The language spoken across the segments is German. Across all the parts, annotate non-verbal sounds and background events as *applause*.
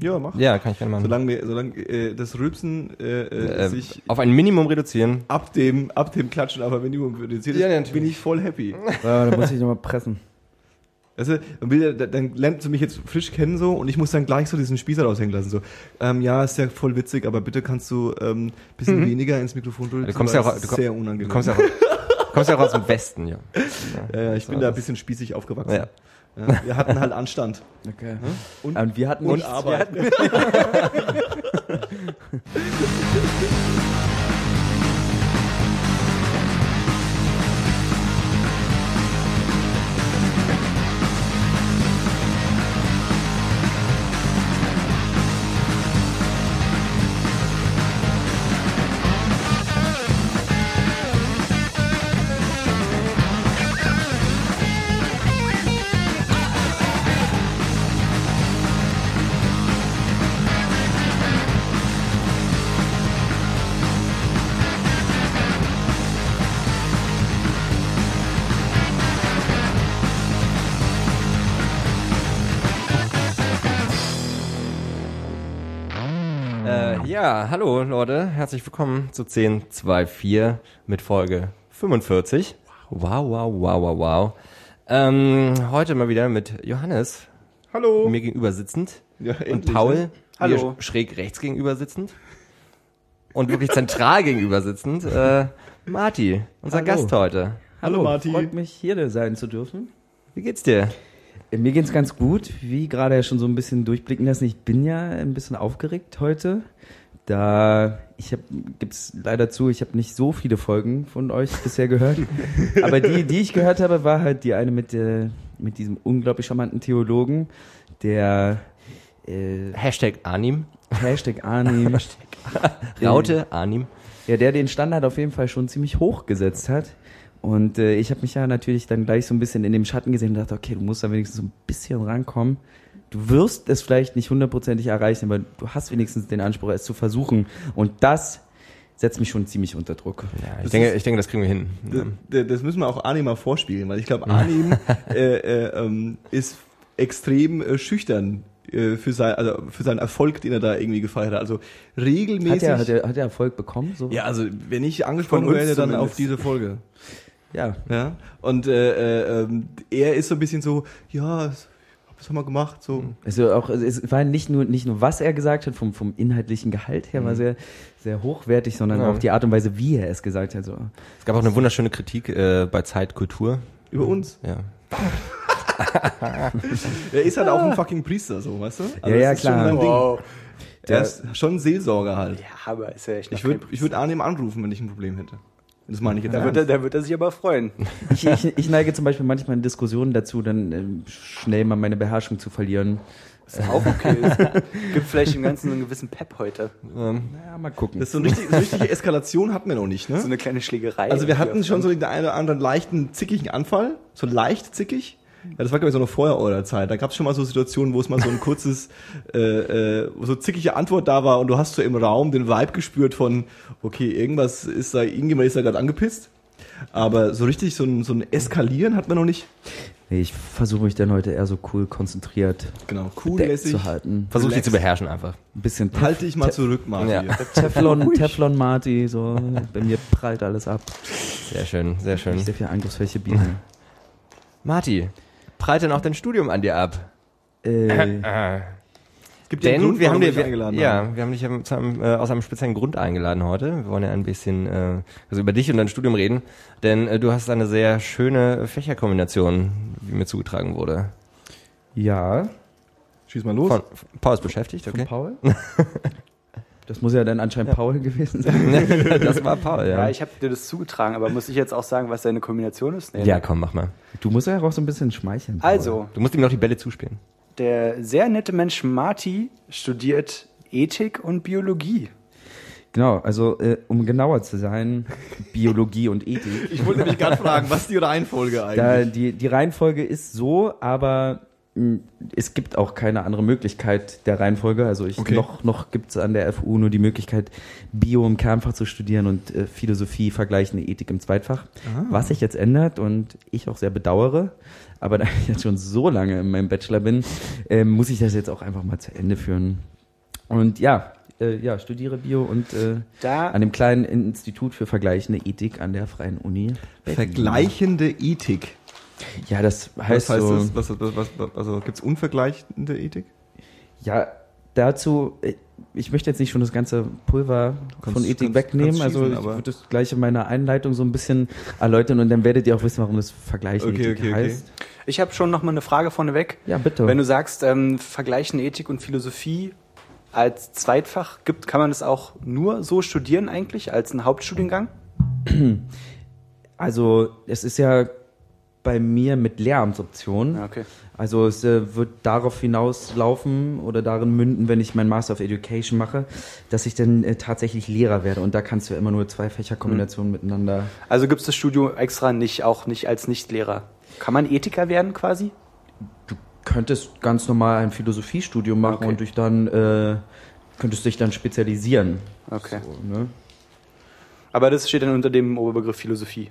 Ja, mach. Ja, kann ich gerne machen. Solange, wir, solange äh, das Rülpsen äh, äh, äh, sich auf ein Minimum reduzieren. ab dem, ab dem Klatschen auf ein Minimum reduziert Ja, ist, bin ich voll happy. Ja, da muss ich nochmal pressen. Du, dann, will, dann lernt sie mich jetzt frisch kennen so und ich muss dann gleich so diesen Spießer raushängen lassen. So, ähm, ja, ist ja voll witzig, aber bitte kannst du ähm, bisschen weniger ins Mikrofon drücken. Du kommst ja auch- du komm- sehr unangenehm. Du kommst ja auch, kommst ja auch aus dem Westen, *laughs* ja. ja, ja, ich bin So, da ein bisschen spießig aufgewachsen. Ja. Ja, wir hatten halt Anstand. Okay. Und, Und wir hatten und. Arbeit. Äh, *laughs* *laughs* ja, hallo Leute, herzlich willkommen zu 1024 mit Folge 45. Wow, wow, wow, wow, wow. Ähm, heute mal wieder mit Johannes, Hallo. mir gegenüber sitzend, Ja, und Paul, ne? Hallo. mir schräg rechts gegenüber sitzend und wirklich zentral gegenüber sitzend, äh, Marti, unser Hallo. Gast heute. Hallo, Marti. Freut mich, hier sein zu dürfen. Wie geht's dir? Äh, Mir geht's ganz gut, wie gerade ja schon so ein bisschen durchblicken lassen. Ich bin ja ein bisschen aufgeregt heute. Da ich habe gibt's leider zu, ich habe nicht so viele Folgen von euch bisher gehört, *laughs* aber die, die ich gehört habe, war halt die eine mit äh, mit diesem unglaublich charmanten Theologen, der äh, Hashtag Anim, Hashtag Arnim, *laughs* Raute Anim. Ja, der den Standard auf jeden Fall schon ziemlich hoch gesetzt hat. Und äh, ich habe mich ja natürlich dann gleich so ein bisschen in dem Schatten gesehen und dachte, okay, du musst da wenigstens so ein bisschen rankommen. Du wirst es vielleicht nicht hundertprozentig erreichen, aber du hast wenigstens den Anspruch, es zu versuchen. Und das setzt mich schon ziemlich unter Druck. Ja, ich Das denke, ist- ich denke, das kriegen wir hin. D- d- Das müssen wir auch Arnim mal vorspielen, weil ich glaube, Arnim *laughs* äh, äh, ähm, ist extrem äh, schüchtern äh, für, sein, also für seinen Erfolg, den er da irgendwie gefeiert hat. Also regelmäßig. Hat er, hat, er, hat er Erfolg bekommen? So? ja, also wenn ich angesprochen werde, dann zumindest. auf diese Folge. ja. Ja. Und äh, äh, ähm, er ist so ein bisschen so, ja, was haben wir gemacht? So. Also auch, es war nicht nur, nicht nur, was er gesagt hat, vom, vom inhaltlichen Gehalt her, war sehr, sehr hochwertig, sondern Ja. auch die Art und Weise, wie er es gesagt hat. So. Es gab auch eine wunderschöne Kritik äh, bei Zeit Kultur. Über uns. Ja. *laughs* Er ist halt auch ein fucking Priester, so, weißt du? Also Ja, ja, das ist schon klar. Wow. Der ist schon ein Seelsorger halt. Ja, aber ist ja echt Ich würde würd Arnim anrufen, wenn ich ein Problem hätte. Das meine ich jetzt da, wird er, da wird er sich aber freuen. Ich, ich, ich neige zum Beispiel manchmal in Diskussionen dazu, dann ähm, schnell mal meine Beherrschung zu verlieren. Was auch okay ist. Gibt vielleicht dem Ganzen so einen gewissen Pep heute. Ähm, Naja, mal gucken. Das ist so eine richtige, so eine richtige Eskalation hatten wir noch nicht, ne? So eine kleine Schlägerei. Also wir hatten schon so den einen oder anderen leichten, zickigen Anfall, so leicht zickig. Ja, das war glaube ich so noch vorher eurer Zeit. Da gab es schon mal so Situationen, wo es mal so ein kurzes, *laughs* äh, äh, so zickige Antwort da war und du hast so im Raum den Vibe gespürt von, okay, irgendwas ist da, irgendjemand ist da gerade angepisst. Aber so richtig so ein, so ein Eskalieren hat man noch nicht. Nee, ich versuche mich dann heute eher so cool konzentriert Genau, cool, lässig. zu halten. Versuch dich zu beherrschen einfach. Ein bisschen Tef Halte dich mal zurück, Martin. Ja. *laughs* Teflon, Teflon Marty, so bei mir prallt alles ab. Sehr schön, sehr schön. Sehr viel Angriffsfläche bieten. Marti, prallt denn auch dein Studium an dir ab? äh, Es gibt ja einen Denn Grund, wir haben dich eingeladen ja, haben. wir haben dich ja zu einem, äh, aus einem speziellen Grund eingeladen heute. Wir wollen ja ein bisschen äh, also über dich und dein Studium reden, denn äh, du hast eine sehr schöne Fächerkombination, wie mir zugetragen wurde. ja, Schieß mal los. Von, Paul ist beschäftigt, von okay? Paul. *laughs* Das muss ja dann anscheinend Paul *laughs* gewesen sein. *laughs* das war Paul, Ja, ja. ich habe dir das zugetragen, aber muss ich jetzt auch sagen, was deine Kombination ist? Nee, Ja, ne? komm, mach mal. Du musst ja auch so ein bisschen schmeicheln. Paul. Also, Du musst ihm noch die Bälle zuspielen. der sehr nette Mensch Marty studiert Ethik und Biologie. Genau, also äh, um genauer zu sein, *laughs* Biologie und Ethik. Ich wollte nämlich gerade fragen, was ist die Reihenfolge eigentlich? Da, die, die Reihenfolge ist so, aber es gibt auch keine andere Möglichkeit der Reihenfolge. Also ich, Okay. noch, noch gibt es an der FU nur die Möglichkeit, Bio im Kernfach zu studieren und äh, Philosophie, vergleichende Ethik im Zweitfach. Ah. Was sich jetzt ändert und ich auch sehr bedauere. Aber *laughs* da ich jetzt schon so lange in meinem Bachelor bin, äh, muss ich das jetzt auch einfach mal zu Ende führen. Und ja, äh, ja, studiere Bio und äh, Da, an dem kleinen Institut für vergleichende Ethik an der Freien Uni. Berlin. Vergleichende Ethik. Ja, das heißt, Was heißt so, das? Was, was, was, also gibt's unvergleichende Ethik? Ja, dazu, äh, ich möchte jetzt nicht schon das ganze Pulver kannst- von Ethik kannst- wegnehmen, kannst also schießen, ich aber- würde das gleich in meiner Einleitung so ein bisschen erläutern und dann werdet ihr auch wissen, warum das Vergleichen Okay, Ethik okay, okay. heißt. ich habe schon noch mal eine Frage vorneweg. Ja, bitte. Wenn du sagst, ähm, vergleichen Ethik und Philosophie als Zweitfach gibt, kann man das auch nur so studieren eigentlich, als einen Hauptstudiengang? also es ist ja bei mir mit Lehramtsoption. Ja, okay. Also es äh, wird darauf hinauslaufen oder darin münden, wenn ich mein Master of Education mache, dass ich dann äh, tatsächlich Lehrer werde. Und da kannst du ja immer nur zwei Fächerkombinationen miteinander. Also gibt es das Studium extra nicht, auch nicht als Nichtlehrer. Kann man Ethiker werden quasi? Du könntest ganz normal ein Philosophiestudium machen Okay. und dich dann äh, könntest dich dann spezialisieren. Okay. So, ne? Aber das steht dann unter dem Oberbegriff Philosophie.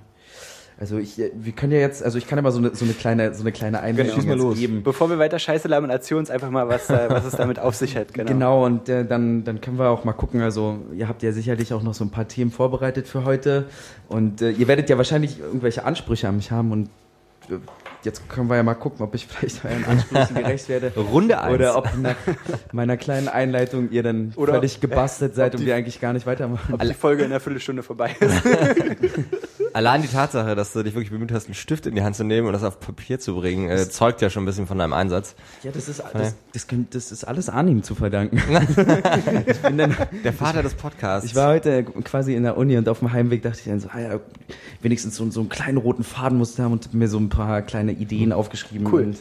Also ich, äh, wir können ja jetzt, also ich kann ja mal so eine, so eine kleine, so eine kleine Einleitung mal jetzt los. geben. Bevor wir weiter Scheiße labern, erzähl uns einfach mal, was, äh, was es damit auf sich hat. Genau. Genau, und äh, dann, dann können wir auch mal gucken. Also, ihr habt ja sicherlich auch noch so ein paar Themen vorbereitet für heute. Und äh, ihr werdet ja wahrscheinlich irgendwelche Ansprüche an mich haben. Und äh, jetzt können wir ja mal gucken, ob ich *laughs* vielleicht euren Ansprüchen gerecht werde. Runde eins. Oder ob nach meiner kleinen Einleitung ihr dann Oder völlig gebastelt seid ob und die- wir eigentlich gar nicht weitermachen. Ob die Folge in einer Viertelstunde vorbei ist. *laughs* Allein die Tatsache, dass du dich wirklich bemüht hast, einen Stift in die Hand zu nehmen und das auf Papier zu bringen, äh, zeugt ja schon ein bisschen von deinem Einsatz. Ja, das ist, das, das, das ist alles Arnim zu verdanken. *laughs* ich bin dann, Der Vater des Podcasts. Ich war heute quasi in der Uni und auf dem Heimweg dachte ich dann so, ah ja, wenigstens so, so einen kleinen roten Faden musste haben und mir so ein paar kleine Ideen aufgeschrieben. Cool. Und,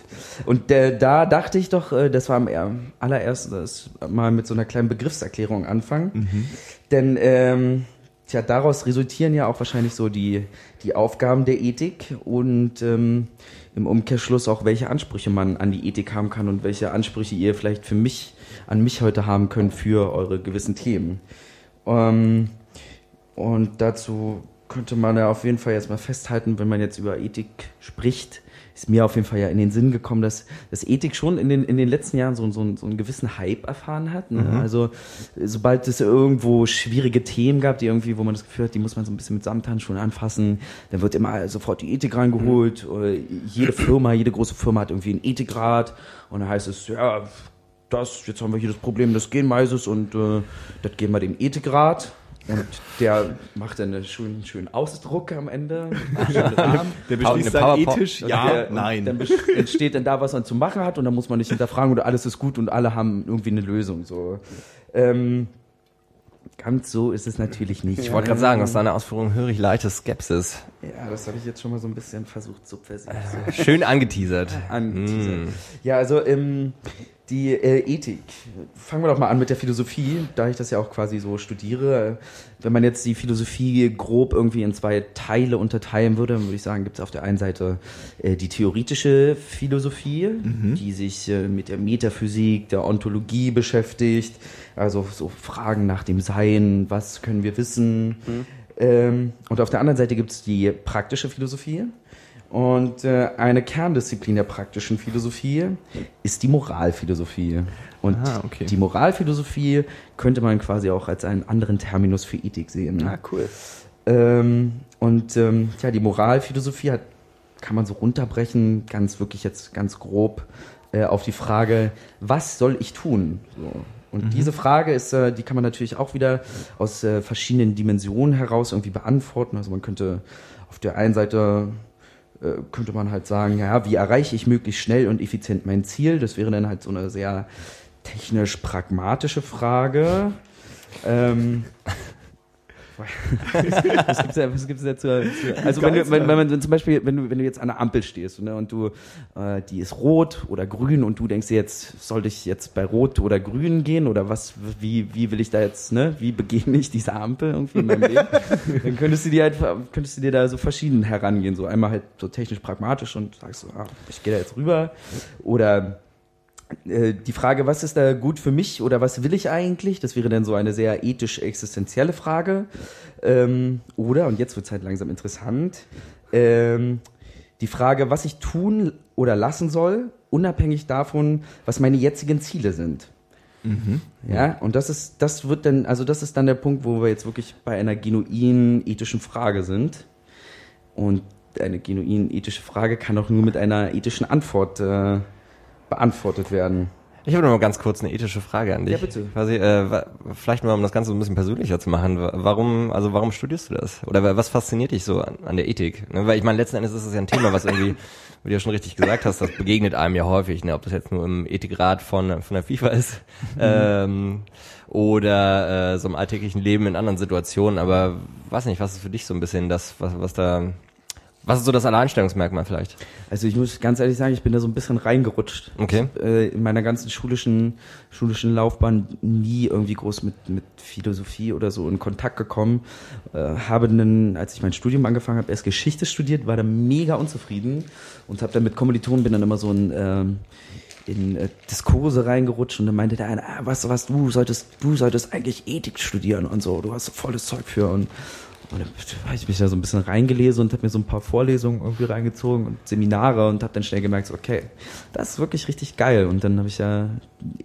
und äh, da dachte ich doch, äh, das war am er- allerersten, das mal mit so einer kleinen Begriffserklärung anfangen. Denn ähm, tja, daraus resultieren ja auch wahrscheinlich so die, die Aufgaben der Ethik und ähm, im Umkehrschluss auch, welche Ansprüche man an die Ethik haben kann und welche Ansprüche ihr vielleicht für mich, an mich heute haben könnt für eure gewissen Themen. Ähm, und dazu könnte man ja auf jeden Fall jetzt mal festhalten, wenn man jetzt über Ethik spricht, ist mir auf jeden Fall ja in den Sinn gekommen, dass, dass Ethik schon in den, in den letzten Jahren so, so, so einen gewissen Hype erfahren hat. Ne? Also sobald es irgendwo schwierige Themen gab, die irgendwie, wo man das Gefühl hat, die muss man so ein bisschen mit Samthandschuhen anfassen, dann wird immer sofort die Ethik reingeholt. Oder jede Firma, jede große Firma hat irgendwie einen Ethikrat und dann heißt es, ja, das, jetzt haben wir hier das Problem des Genmaises und äh, das geben wir dem Ethikrat. Und der macht dann einen schönen, schönen Ausdruck am Ende. *laughs* Rahmen. Der beschließt eine dann ethisch, Und ja, der- und nein. Dann entsteht dann da, was man zu machen hat und dann muss man nicht hinterfragen oder alles ist gut und alle haben irgendwie eine Lösung. So. Ähm, ganz so ist es natürlich nicht. ich wollte gerade sagen, aus deiner Ausführung höre ich leichte Skepsis. Ja, das habe ich jetzt schon mal so ein bisschen versucht, subversiv Schön angeteasert. *laughs* angeteasert. Ja, also ähm, die äh, Ethik. Fangen wir doch mal an mit der Philosophie, da ich das ja auch quasi so studiere. Wenn man jetzt die Philosophie grob irgendwie in zwei Teile unterteilen würde, dann würde ich sagen, gibt es auf der einen Seite äh, die theoretische Philosophie, die sich äh, mit der Metaphysik, der Ontologie beschäftigt, also so Fragen nach dem Sein, was können wir wissen. Ähm, und auf der anderen Seite gibt es die praktische Philosophie. Und äh, eine Kerndisziplin der praktischen Philosophie ist die Moralphilosophie. Und Ah, okay. die Moralphilosophie könnte man quasi auch als einen anderen Terminus für Ethik sehen. Ah, cool. Ähm, und ähm, ja, die Moralphilosophie hat, kann man so runterbrechen, ganz wirklich jetzt ganz grob, äh, auf die Frage, was soll ich tun? So. Und diese Frage ist, äh, die kann man natürlich auch wieder aus äh, verschiedenen Dimensionen heraus irgendwie beantworten. Also man könnte auf der einen Seite könnte man halt sagen, ja, wie erreiche ich möglichst schnell und effizient mein Ziel? Das wäre dann halt so eine sehr technisch pragmatische Frage. Ähm, *laughs* was gibt's da, was gibt's da zu, zu also wenn, du, wenn, wenn man wenn zum Beispiel, wenn du, wenn du jetzt an der Ampel stehst ne, und du, äh, die ist rot oder grün und du denkst dir jetzt, sollte ich jetzt bei rot oder grün gehen oder was, wie, wie will ich da jetzt, ne, wie begegne ich diese Ampel irgendwie in meinem Leben? *laughs* Dann könntest du dir halt, könntest du dir da so verschieden herangehen, so einmal halt so technisch pragmatisch und sagst so, ah, ich gehe da jetzt rüber oder die Frage, was ist da gut für mich oder was will ich eigentlich? Das wäre dann so eine sehr ethisch-existenzielle Frage. Ähm, oder, und jetzt wird es halt langsam interessant, ähm, die Frage, was ich tun oder lassen soll, unabhängig davon, was meine jetzigen Ziele sind. Ja, und das ist, das wird dann, also das ist dann der Punkt, wo wir jetzt wirklich bei einer genuinen ethischen Frage sind. Und eine genuin ethische Frage kann auch nur mit einer ethischen Antwort äh, beantwortet werden. Ich habe noch mal ganz kurz eine ethische Frage an dich. Ja, bitte. Quasi, äh, vielleicht mal, um das Ganze so ein bisschen persönlicher zu machen. wa- Warum, also warum studierst du das? Oder wa- was fasziniert dich so an, an der Ethik? Ne? Weil ich meine, letzten Endes ist es ja ein Thema, was irgendwie, *laughs* wie du ja schon richtig gesagt hast, das begegnet einem ja häufig, ne? ob das jetzt nur im Ethikrat von, von der FIFA ist ähm, oder äh, so im alltäglichen Leben in anderen Situationen. Aber weiß nicht, was ist für dich so ein bisschen das, was, was da, was ist so das Alleinstellungsmerkmal vielleicht? Also ich muss ganz ehrlich sagen, ich bin da so ein bisschen reingerutscht. Okay. Ich äh, in meiner ganzen schulischen, schulischen Laufbahn nie irgendwie groß mit, mit Philosophie oder so in Kontakt gekommen. Äh, habe dann, als ich mein Studium angefangen habe, erst Geschichte studiert, war da mega unzufrieden und habe dann mit Kommilitonen, bin dann immer so in, ähm, in äh, Diskurse reingerutscht und dann meinte der eine, ah, du was, du solltest, du solltest eigentlich Ethik studieren und so, du hast so volles Zeug für und und dann habe ich mich da so ein bisschen reingelesen und habe mir so ein paar Vorlesungen irgendwie reingezogen und Seminare und habe dann schnell gemerkt, okay, das ist wirklich richtig geil. Und dann habe ich ja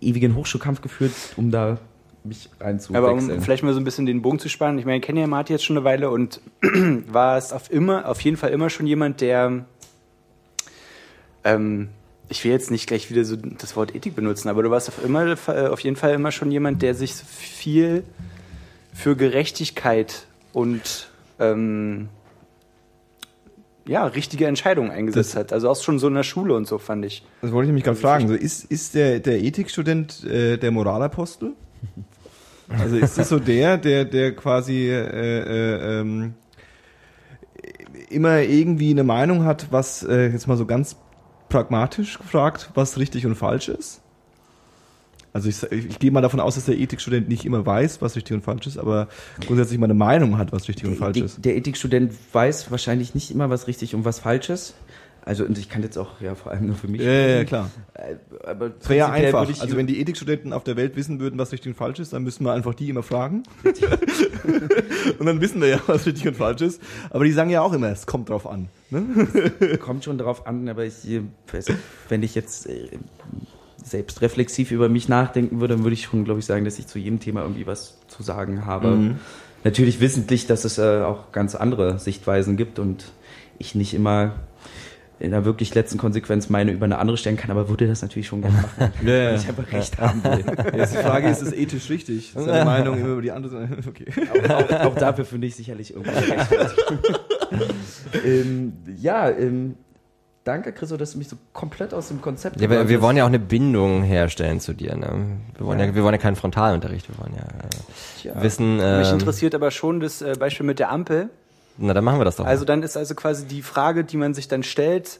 ewigen Hochschulkampf geführt, um da mich. Aber um vielleicht mal so ein bisschen den Bogen zu spannen, ich meine, ich kenne ja Martin jetzt schon eine Weile und *clears throat* war es auf immer, auf jeden Fall immer schon jemand, der ähm, ich will jetzt nicht gleich wieder so das Wort Ethik benutzen, aber du warst auf immer äh, auf jeden Fall immer schon jemand, der sich viel für Gerechtigkeit und ähm, ja, richtige Entscheidungen eingesetzt hat. Also auch schon so in der Schule und so, fand ich. Das wollte ich nämlich gerade fragen. So, ist, ist der, der Ethikstudent äh, der Moralapostel? Also ist das so der, der, der quasi äh, äh, ähm, immer irgendwie eine Meinung hat, was äh, jetzt mal so ganz pragmatisch gefragt, was richtig und falsch ist? Also ich, ich, ich gehe mal davon aus, dass der Ethikstudent nicht immer weiß, was richtig und falsch ist, aber grundsätzlich mal eine Meinung hat, was richtig und falsch der, ist. der Ethikstudent weiß wahrscheinlich nicht immer, was richtig und was falsch ist. Also und ich kann jetzt auch ja vor allem nur für mich Ja, ja, klar. Äh, Aber Das wäre ja einfach. Also wenn die Ethikstudenten auf der Welt wissen würden, was richtig und falsch ist, dann müssten wir einfach die immer fragen. *laughs* und dann wissen wir ja, was richtig und falsch ist. Aber die sagen ja auch immer, es kommt drauf an. Ne? Kommt schon drauf an, aber ich, äh, wenn ich jetzt äh, selbst reflexiv über mich nachdenken würde, dann würde ich schon, glaube ich, sagen, dass ich zu jedem Thema irgendwie was zu sagen habe. Mhm. Natürlich wissentlich, dass es äh, auch ganz andere Sichtweisen gibt und ich nicht immer in der wirklich letzten Konsequenz meine über eine andere stellen kann, aber würde das natürlich schon gerne machen, *laughs* Ja, ja. ich einfach recht haben will. Jetzt die Frage ist, ist es ethisch richtig? Das ist eine Meinung immer über die andere. *laughs* Okay. auch, auch, auch dafür finde ich sicherlich irgendwo recht. *laughs* ähm, ja, ähm, danke, Chriso, dass du mich so komplett aus dem Konzept Ja, wir, wir wollen ja auch eine Bindung herstellen zu dir. Ne? Wir wollen ja. wir wollen ja keinen Frontalunterricht. Wir wollen ja, Tja. äh, wissen. Mich Ähm, interessiert aber schon das äh, Beispiel mit der Ampel. na, dann machen wir das doch. Also dann ist also quasi die Frage, die man sich dann stellt,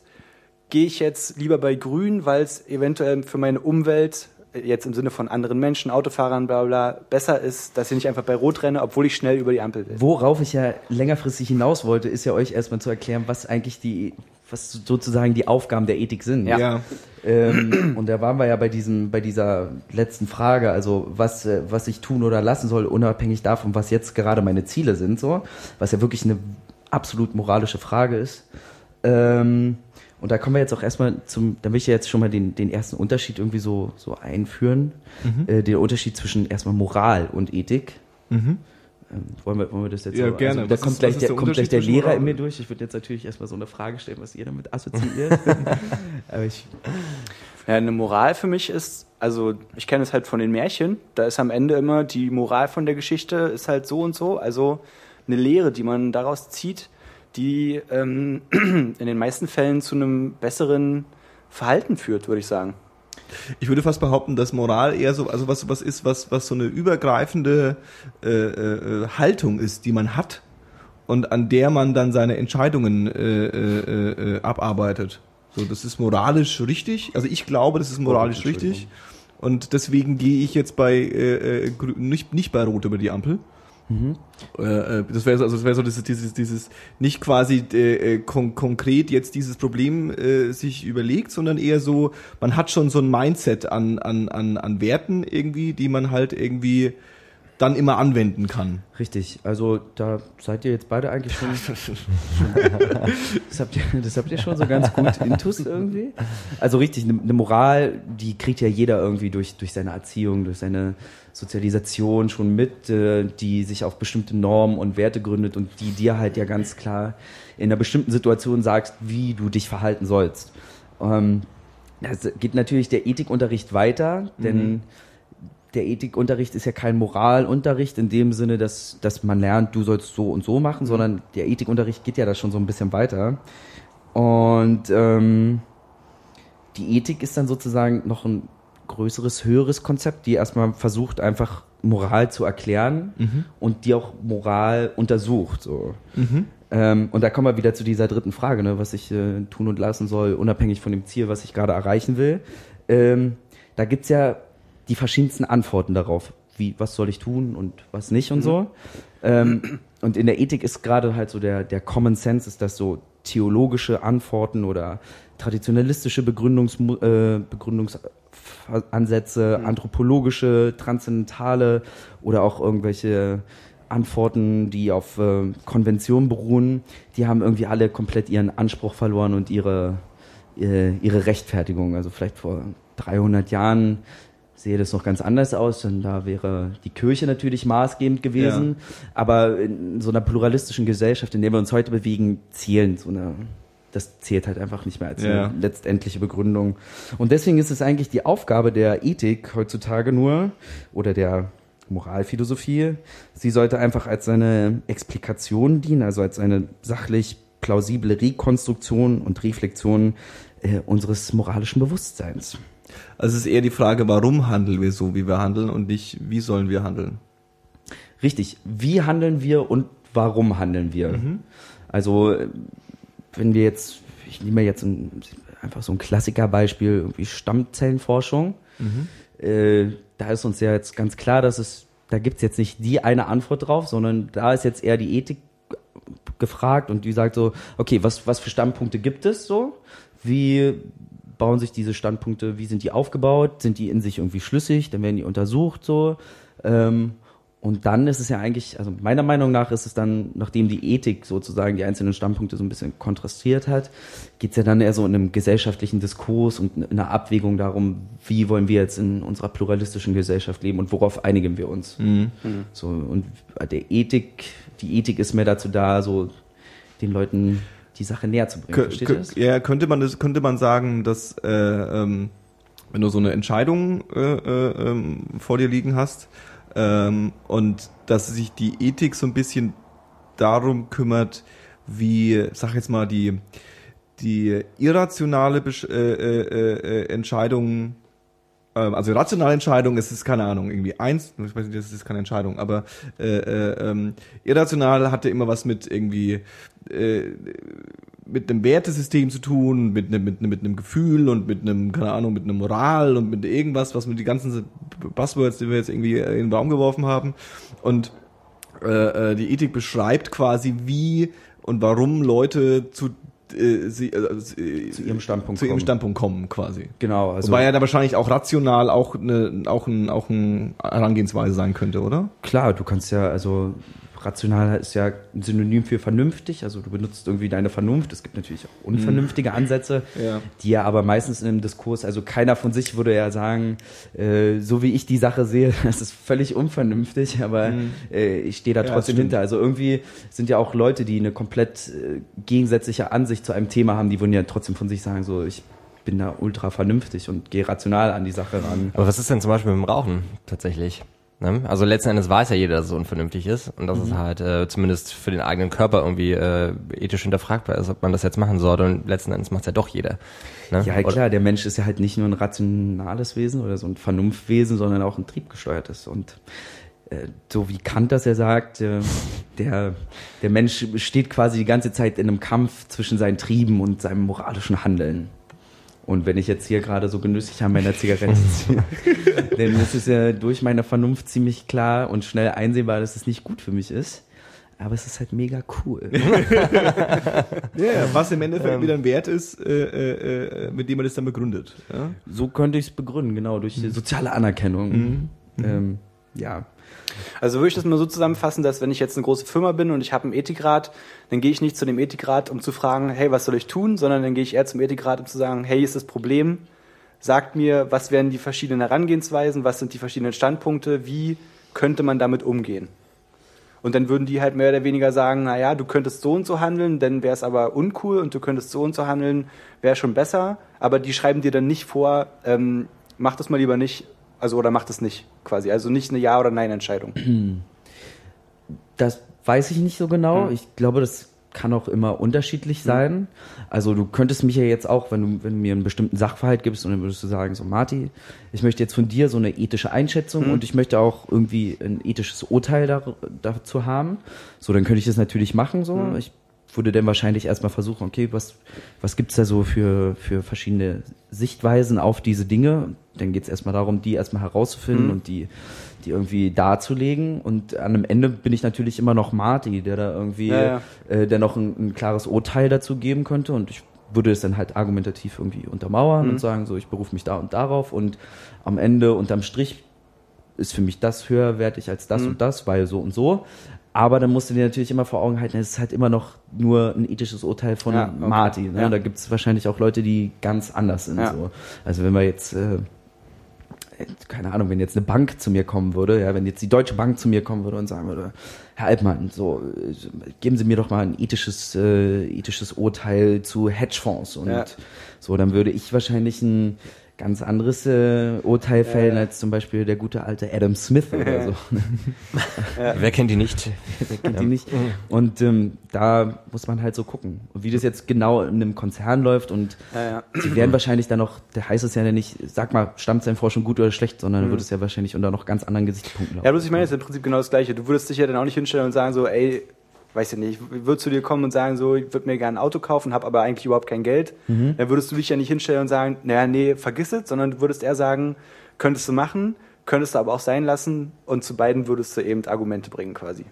gehe ich jetzt lieber bei Grün, weil es eventuell für meine Umwelt, äh, jetzt im Sinne von anderen Menschen, Autofahrern, bla bla, besser ist, dass ich nicht einfach bei Rot renne, obwohl ich schnell über die Ampel will. Worauf ich ja längerfristig hinaus wollte, ist ja euch erstmal zu erklären, was eigentlich die, was sozusagen die Aufgaben der Ethik sind. Ja. Ja. Ähm, und da waren wir ja bei diesem, bei dieser letzten Frage, also was, äh, was ich tun oder lassen soll, unabhängig davon, was jetzt gerade meine Ziele sind, so, was ja wirklich eine absolut moralische Frage ist. Ähm, und da kommen wir jetzt auch erstmal zum, da will ich ja jetzt schon mal den, den ersten Unterschied irgendwie so, so einführen. Äh, den Unterschied zwischen erstmal Moral und Ethik. Ähm, wollen, wir, wollen wir das jetzt Ja, so, gerne. Also, da kommt ist- gleich der, der kommt gleich der Lehrer Moral in mir durch. Ich würde jetzt natürlich erstmal so eine Frage stellen, was ihr damit assoziiert. *laughs* Aber ich Ja, eine Moral für mich ist, also ich kenne es halt von den Märchen, da ist am Ende immer die Moral von der Geschichte ist halt so und so, also eine Lehre, die man daraus zieht, die ähm, *clears throat* in den meisten Fällen zu einem besseren Verhalten führt, würde ich sagen. Ich würde fast behaupten, dass Moral eher so, also was was ist, was was so eine übergreifende äh, äh, Haltung ist, die man hat und an der man dann seine Entscheidungen äh, äh, äh, abarbeitet. So, das ist moralisch richtig. Also ich glaube, das ist moralisch richtig. Und deswegen gehe ich jetzt bei äh, äh, nicht nicht bei Rot über die Ampel. Äh, äh, das wäre so, also das wäre so dieses, dieses, dieses nicht quasi äh, äh, kon konkret jetzt dieses Problem äh, sich überlegt, sondern eher so, man hat schon so ein Mindset an, an, an, an Werten irgendwie, die man halt irgendwie dann immer anwenden kann. Richtig, also da seid ihr jetzt beide eigentlich schon. *laughs* *laughs* das, habt ihr, das habt ihr schon so ganz gut intus irgendwie. Also richtig, eine ne Moral, die kriegt ja jeder irgendwie durch, durch seine Erziehung, durch seine Sozialisation schon mit, äh, die sich auf bestimmte Normen und Werte gründet und die dir halt ja ganz klar in einer bestimmten Situation sagst, wie du dich verhalten sollst. Ähm, das geht natürlich der Ethikunterricht weiter, denn mhm. der Ethikunterricht ist ja kein Moralunterricht in dem Sinne, dass, dass man lernt, du sollst so und so machen, mhm. sondern der Ethikunterricht geht ja da schon so ein bisschen weiter. Und ähm, die Ethik ist dann sozusagen noch ein größeres, höheres Konzept, die erstmal versucht, einfach Moral zu erklären mhm. und die auch Moral untersucht. So. Mhm. Ähm, und da kommen wir wieder zu dieser dritten Frage, ne, was ich äh, tun und lassen soll, unabhängig von dem Ziel, was ich gerade erreichen will. Ähm, da gibt's ja die verschiedensten Antworten darauf, wie, was soll ich tun und was nicht und mhm. so. Ähm, und in der Ethik ist gerade halt so der, der Common Sense, ist das so theologische Antworten oder traditionalistische Begründungs, äh, Begründungsansätze, mhm. anthropologische, transzendentale oder auch irgendwelche Antworten, die auf äh, Konvention beruhen, die haben irgendwie alle komplett ihren Anspruch verloren und ihre, ihre, ihre Rechtfertigung. Also vielleicht vor 300 Jahren sehe das noch ganz anders aus, denn da wäre die Kirche natürlich maßgebend gewesen. Ja. Aber in so einer pluralistischen Gesellschaft, in der wir uns heute bewegen, zählen so eine, das zählt halt einfach nicht mehr als ja. eine letztendliche Begründung. Und deswegen ist es eigentlich die Aufgabe der Ethik heutzutage nur, oder der Moralphilosophie. Sie sollte einfach als eine Explikation dienen, also als eine sachlich plausible Rekonstruktion und Reflexion äh, unseres moralischen Bewusstseins. Also es ist eher die Frage, warum handeln wir so, wie wir handeln und nicht, wie sollen wir handeln? Richtig, wie handeln wir und warum handeln wir? Mhm. Also wenn wir jetzt, ich nehme jetzt ein, einfach so ein Klassikerbeispiel, irgendwie Stammzellenforschung. Mhm. Äh, da ist uns ja jetzt ganz klar, dass es, da gibt's jetzt nicht die eine Antwort drauf, sondern da ist jetzt eher die Ethik gefragt und die sagt so, okay, was, was für Standpunkte gibt es so? Wie bauen sich diese Standpunkte, wie sind die aufgebaut? Sind die in sich irgendwie schlüssig? Dann werden die untersucht so. Ähm, und dann ist es ja eigentlich, also meiner Meinung nach ist es dann, nachdem die Ethik sozusagen die einzelnen Standpunkte so ein bisschen kontrastiert hat, geht's ja dann eher so in einem gesellschaftlichen Diskurs und in einer Abwägung darum, wie wollen wir jetzt in unserer pluralistischen Gesellschaft leben und worauf einigen wir uns. Mhm. So, und der Ethik, die Ethik ist mehr dazu da, so den Leuten die Sache näher zu bringen. Versteht das? Ja, könnte man das, könnte man sagen, dass äh, ähm, wenn du so eine Entscheidung äh, äh, ähm, vor dir liegen hast, ähm, und dass sich die Ethik so ein bisschen darum kümmert, wie, sag jetzt mal, die, die irrationale Besch äh, äh, äh, Entscheidung, äh, also rationale Entscheidung, es ist keine Ahnung, irgendwie eins, ich weiß nicht, das ist keine Entscheidung, aber äh, äh, ähm, irrational hatte immer was mit irgendwie äh, mit einem Wertesystem zu tun, mit einem, mit, einem, mit einem Gefühl und mit einem, keine Ahnung, mit einer Moral und mit irgendwas, was mit die ganzen Buzzwords, die wir jetzt irgendwie in den Baum geworfen haben. Und äh, äh die Ethik beschreibt quasi, wie und warum Leute zu äh, sie, äh, äh, zu ihrem Standpunkt zu ihrem Standpunkt kommen quasi. Genau. Also Wobei ja da wahrscheinlich auch rational auch eine auch ein auch ein Herangehensweise sein könnte, oder? Klar, du kannst ja also rational ist ja ein Synonym für vernünftig, also du benutzt irgendwie deine Vernunft. Es gibt natürlich auch unvernünftige Ansätze, ja. die ja aber meistens in einem Diskurs, also keiner von sich würde ja sagen, äh, so wie ich die Sache sehe, *laughs* das ist völlig unvernünftig, aber mhm. äh, ich stehe da trotzdem ja, hinter. Also irgendwie sind ja auch Leute, die eine komplett äh, gegensätzliche Ansicht zu einem Thema haben, die würden ja trotzdem von sich sagen, so ich bin da ultra vernünftig und gehe rational an die Sache ran. Aber was ist denn zum Beispiel mit dem Rauchen tatsächlich? Ne? Also letzten Endes weiß ja jeder, dass es unvernünftig ist und dass mhm. es halt äh, zumindest für den eigenen Körper irgendwie äh, ethisch hinterfragbar ist, ob man das jetzt machen sollte und letzten Endes macht es ja doch jeder. Ne? Ja klar, der Mensch ist ja halt nicht nur ein rationales Wesen oder so ein Vernunftwesen, sondern auch ein triebgesteuertes und äh, so wie Kant das ja sagt, äh, der, der Mensch steht quasi die ganze Zeit in einem Kampf zwischen seinen Trieben und seinem moralischen Handeln. Und wenn ich jetzt hier gerade so genüsslich an meiner Zigarette *laughs* ziehe, dann ist es ja durch meine Vernunft ziemlich klar und schnell einsehbar, dass es nicht gut für mich ist. Aber es ist halt mega cool. *laughs* ja, was im Endeffekt ähm, wieder ein Wert ist, äh, äh, äh mit dem man das dann begründet. Ja? So könnte ich es begründen, genau, durch mhm. soziale Anerkennung. Mhm. Ähm, ja, Also würde ich das mal so zusammenfassen, dass wenn ich jetzt eine große Firma bin und ich habe einen Ethikrat, dann gehe ich nicht zu dem Ethikrat, um zu fragen, hey, was soll ich tun, sondern dann gehe ich eher zum Ethikrat, um zu sagen, hey, ist das Problem, sagt mir, was wären die verschiedenen Herangehensweisen, was sind die verschiedenen Standpunkte, wie könnte man damit umgehen? Und dann würden die halt mehr oder weniger sagen, naja, du könntest so und so handeln, dann wäre es aber uncool und du könntest so und so handeln, wäre schon besser. Aber die schreiben dir dann nicht vor, ähm, mach das mal lieber nicht, also oder mach das nicht quasi. Also nicht eine Ja- oder Nein-Entscheidung. *clears throat* Das weiß ich nicht so genau. Hm. Ich glaube, das kann auch immer unterschiedlich sein. Also du könntest mich ja jetzt auch, wenn du, wenn du mir einen bestimmten Sachverhalt gibst und dann würdest du sagen, so Marti, ich möchte jetzt von dir so eine ethische Einschätzung Hm. und ich möchte auch irgendwie ein ethisches Urteil da, dazu haben. So, dann könnte ich das natürlich machen. So, Hm. ich würde dann wahrscheinlich erstmal versuchen, okay, was, was gibt's da so für, für verschiedene Sichtweisen auf diese Dinge? Dann geht's erstmal darum, die erstmal herauszufinden Mhm. und die, die irgendwie darzulegen. Und an dem Ende bin ich natürlich immer noch Marty, der da irgendwie, Ja, ja. Äh, der noch ein, ein klares Urteil dazu geben könnte. Und ich würde es dann halt argumentativ irgendwie untermauern Mhm. und sagen, so, ich berufe mich da und darauf. Und am Ende, unterm Strich, ist für mich das höherwertig als das Mhm. und das, weil so und so. Aber dann musst du dir natürlich immer vor Augen halten, es ist halt immer noch nur ein ethisches Urteil von Ja, okay. Marty. Ne? Ja. Da gibt es wahrscheinlich auch Leute, die ganz anders sind. Ja. So. Also wenn wir jetzt, äh, keine Ahnung, wenn jetzt eine Bank zu mir kommen würde, ja, wenn jetzt die Deutsche Bank zu mir kommen würde und sagen würde, Herr Altmann, so äh, geben Sie mir doch mal ein ethisches, äh, ethisches Urteil zu Hedgefonds und so, dann würde ich wahrscheinlich ein ganz anderes äh, Urteil fällen Ja. als zum Beispiel der gute alte Adam Smith oder so. *laughs* *laughs* Wer kennt die nicht? Wer kennt die nicht? Und ähm, da muss man halt so gucken. Und wie das jetzt genau in einem Konzern läuft und Ja, ja. sie werden wahrscheinlich dann noch, der heißt es ja nicht, sag mal, stammt sein Forschung gut oder schlecht, sondern dann wird es ja wahrscheinlich unter noch ganz anderen Gesichtspunkten laufen. Ja, bloß ich meine, es ist im Prinzip genau das Gleiche. Du würdest dich ja dann auch nicht hinstellen und sagen so, ey, weiß ich nicht, ich würde zu dir kommen und sagen so, ich würde mir gerne ein Auto kaufen, habe aber eigentlich überhaupt kein Geld. Mhm. Dann würdest du dich ja nicht hinstellen und sagen, naja, nee, vergiss es, sondern du würdest eher sagen, könntest du machen, könntest du aber auch sein lassen und zu beiden würdest du eben Argumente bringen quasi.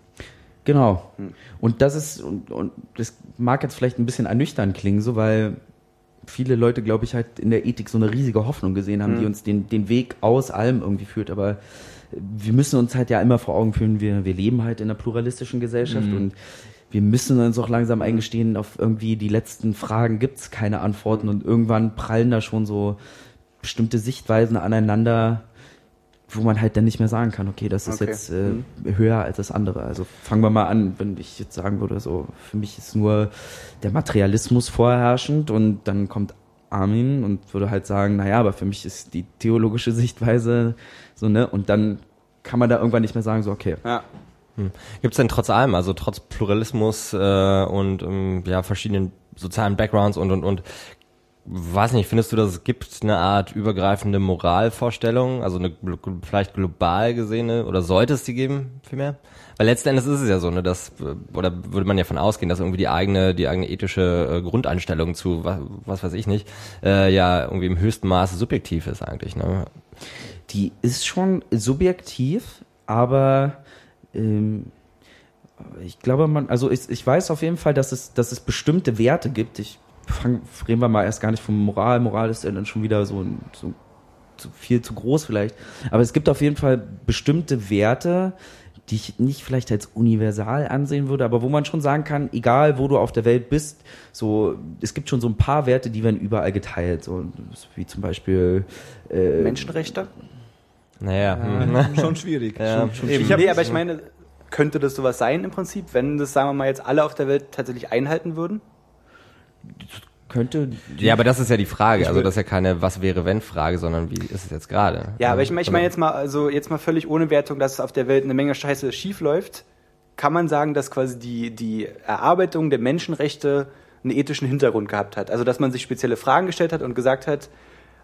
Genau. Hm. Und das ist, und, und das mag jetzt vielleicht ein bisschen ernüchternd klingen, so weil viele Leute, glaube ich, halt in der Ethik so eine riesige Hoffnung gesehen haben, die Hm. uns den, den Weg aus allem irgendwie führt. Aber wir müssen uns halt ja immer vor Augen führen, wir, wir leben halt in einer pluralistischen Gesellschaft und wir müssen uns auch langsam eingestehen, auf irgendwie die letzten Fragen gibt's keine Antworten und irgendwann prallen da schon so bestimmte Sichtweisen aneinander, wo man halt dann nicht mehr sagen kann, okay, das ist Okay. jetzt äh, höher als das andere. Also fangen wir mal an, wenn ich jetzt sagen würde, so für mich ist nur der Materialismus vorherrschend und dann kommt Armin und würde halt sagen, naja, aber für mich ist die theologische Sichtweise so, ne? Und dann kann man da irgendwann nicht mehr sagen, so, okay, Ja. Gibt es denn trotz allem, also trotz Pluralismus äh, und ähm, ja verschiedenen sozialen Backgrounds und und und weiß nicht, findest du, dass es gibt eine Art übergreifende Moralvorstellung, also eine vielleicht global gesehene oder sollte es die geben vielmehr? Weil letzten Endes ist es ja so, ne, dass äh, oder würde man ja von ausgehen, dass irgendwie die eigene die eigene ethische äh, Grundeinstellung zu was, was weiß ich nicht äh, ja irgendwie im höchsten Maße subjektiv ist eigentlich, ne? Die ist schon subjektiv, aber ähm, ich glaube, man, also ich, ich weiß auf jeden Fall, dass es, dass es bestimmte Werte gibt. Ich fang, reden wir mal erst gar nicht von Moral. Moral ist ja dann schon wieder so, ein- so zu viel zu groß vielleicht. Aber es gibt auf jeden Fall bestimmte Werte, die ich nicht vielleicht als universal ansehen würde, aber wo man schon sagen kann, egal wo du auf der Welt bist, so es gibt schon so ein paar Werte, die werden überall geteilt, so wie zum Beispiel äh, Menschenrechte? Naja, hm. *laughs* Schon schwierig. Ja. Schon, schon schwierig. nee, aber ich meine, könnte das sowas sein im Prinzip, wenn das, sagen wir mal, jetzt alle auf der Welt tatsächlich einhalten würden? könnte Ja, aber das ist ja die Frage. Also das ist ja keine Was wäre wenn Frage, sondern wie ist es jetzt gerade? Ja, aber ich meine, ich meine jetzt mal, also jetzt mal völlig ohne Wertung, dass auf der Welt eine Menge Scheiße schief läuft, kann man sagen, dass quasi die, die Erarbeitung der Menschenrechte einen ethischen Hintergrund gehabt hat. Also dass man sich spezielle Fragen gestellt hat und gesagt hat,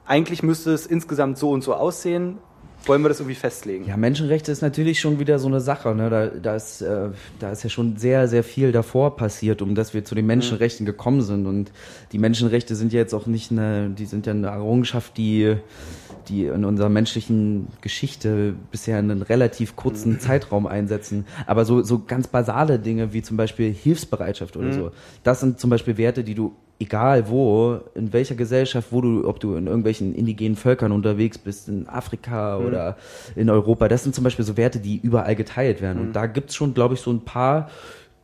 eigentlich müsste es insgesamt so und so aussehen. Wollen wir das irgendwie festlegen? Ja, Menschenrechte ist natürlich schon wieder so eine Sache. Ne? Da, da, ist, äh, da ist ja schon sehr, sehr viel davor passiert, um dass wir zu den Menschenrechten gekommen sind. Und die Menschenrechte sind ja jetzt auch nicht eine, die sind ja eine Errungenschaft, die, die in unserer menschlichen Geschichte bisher einen relativ kurzen Zeitraum einsetzen. Aber so, so ganz basale Dinge wie zum Beispiel Hilfsbereitschaft oder so, das sind zum Beispiel Werte, die du egal wo, in welcher Gesellschaft, wo du, ob du in irgendwelchen indigenen Völkern unterwegs bist, in Afrika Mhm. oder in Europa, das sind zum Beispiel so Werte, die überall geteilt werden. Mhm. Und da gibt's schon, glaube ich, so ein paar,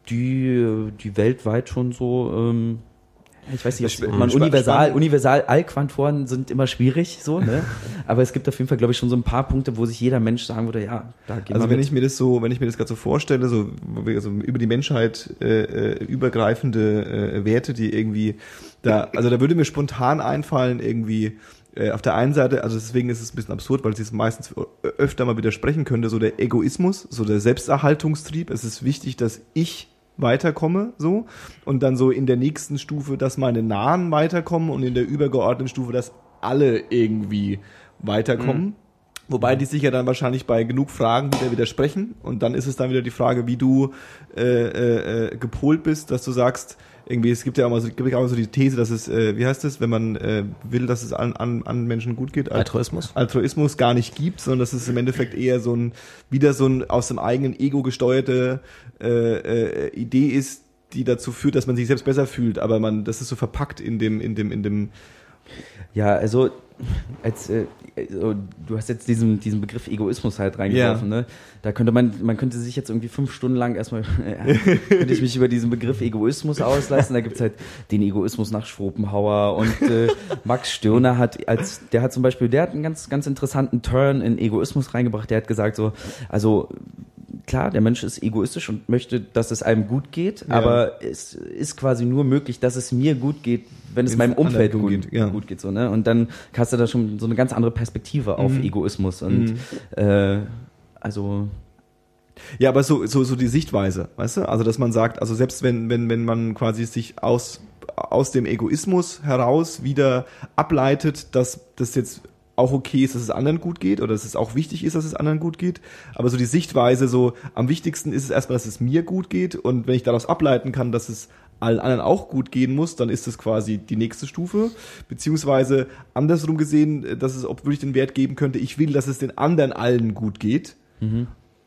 die, die weltweit schon so, ähm, ich weiß nicht, ob man universal, universal Allquantoren sind immer schwierig, so, ne? *laughs* Aber es gibt auf jeden Fall, glaube ich, schon so ein paar Punkte, wo sich jeder Mensch sagen würde, ja, da gehen Also wenn mit. ich mir das so, wenn ich mir das gerade so vorstelle, so also über die Menschheit äh, äh, übergreifende äh, Werte, die irgendwie da, also da würde mir spontan einfallen irgendwie äh, auf der einen Seite, also deswegen ist es ein bisschen absurd, weil es sich meistens öfter mal widersprechen könnte, so der Egoismus, so der Selbsterhaltungstrieb. Es ist wichtig, dass ich weiterkomme, so und dann so in der nächsten Stufe, dass meine Nahen weiterkommen und in der übergeordneten Stufe, dass alle irgendwie weiterkommen. Wobei die sich ja dann wahrscheinlich bei genug Fragen wieder widersprechen. Und dann ist es dann wieder die Frage, wie du äh, äh, äh, gepolt bist, dass du sagst, irgendwie, es gibt ja auch mal so, gibt auch mal so die These, dass es, äh, wie heißt es, wenn man äh, will, dass es an, an, an Menschen gut geht, Altruismus? Altruismus gar nicht gibt, sondern dass es im Endeffekt eher so ein, wieder so ein aus dem eigenen Ego gesteuerte äh, äh, Idee ist, die dazu führt, dass man sich selbst besser fühlt, aber man, das ist so verpackt in dem, in dem, in dem, Ja, also, als, äh, also, du hast jetzt diesen, diesen Begriff Egoismus halt reingeworfen, ne? Da könnte man, man könnte sich jetzt irgendwie fünf Stunden lang erstmal, *laughs* äh, könnte ich mich über diesen Begriff Egoismus auslassen. Da gibt's halt den Egoismus nach Schopenhauer und äh, Max Stirner hat als, der hat zum Beispiel, der hat einen ganz, ganz interessanten Turn in Egoismus reingebracht. Der hat gesagt so, also klar, der Mensch ist egoistisch und möchte, dass es einem gut geht, Ja. aber es ist quasi nur möglich, dass es mir gut geht, wenn es meinem Umfeld gut, geht, ja. gut geht. So, ne? Und dann hast du da schon so eine ganz andere Perspektive auf Mhm. Egoismus. Und äh, also Ja, aber so, so, so die Sichtweise, weißt du? Also, dass man sagt, also selbst wenn, wenn, wenn man quasi sich aus, aus dem Egoismus heraus wieder ableitet, dass das jetzt auch okay ist, dass es anderen gut geht oder dass es auch wichtig ist, dass es anderen gut geht. Aber so die Sichtweise, so am wichtigsten ist es erstmal, dass es mir gut geht und wenn ich daraus ableiten kann, dass es allen anderen auch gut gehen muss, dann ist das quasi die nächste Stufe. Beziehungsweise andersrum gesehen, dass es auch wirklich den Wert geben könnte, ich will, dass es den anderen allen gut geht.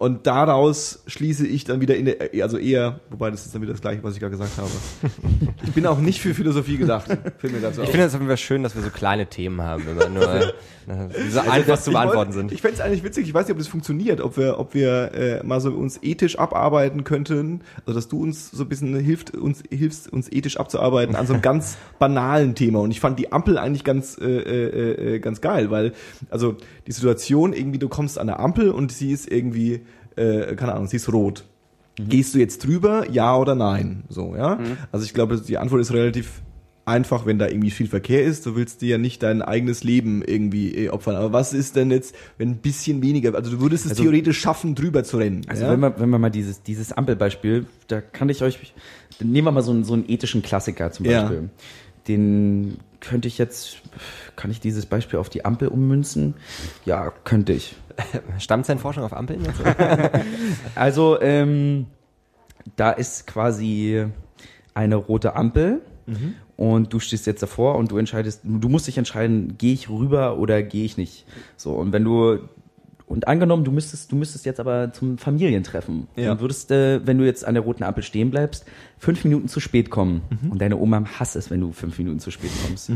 Und daraus schließe ich dann wieder in der, also eher, wobei das ist dann wieder das gleiche, was ich gerade gesagt habe. *laughs* Ich bin auch nicht für Philosophie gedacht. Fällt mir dazu Ich finde es auf jeden Fall schön, dass wir so kleine Themen haben, immer nur *laughs* äh, die so einfach zu beantworten sind. Ich fände es eigentlich witzig, ich weiß nicht, ob das funktioniert, ob wir, ob wir äh, mal so uns ethisch abarbeiten könnten, also dass du uns so ein bisschen hilft, uns hilfst, uns ethisch abzuarbeiten an so einem *laughs* ganz banalen Thema. Und ich fand die Ampel eigentlich ganz, äh, äh, äh, ganz geil, weil, also die Situation irgendwie, du kommst an der Ampel und sie ist irgendwie, äh, keine Ahnung, sie ist rot. Gehst du jetzt drüber, ja oder nein? So, ja. Also ich glaube, die Antwort ist relativ einfach, wenn da irgendwie viel Verkehr ist. Du willst dir ja nicht dein eigenes Leben irgendwie äh, opfern. Aber was ist denn jetzt, wenn ein bisschen weniger, also du würdest es Also- theoretisch schaffen, drüber zu rennen. Also ja? wenn, wir, wenn wir mal dieses, dieses Ampelbeispiel, da kann ich euch, nehmen wir mal so einen, so einen ethischen Klassiker zum Ja. Beispiel. Den könnte ich jetzt, kann ich dieses Beispiel auf die Ampel ummünzen? Ja, könnte ich. *laughs* Stammzellenforschung auf Ampeln? *laughs* Also, ähm, da ist quasi eine rote Ampel und du stehst jetzt davor und du entscheidest, du musst dich entscheiden, gehe ich rüber oder gehe ich nicht. So, und wenn du und angenommen, du müsstest, du müsstest jetzt aber zum Familientreffen Ja. und würdest, äh, wenn du jetzt an der roten Ampel stehen bleibst, fünf Minuten zu spät kommen. Und deine Oma hasst es, wenn du fünf Minuten zu spät kommst.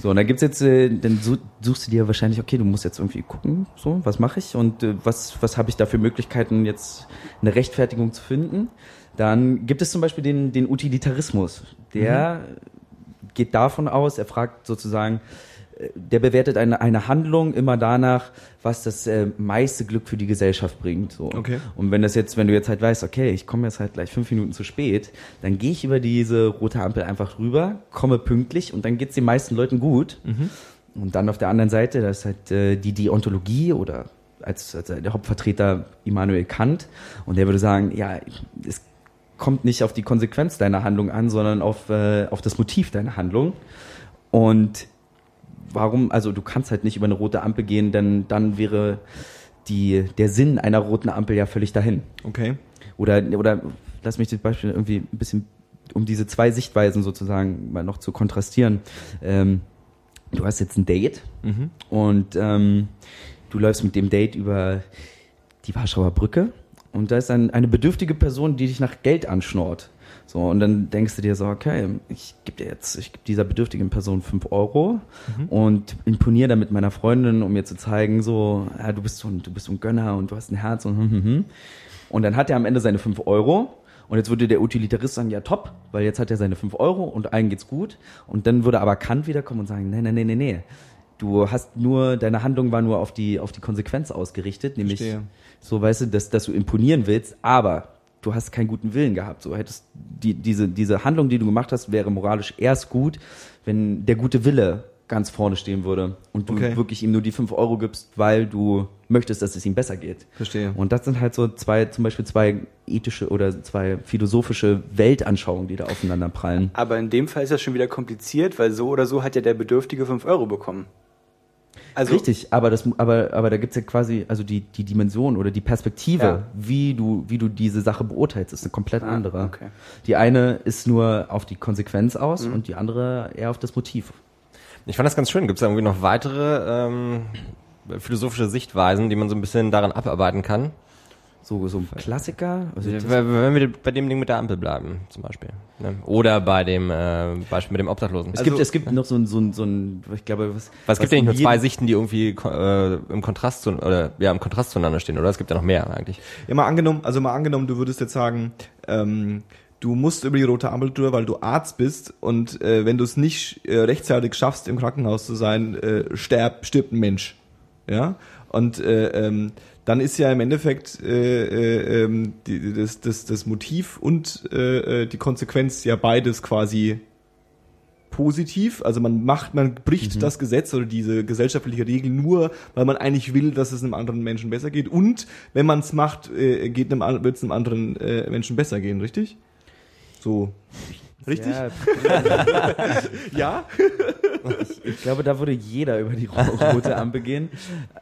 So, und dann gibt's jetzt, äh, dann su- suchst du dir wahrscheinlich, okay, du musst jetzt irgendwie gucken, so, was mache ich und äh, was, was habe ich da für Möglichkeiten, jetzt eine Rechtfertigung zu finden. Dann gibt es zum Beispiel den, den Utilitarismus. Der geht davon aus, er fragt sozusagen, der bewertet eine, eine Handlung immer danach, was das äh, meiste Glück für die Gesellschaft bringt. So. Okay. Und wenn das jetzt, wenn du jetzt halt weißt, okay, ich komme jetzt halt gleich fünf Minuten zu spät, dann gehe ich über diese rote Ampel einfach rüber, komme pünktlich und dann geht's den meisten Leuten gut. Und dann auf der anderen Seite, das ist halt äh, die Deontologie oder als, als der Hauptvertreter Immanuel Kant und der würde sagen, ja, es kommt nicht auf die Konsequenz deiner Handlung an, sondern auf, äh, auf das Motiv deiner Handlung. Und warum, also du kannst halt nicht über eine rote Ampel gehen, denn dann wäre die, der Sinn einer roten Ampel ja völlig dahin. okay. Oder, oder lass mich das Beispiel irgendwie ein bisschen, um diese zwei Sichtweisen sozusagen mal noch zu kontrastieren. Ähm, du hast jetzt ein Date und ähm, du läufst mit dem Date über die Warschauer Brücke und da ist ein, eine bedürftige Person, die dich nach Geld anschnort. So, und dann denkst du dir so, okay, ich gebe dir jetzt, ich gebe dieser bedürftigen Person fünf Euro und imponiere damit meiner Freundin, um mir zu zeigen, so, ja, du bist so ein, du bist so ein Gönner und du hast ein Herz und hm, hm, hm. Und dann hat er am Ende seine fünf Euro und jetzt würde der Utilitarist sagen, ja top, weil jetzt hat er seine fünf Euro und allen geht's gut. Und dann würde aber Kant wiederkommen und sagen, nee, nee, nee, nee, nee. Du hast nur, deine Handlung war nur auf die, auf die Konsequenz ausgerichtet, nämlich Verstehe. so, weißt du, dass, dass du imponieren willst, aber du hast keinen guten Willen gehabt. So hättest die, diese, diese Handlung, die du gemacht hast, wäre moralisch erst gut, wenn der gute Wille ganz vorne stehen würde und du Okay. wirklich ihm nur die fünf Euro gibst, weil du möchtest, dass es ihm besser geht. Verstehe. Und das sind halt so zwei, zum Beispiel zwei ethische oder zwei philosophische Weltanschauungen, die da aufeinander prallen. Aber in dem Fall ist das schon wieder kompliziert, weil so oder so hat ja der Bedürftige 5 Euro bekommen. Also, Richtig, aber das, aber, aber da gibt's ja quasi, also die, die Dimension oder die Perspektive, Ja. wie du, wie du diese Sache beurteilst, ist eine komplett Ah, andere. okay. Die eine ist nur auf die Konsequenz aus Mhm. und die andere eher auf das Motiv. Ich fand das ganz schön. Gibt es da irgendwie noch weitere ähm, philosophische Sichtweisen, die man so ein bisschen daran abarbeiten kann? So, so ein Klassiker. Also Wenn wir bei dem Ding mit der Ampel bleiben, zum Beispiel. Ne? Oder bei dem äh, Beispiel mit dem Obdachlosen. es, Also- gibt, es gibt noch so ein, so ein, so ein, ich glaube, was. Es gibt ja nicht nur zwei Sichten, die irgendwie äh, im Kontrast zu, oder ja im Kontrast zueinander stehen, oder? Es gibt ja noch mehr eigentlich. Ja, mal angenommen, also mal angenommen, du würdest jetzt sagen, ähm, du musst über die rote Ampel drüber, weil du Arzt bist und äh, wenn du es nicht äh, rechtzeitig schaffst, im Krankenhaus zu sein, äh, sterb, stirbt ein Mensch. Ja. Und äh, ähm, dann ist ja im Endeffekt äh, äh, ähm, die, das, das, das Motiv und äh, äh, die Konsequenz ja beides quasi positiv. Also man macht, man bricht das Gesetz oder diese gesellschaftliche Regel nur, weil man eigentlich will, dass es einem anderen Menschen besser geht. Und wenn man es macht, äh, geht einem, wird es einem anderen äh, Menschen besser gehen, richtig? So. Richtig? Ja, *laughs* Ja? ich glaube, da würde jeder über die ro- rote Ampel gehen.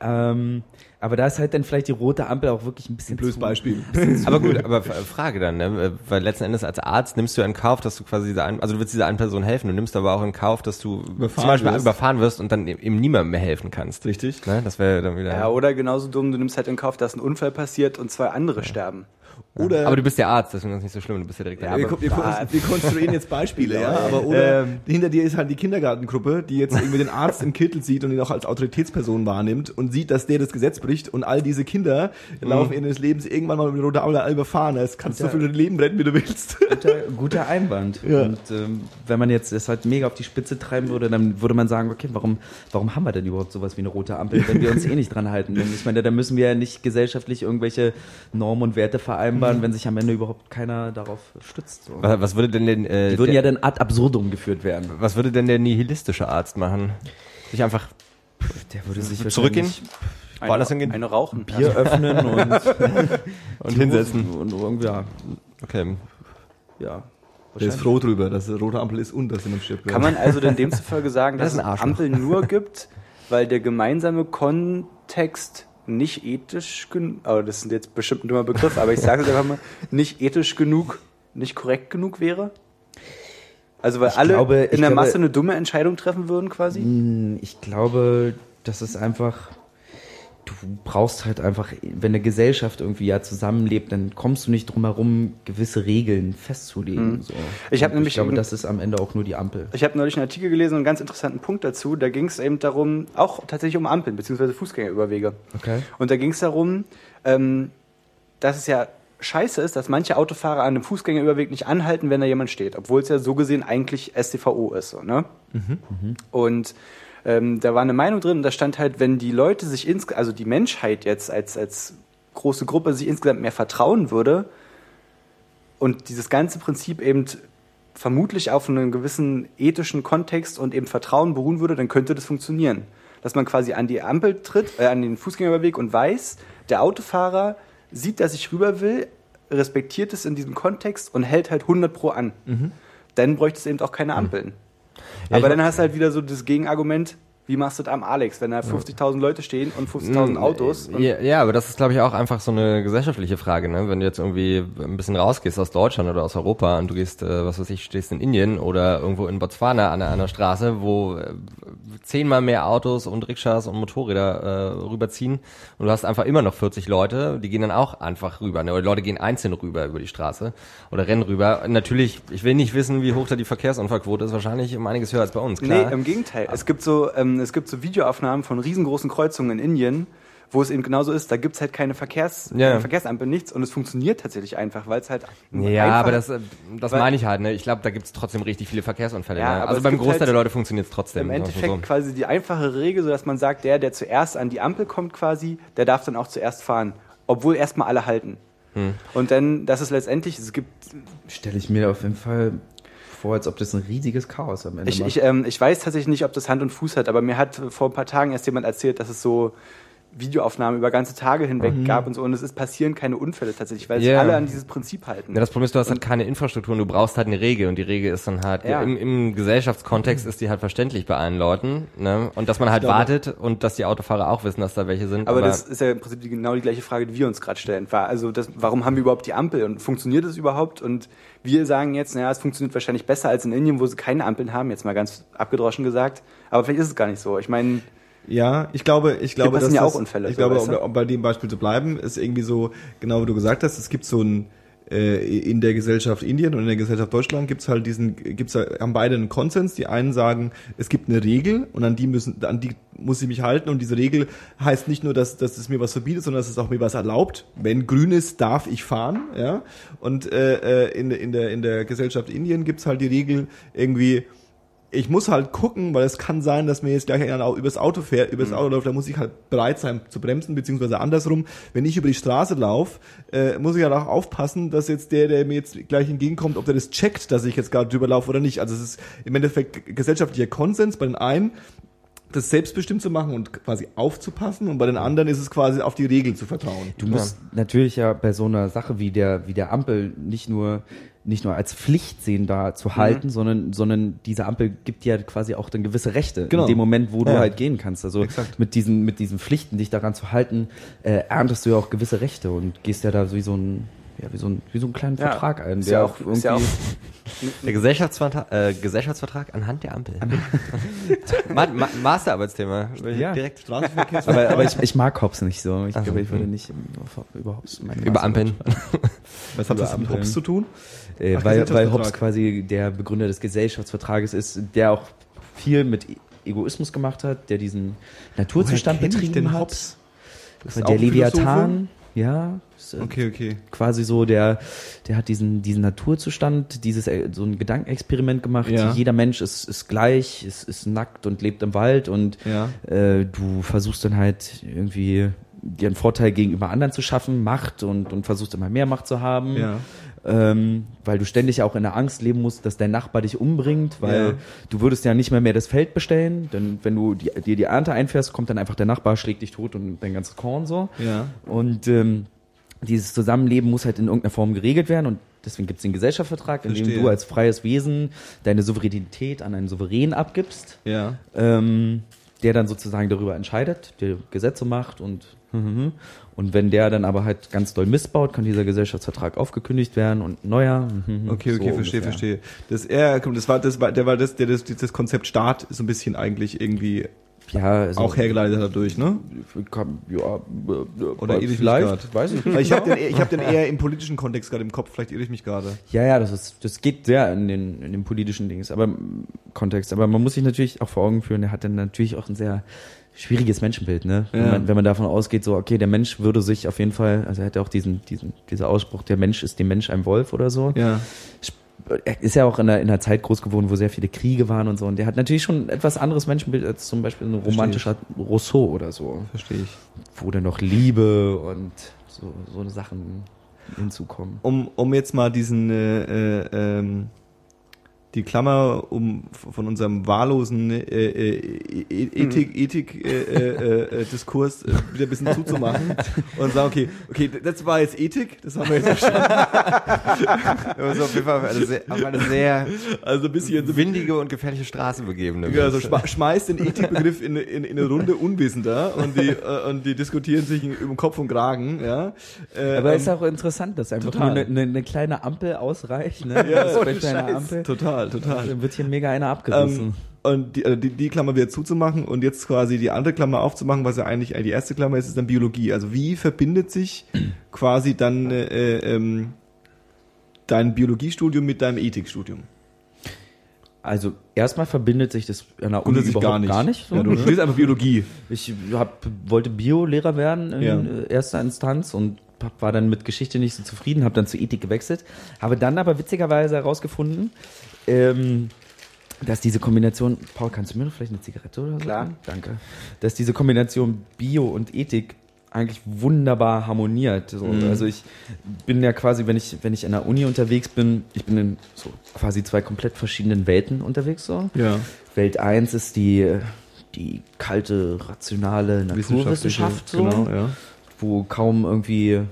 Ähm, aber da ist halt dann vielleicht die rote Ampel auch wirklich ein bisschen Blödes Beispiel. *laughs* Aber gut, aber Frage dann, ne? weil letzten Endes als Arzt nimmst du in Kauf, dass du quasi dieser einen, also du willst dieser einen Person helfen, du nimmst aber auch in Kauf, dass du Überfahren zum Beispiel wirst. überfahren wirst und dann eben niemandem mehr helfen kannst. Richtig. Ne? Das wäre dann wieder. ja, oder genauso dumm, du nimmst halt in Kauf, dass ein Unfall passiert und zwei andere sterben. Oder aber du bist ja Arzt, deswegen ist das nicht so schlimm, du bist ja direkt Ja, der wir, aber wir, was? wir konstruieren jetzt Beispiele, ja, aber oder hinter dir ist halt die Kindergartengruppe, die jetzt irgendwie den Arzt im Kittel sieht und ihn auch als Autoritätsperson wahrnimmt und sieht, dass der das Gesetz bricht und all diese Kinder laufen in des Lebens irgendwann mal mit roten Ampel überfahren. Es kannst du so viele Leben retten, wie du willst. Guter, guter Einwand. Ja. Und ähm, wenn man jetzt das halt mega auf die Spitze treiben würde, dann würde man sagen, okay, warum, warum haben wir denn überhaupt sowas wie eine rote Ampel, wenn wir uns eh nicht dran halten? Denn ich meine, da müssen wir ja nicht gesellschaftlich irgendwelche Normen und Werte vereinbaren, wenn sich am Ende überhaupt keiner darauf stützt. So. Was, was würde denn den, äh, Die würden der, ja dann ad absurdum geführt werden. was würde denn der nihilistische Arzt machen? Sich einfach Der würde sich zurückgehen, woanders hingehen, Eine rauchen. Bier öffnen und, *laughs* und hinsetzen. und irgendwie, ja, Okay. ja. Der ist froh drüber, dass eine rote Ampel ist und dass jemand stirbt. Kann man also denn demzufolge sagen, *laughs* Das dass es. Ampel nur gibt, weil der gemeinsame Kontext nicht ethisch genug, aber das ist jetzt bestimmt ein dummer Begriff, aber ich sage es einfach mal, nicht ethisch genug, nicht korrekt genug wäre? Also weil Ich alle glaube- in der glaube- Masse eine dumme Entscheidung treffen würden quasi? Hm, Ich glaube, das ist einfach, du brauchst halt einfach, wenn eine Gesellschaft irgendwie ja zusammenlebt, dann kommst du nicht drum herum, gewisse Regeln festzulegen. So. Hm. Ich nämlich ich glaube, das ist am Ende auch nur die Ampel. Ich habe neulich einen Artikel gelesen und einen ganz interessanten Punkt dazu. Da ging es eben darum, auch tatsächlich um Ampeln bzw. Fußgängerüberwege. Okay. Und da ging es darum, ähm, dass es ja scheiße ist, dass manche Autofahrer an einem Fußgängerüberweg nicht anhalten, wenn da jemand steht, obwohl es ja so gesehen eigentlich STVO ist. So, ne? Und ähm, da war eine Meinung drin und da stand halt, wenn die Leute sich ins, also die Menschheit jetzt als, als große Gruppe sich insgesamt mehr vertrauen würde und dieses ganze Prinzip eben vermutlich auf einem gewissen ethischen Kontext und eben Vertrauen beruhen würde, dann könnte das funktionieren. Dass man quasi an die Ampel tritt, äh, an den Fußgängerüberweg und weiß, der Autofahrer sieht, dass ich rüber will, respektiert es in diesem Kontext und hält halt 100 pro an. Dann bräuchte es eben auch keine Ampeln. Ja, Aber dann hast du halt wieder so das Gegenargument, wie machst du das am Alex, wenn da 50.000 Leute stehen und 50.000 Autos? Und Ja, ja, aber das ist, glaube ich, auch einfach so eine gesellschaftliche Frage. Ne? Wenn du jetzt irgendwie ein bisschen rausgehst aus Deutschland oder aus Europa und du gehst, äh, was weiß ich, stehst in Indien oder irgendwo in Botswana an einer, einer Straße, wo äh, zehnmal mehr Autos und Rikschas und Motorräder äh, rüberziehen und du hast einfach immer noch 40 Leute, die gehen dann auch einfach rüber. Ne? Oder Leute gehen einzeln rüber über die Straße oder rennen rüber. Natürlich, ich will nicht wissen, wie hoch da die Verkehrsunfallquote ist. Wahrscheinlich um einiges höher als bei uns, klar. Nee, im Gegenteil. Es gibt so, ähm, es gibt so Videoaufnahmen von riesengroßen Kreuzungen in Indien, wo es eben genauso ist. Da gibt's halt keine Verkehrs Ja. keine Verkehrsampel, nichts und es funktioniert tatsächlich einfach, weil es halt Ja, einfach- aber das, äh, das meine ich halt. Ne? Ich glaube, da gibt's trotzdem richtig viele Verkehrsunfälle. Ja, ne? Also es beim gibt Großteil halt der Leute funktioniert's trotzdem. im Endeffekt so. quasi die einfache Regel, so dass man sagt, der, der zuerst an die Ampel kommt quasi, der darf dann auch zuerst fahren, obwohl erstmal alle halten. Hm. Und dann, das ist letztendlich, es gibt Stelle ich mir auf jeden Fall vor, als ob das ein riesiges Chaos am Ende Ich, macht. ich, ähm, ich weiß tatsächlich nicht, ob das Hand und Fuß hat, aber mir hat vor ein paar Tagen erst jemand erzählt, dass es so Videoaufnahmen über ganze Tage hinweg gab und so und es ist passieren keine Unfälle tatsächlich, weil sich Ja. alle an dieses Prinzip halten. Ja, das Problem ist, du hast halt keine Infrastruktur und du brauchst halt eine Regel und die Regel ist dann halt, Ja. im, im Gesellschaftskontext ist die halt verständlich bei allen Leuten, ne? Und dass man halt glaube- wartet und dass die Autofahrer auch wissen, dass da welche sind. aber, das ist ja im Prinzip genau die gleiche Frage, die wir uns gerade stellen. Also das, warum haben wir überhaupt die Ampel und funktioniert es überhaupt? Und wir sagen jetzt, naja, es funktioniert wahrscheinlich besser als in Indien, wo sie keine Ampeln haben, jetzt mal ganz abgedroschen gesagt. Aber vielleicht ist es gar nicht so. Ich meine, Ja, ich glaube, ich glaube, passieren dass ja das, auch Unfälle, Ich so, glaube, um, um bei dem Beispiel zu bleiben, ist irgendwie so, genau wie du gesagt hast, es gibt so ein äh, in der Gesellschaft Indien und in der Gesellschaft Deutschland gibt's halt diesen, gibt's halt, haben beide einen Konsens. Die einen sagen, es gibt eine Regel und an die müssen, an die muss ich mich halten und diese Regel heißt nicht nur, dass, dass es mir was verbietet, sondern dass es auch mir was erlaubt. Wenn grün ist, darf ich fahren, ja. Und äh, äh, in, in der in der Gesellschaft Indien gibt's halt die Regel irgendwie ich muss halt gucken, weil es kann sein, dass mir jetzt gleich einer übers Auto fährt, übers Mhm. Auto läuft, da muss ich halt bereit sein zu bremsen, beziehungsweise andersrum. Wenn ich über die Straße laufe, äh, muss ich halt auch aufpassen, dass jetzt der, der mir jetzt gleich entgegenkommt, ob der das checkt, dass ich jetzt gerade drüber laufe oder nicht. Also es ist im Endeffekt gesellschaftlicher Konsens bei den einen, das selbstbestimmt zu machen und quasi aufzupassen und bei den anderen ist es quasi auf die Regel zu vertrauen. Du musst natürlich ja bei so einer Sache wie der, wie der Ampel nicht nur, nicht nur als Pflicht sehen, da Mhm. zu halten, sondern, sondern diese Ampel gibt dir quasi auch dann gewisse Rechte Genau. in dem Moment, wo du Ja. halt gehen kannst. Also Exakt. mit diesen, mit diesen Pflichten, dich daran zu halten, äh, erntest du ja auch gewisse Rechte und gehst ja da wie so ein, ja, wie so ein, wie so einen kleinen Ja. Vertrag ein, der ja auch irgendwie, ja auch- *laughs* Der Gesellschaftsvertrag, äh, Gesellschaftsvertrag anhand der Ampel. *laughs* Ma Ma Masterarbeitsthema. Ja. Direkt Straßenverkehr. *laughs* aber, aber ich, ich mag Hobbs nicht so. Ich Ach so, glaube, ich würde nicht über Hobbs über Ampeln. Was hat das mit Ampeln. Hobbs zu tun? Äh, Ach, weil, weil. Hobbes quasi der Begründer des Gesellschaftsvertrages ist, der auch viel mit E- Egoismus gemacht hat, der diesen Naturzustand betrieben hat. Ist Der Leviathan, ja, ist, äh, Okay, okay. quasi so, der, der hat diesen, diesen Naturzustand, dieses, äh, so ein Gedankenexperiment gemacht. Ja. Jeder Mensch ist, ist gleich, ist, ist nackt und lebt im Wald und Ja. äh, du versuchst dann halt irgendwie dir einen Vorteil gegenüber anderen zu schaffen, Macht und, und versuchst immer mehr Macht zu haben. Ja. Ähm, weil du ständig auch in der Angst leben musst, dass dein Nachbar dich umbringt, weil Ja. du würdest ja nicht mehr mehr das Feld bestellen, denn wenn du die, dir die Ernte einfährst, kommt dann einfach der Nachbar, schlägt dich tot und dein ganzes Korn so. Ja. Und ähm, dieses Zusammenleben muss halt in irgendeiner Form geregelt werden und deswegen gibt es den Gesellschaftsvertrag, in dem Verstehe. du als freies Wesen deine Souveränität an einen Souverän abgibst, Ja. ähm, der dann sozusagen darüber entscheidet, der Gesetze macht und und wenn der dann aber halt ganz doll missbaut, kann dieser Gesellschaftsvertrag aufgekündigt werden und neuer. Okay, okay, so verstehe, ungefähr. verstehe. Das, er, das war, das war, der war das, der das, das Konzept Staat so ein bisschen eigentlich irgendwie Ja, also, auch hergeleitet dadurch, ne? Kann, ja, äh, Oder irre ich mich vielleicht, grad? weiß ich nicht. ich habe den, *laughs* ich hab den eher im politischen Kontext gerade im Kopf, vielleicht irre ich mich gerade. Ja, ja, das ist, das geht sehr in den, in den politischen Dings, aber mm, Kontext. Aber man muss sich natürlich auch vor Augen führen, er hat dann natürlich auch ein sehr schwieriges Menschenbild, ne? Wenn, Ja. man, wenn man davon ausgeht, so, okay, der Mensch würde sich auf jeden Fall, also er hat ja auch diesen, diesen, dieser Ausspruch, der Mensch ist dem Mensch ein Wolf oder so. Ja. Er ist ja auch in einer, in einer Zeit groß geworden, wo sehr viele Kriege waren und so. Und der hat natürlich schon ein etwas anderes Menschenbild als zum Beispiel ein romantischer Rousseau oder so, Verstehe ich. wo dann noch Liebe und so, so Sachen hinzukommen. Um, um jetzt mal diesen, äh, äh, ähm, die Klammer um von unserem wahllosen äh, äh, Ethik Ethik äh, äh, äh, Diskurs äh, wieder ein bisschen zuzumachen *laughs* und sagen okay okay das war jetzt Ethik das haben wir jetzt verstanden *laughs* also auf jeden Fall eine sehr, auf eine sehr also ein bisschen so windige und gefährliche Straße begeben. ja, also schma schmeißt den Ethikbegriff in, in, in eine Runde Unwissender und die *laughs* äh, und die diskutieren sich über Kopf und Kragen ja äh, Aber ähm, ist auch interessant, dass einfach total. nur eine, eine, eine kleine Ampel ausreicht. Ne? Ja, das eine Scheiß. Ampel. total total Dann wird hier mega einer abgerissen. Ähm, und die, also die, die Klammer wieder zuzumachen und jetzt quasi die andere Klammer aufzumachen, was ja eigentlich die erste Klammer ist, ist dann Biologie. Also wie verbindet sich *clears throat* quasi dann äh, ähm, dein Biologiestudium mit deinem Ethikstudium? also erstmal verbindet sich das an der Uni überhaupt gar nicht. so, ja, du studierst einfach Biologie. Ich hab, wollte Bio-Lehrer werden in Ja. äh, erster Instanz und war dann mit Geschichte nicht so zufrieden, habe dann zu Ethik gewechselt, habe dann aber witzigerweise herausgefunden, ähm, dass diese Kombination, Paul, kannst du mir noch vielleicht eine Zigarette oder so? Klar. Danke. Dass diese Kombination Bio und Ethik eigentlich wunderbar harmoniert. So. Mhm. Also ich bin ja quasi, wenn ich, wenn ich an der Uni unterwegs bin, ich bin in so quasi zwei komplett verschiedenen Welten unterwegs. So. Ja. Welt 1 ist die, die kalte, rationale Naturwissenschaft, so, Genau, ja. wo kaum irgendwie,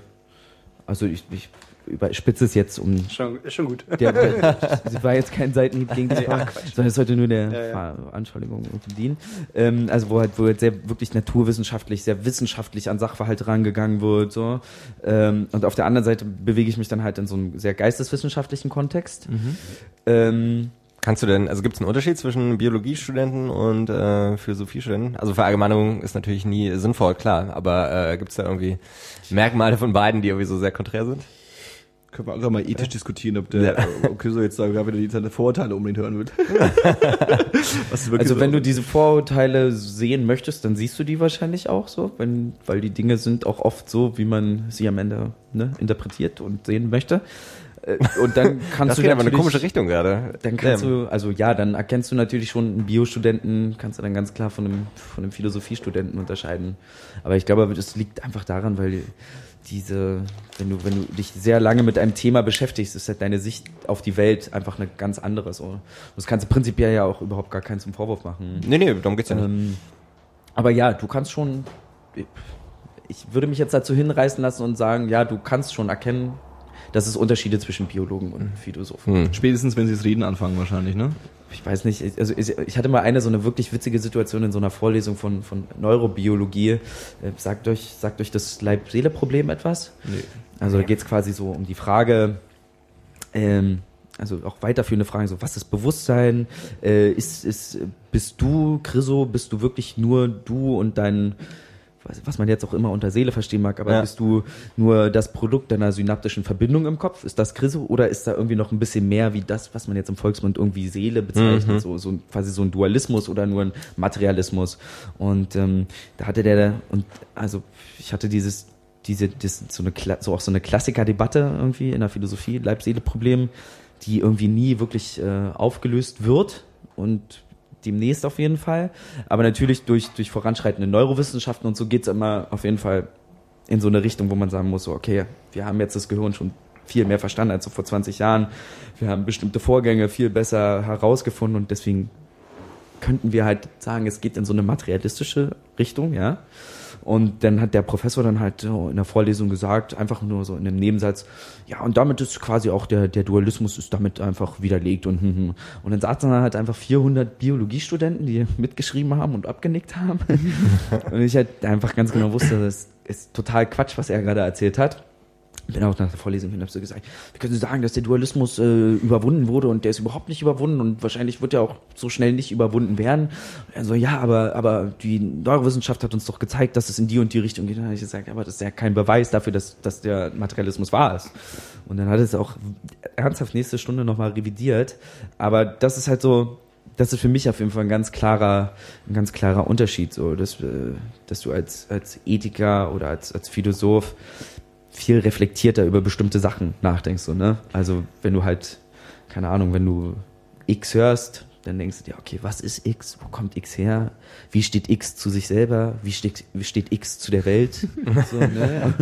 also ich, ich überspitze es jetzt um Schon, ist schon gut. der, *laughs* sie war jetzt kein Seitenhieb gegen dich, sondern es sollte nur der Ja, ja. Irgendwie dienen. Ähm, also wo halt, wo halt sehr wirklich naturwissenschaftlich, sehr wissenschaftlich an Sachverhalte rangegangen wird. So. Ähm, und auf der anderen Seite bewege ich mich dann halt in so einem sehr geisteswissenschaftlichen Kontext. Ähm, Kannst du denn, also gibt es einen Unterschied zwischen Biologiestudenten und äh, Philosophiestudenten? Also Verallgemeinerung ist natürlich nie sinnvoll, klar, aber äh, gibt es da irgendwie Merkmale von beiden, die irgendwie so sehr konträr sind? Können wir einfach mal ethisch diskutieren, ob der ob so jetzt da wieder die seine Vorurteile unbedingt hören *laughs* wirklich Also so- wenn du diese Vorurteile sehen möchtest, dann siehst du die wahrscheinlich auch so, wenn, weil die Dinge sind auch oft so, wie man sie am Ende ne, interpretiert und sehen möchte. Äh, Und dann *laughs* kannst Das du geht aber in eine komische Richtung gerade. Dann kannst Ähm, du, also ja, dann erkennst du natürlich schon einen Biostudenten, kannst du dann ganz klar von einem, von einem Philosophiestudenten unterscheiden. Aber ich glaube, das liegt einfach daran, weil diese, wenn du, wenn du dich sehr lange mit einem Thema beschäftigst, ist halt deine Sicht auf die Welt einfach eine ganz andere. So. Und das kannst du prinzipiell ja auch überhaupt gar keinen zum Vorwurf machen. Nee, nee, darum geht's ja nicht. Ähm, aber ja, du kannst schon. Ich würde mich jetzt dazu hinreißen lassen und sagen, ja, du kannst schon erkennen, dass es Unterschiede zwischen Biologen und Philosophen Hm. Spätestens, wenn sie das Reden anfangen wahrscheinlich, ne? ich weiß nicht, ich- also ich ich hatte mal eine so eine wirklich witzige Situation in so einer Vorlesung von, von Neurobiologie. Äh, Sagt euch, sagt euch das Leib-Seele-Problem etwas? Nee. Also da geht es quasi so um die Frage, ähm, also auch weiterführende Fragen, so was ist Bewusstsein? Äh, ist, ist, bist du, Chriso, bist du wirklich nur du und dein, was, man jetzt auch immer unter Seele verstehen mag, aber Ja. bist du nur das Produkt deiner synaptischen Verbindung im Kopf? Ist das Chriso oder ist da irgendwie noch ein bisschen mehr wie das, was man jetzt im Volksmund irgendwie Seele bezeichnet, Mhm. so, so quasi so ein Dualismus oder nur ein Materialismus? Und ähm, da hatte der, und also ich hatte dieses diese, das, so eine, so auch so eine Klassikerdebatte irgendwie in der Philosophie, Leib-Seele-Problem, die irgendwie nie wirklich äh, aufgelöst wird und demnächst auf jeden Fall. Aber natürlich durch, durch voranschreitende Neurowissenschaften und so geht's immer auf jeden Fall in so eine Richtung, wo man sagen muss, so, okay, wir haben jetzt das Gehirn schon viel mehr verstanden als so vor 20 Jahren. Wir haben bestimmte Vorgänge viel besser herausgefunden und deswegen könnten wir halt sagen, es geht in so eine materialistische Richtung, ja. Und dann hat der Professor dann halt in der Vorlesung gesagt, einfach nur so in einem Nebensatz, ja, und damit ist quasi auch der, der Dualismus ist damit einfach widerlegt und, hm, hm. und dann saßen dann halt einfach 400 Biologiestudenten, die *laughs* mitgeschrieben haben und abgenickt haben. *laughs* und ich halt einfach ganz genau wusste, das ist total Quatsch, was er gerade erzählt hat. Bin auch nach der Vorlesung hin, hab so gesagt, wie können Sie sagen, dass der Dualismus äh, überwunden wurde und der ist überhaupt nicht überwunden und wahrscheinlich wird er auch so schnell nicht überwunden werden. Also ja, aber aber die Neurowissenschaft hat uns doch gezeigt, dass es in die und die Richtung geht. Dann habe ich gesagt, aber das ist ja kein Beweis dafür, dass, dass der Materialismus wahr ist. Und dann hat es auch ernsthaft nächste Stunde nochmal revidiert. Aber das ist halt so, das ist für mich auf jeden Fall ein ganz klarer, ein ganz klarer Unterschied, so, dass, äh, dass du als, als Ethiker oder als, als Philosoph viel reflektierter über bestimmte Sachen nachdenkst, so, ne? Also, wenn du halt, keine Ahnung, wenn du X hörst, dann denkst du dir, okay, was ist X? Wo kommt X her? Wie steht X zu sich selber? Wie steht, wie steht X zu der Welt? *laughs* so, ne?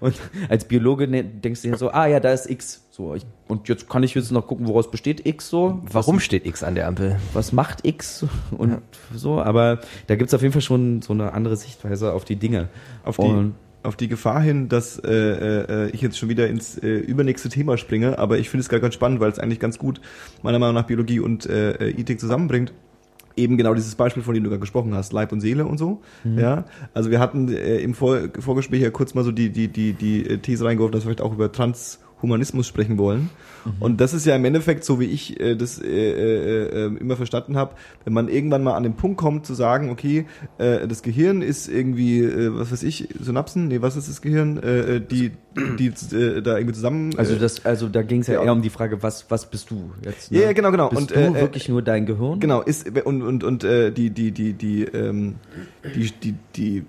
und als Biologe ne, denkst du dir so, ah ja, da ist X. So, ich, und jetzt kann ich jetzt noch gucken, woraus besteht X so. Warum steht X an der Ampel? Was macht X? Und so, aber da gibt's auf jeden Fall schon so eine andere Sichtweise auf die Dinge. Auf die, Und- auf die Gefahr hin, dass äh, äh, ich jetzt schon wieder ins äh, übernächste Thema springe, aber ich finde es gerade ganz spannend, weil es eigentlich ganz gut meiner Meinung nach Biologie und äh, äh, Ethik zusammenbringt. Eben genau dieses Beispiel, von dem du gerade gesprochen hast, Leib und Seele und so. Ja, also wir hatten äh, im Vor Vorgespräch ja kurz mal so die die die die äh, These reingeworfen, dass wir vielleicht auch über Transhumanismus sprechen wollen. Und das ist ja im Endeffekt so, wie ich äh, das äh, äh, äh, immer verstanden habe, wenn man irgendwann mal an den Punkt kommt zu sagen, okay, äh, das Gehirn ist irgendwie, äh, was weiß ich, Synapsen, nee, was ist das Gehirn, die die äh, da irgendwie zusammen. Also das, also da ging es ja, ja. eher um die Frage, was, was bist du jetzt? Ja, ja, genau, genau. Bist Und, du wirklich nur dein Gehirn? Genau, ist und und und die die die die ähm, die die die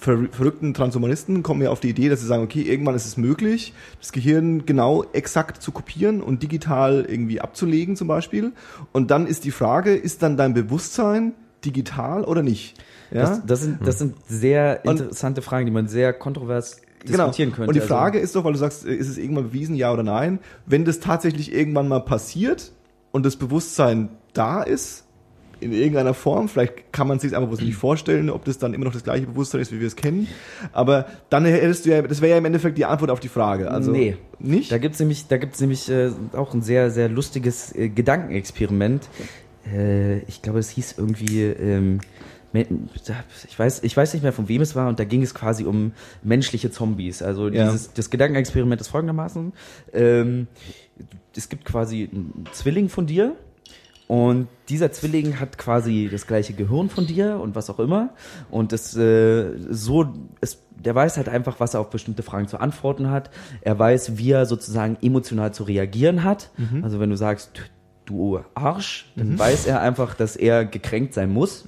ver verrückten Transhumanisten kommen ja auf die Idee, dass sie sagen, okay, irgendwann ist es möglich, das Gehirn genau exakt zu kopieren und digital irgendwie abzulegen zum Beispiel. Und dann ist die Frage, ist dann dein Bewusstsein digital oder nicht? Ja? Das, das, sind, das sind sehr Und- interessante Fragen, die man sehr kontrovers Genau. diskutieren könnte. Und die Also- Frage ist doch, weil du sagst, ist es irgendwann bewiesen, ja oder nein? Wenn das tatsächlich irgendwann mal passiert und das Bewusstsein da ist, in irgendeiner Form, vielleicht kann man es sich einfach bloß nicht vorstellen, ob das dann immer noch das gleiche Bewusstsein ist, wie wir es kennen. Aber dann hättest du ja, das wäre ja im Endeffekt die Antwort auf die Frage. Also nee. nicht? Da gibt's nämlich, da gibt's nämlich äh, auch ein sehr, sehr lustiges äh, Gedankenexperiment. Äh, ich glaube, es hieß irgendwie, ähm, ich weiß, ich weiß nicht mehr, von wem es war, und da ging es quasi um menschliche Zombies. Also Ja. dieses, das Gedankenexperiment ist folgendermaßen. Ähm, es gibt quasi einen Zwilling von dir, und dieser Zwilling hat quasi das gleiche Gehirn von dir und was auch immer. Und das äh, so, es, der weiß halt einfach, was er auf bestimmte Fragen zu antworten hat. Er weiß, wie er sozusagen emotional zu reagieren hat. Also wenn du sagst, du Arsch, dann weiß er einfach, dass er gekränkt sein muss.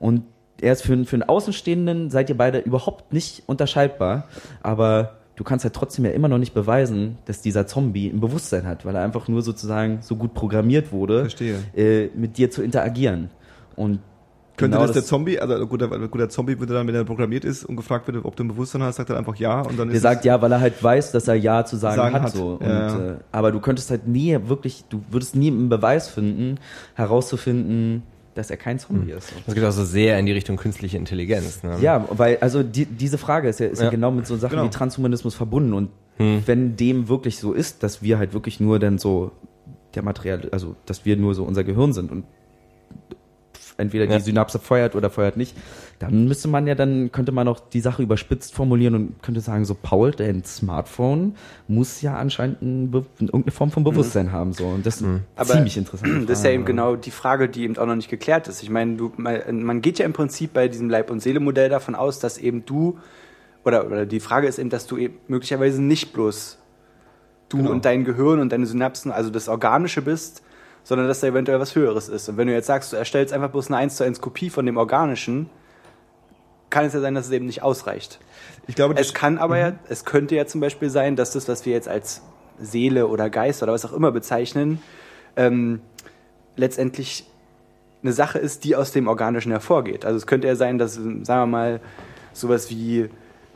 Und er ist für, einen- für einen Außenstehenden, seid ihr beide überhaupt nicht unterscheidbar. Aber du kannst halt trotzdem ja immer noch nicht beweisen, dass dieser Zombie ein Bewusstsein hat, weil er einfach nur sozusagen so gut programmiert wurde. Äh, mit dir zu interagieren. Und Könnte genau das, der Zombie, also gut, der, gut, der Zombie würde dann, wenn er programmiert ist und gefragt wird, ob du ein Bewusstsein hast, sagt er einfach ja und dann Der sagt ja, weil er halt weiß, dass er ja zu sagen, Sagen hat, hat. so. Und, ja. Äh, aber du könntest halt nie wirklich, du würdest nie einen Beweis finden, herauszufinden, dass er kein Zombie ist. So. Das geht auch so sehr in die Richtung künstliche Intelligenz. Ne? Ja, weil also die, diese Frage ist ja, ist ja. Ja. genau mit so Sachen Genau. wie Transhumanismus verbunden und wenn dem wirklich so ist, dass wir halt wirklich nur dann so der Material, also dass wir nur so unser Gehirn sind und entweder Ja. die Synapse feuert oder feuert nicht, dann müsste man ja dann könnte man auch die Sache überspitzt formulieren und könnte sagen so Paul, dein Smartphone muss ja anscheinend ein irgendeine Form von Bewusstsein haben so und das ist Aber ziemlich interessant. *clears throat* Das ist ja eben genau die Frage, die eben auch noch nicht geklärt ist. Ich meine, du, man man geht ja im Prinzip bei diesem Leib- und Seele-Modell davon aus, dass eben du, oder, oder die Frage ist eben, dass du eben möglicherweise nicht bloß du Genau. und dein Gehirn und deine Synapsen, also das Organische bist, sondern dass da eventuell was Höheres ist. Und wenn du jetzt sagst, du erstellst einfach bloß eine 1 zu 1 Kopie von dem Organischen, kann es ja sein, dass es eben nicht ausreicht. ich glaube, Es kann aber ja, es könnte ja zum Beispiel sein, dass das, was wir jetzt als Seele oder Geist oder was auch immer bezeichnen, ähm, letztendlich eine Sache ist, die aus dem Organischen hervorgeht. Also es könnte ja sein, dass, sagen wir mal, sowas wie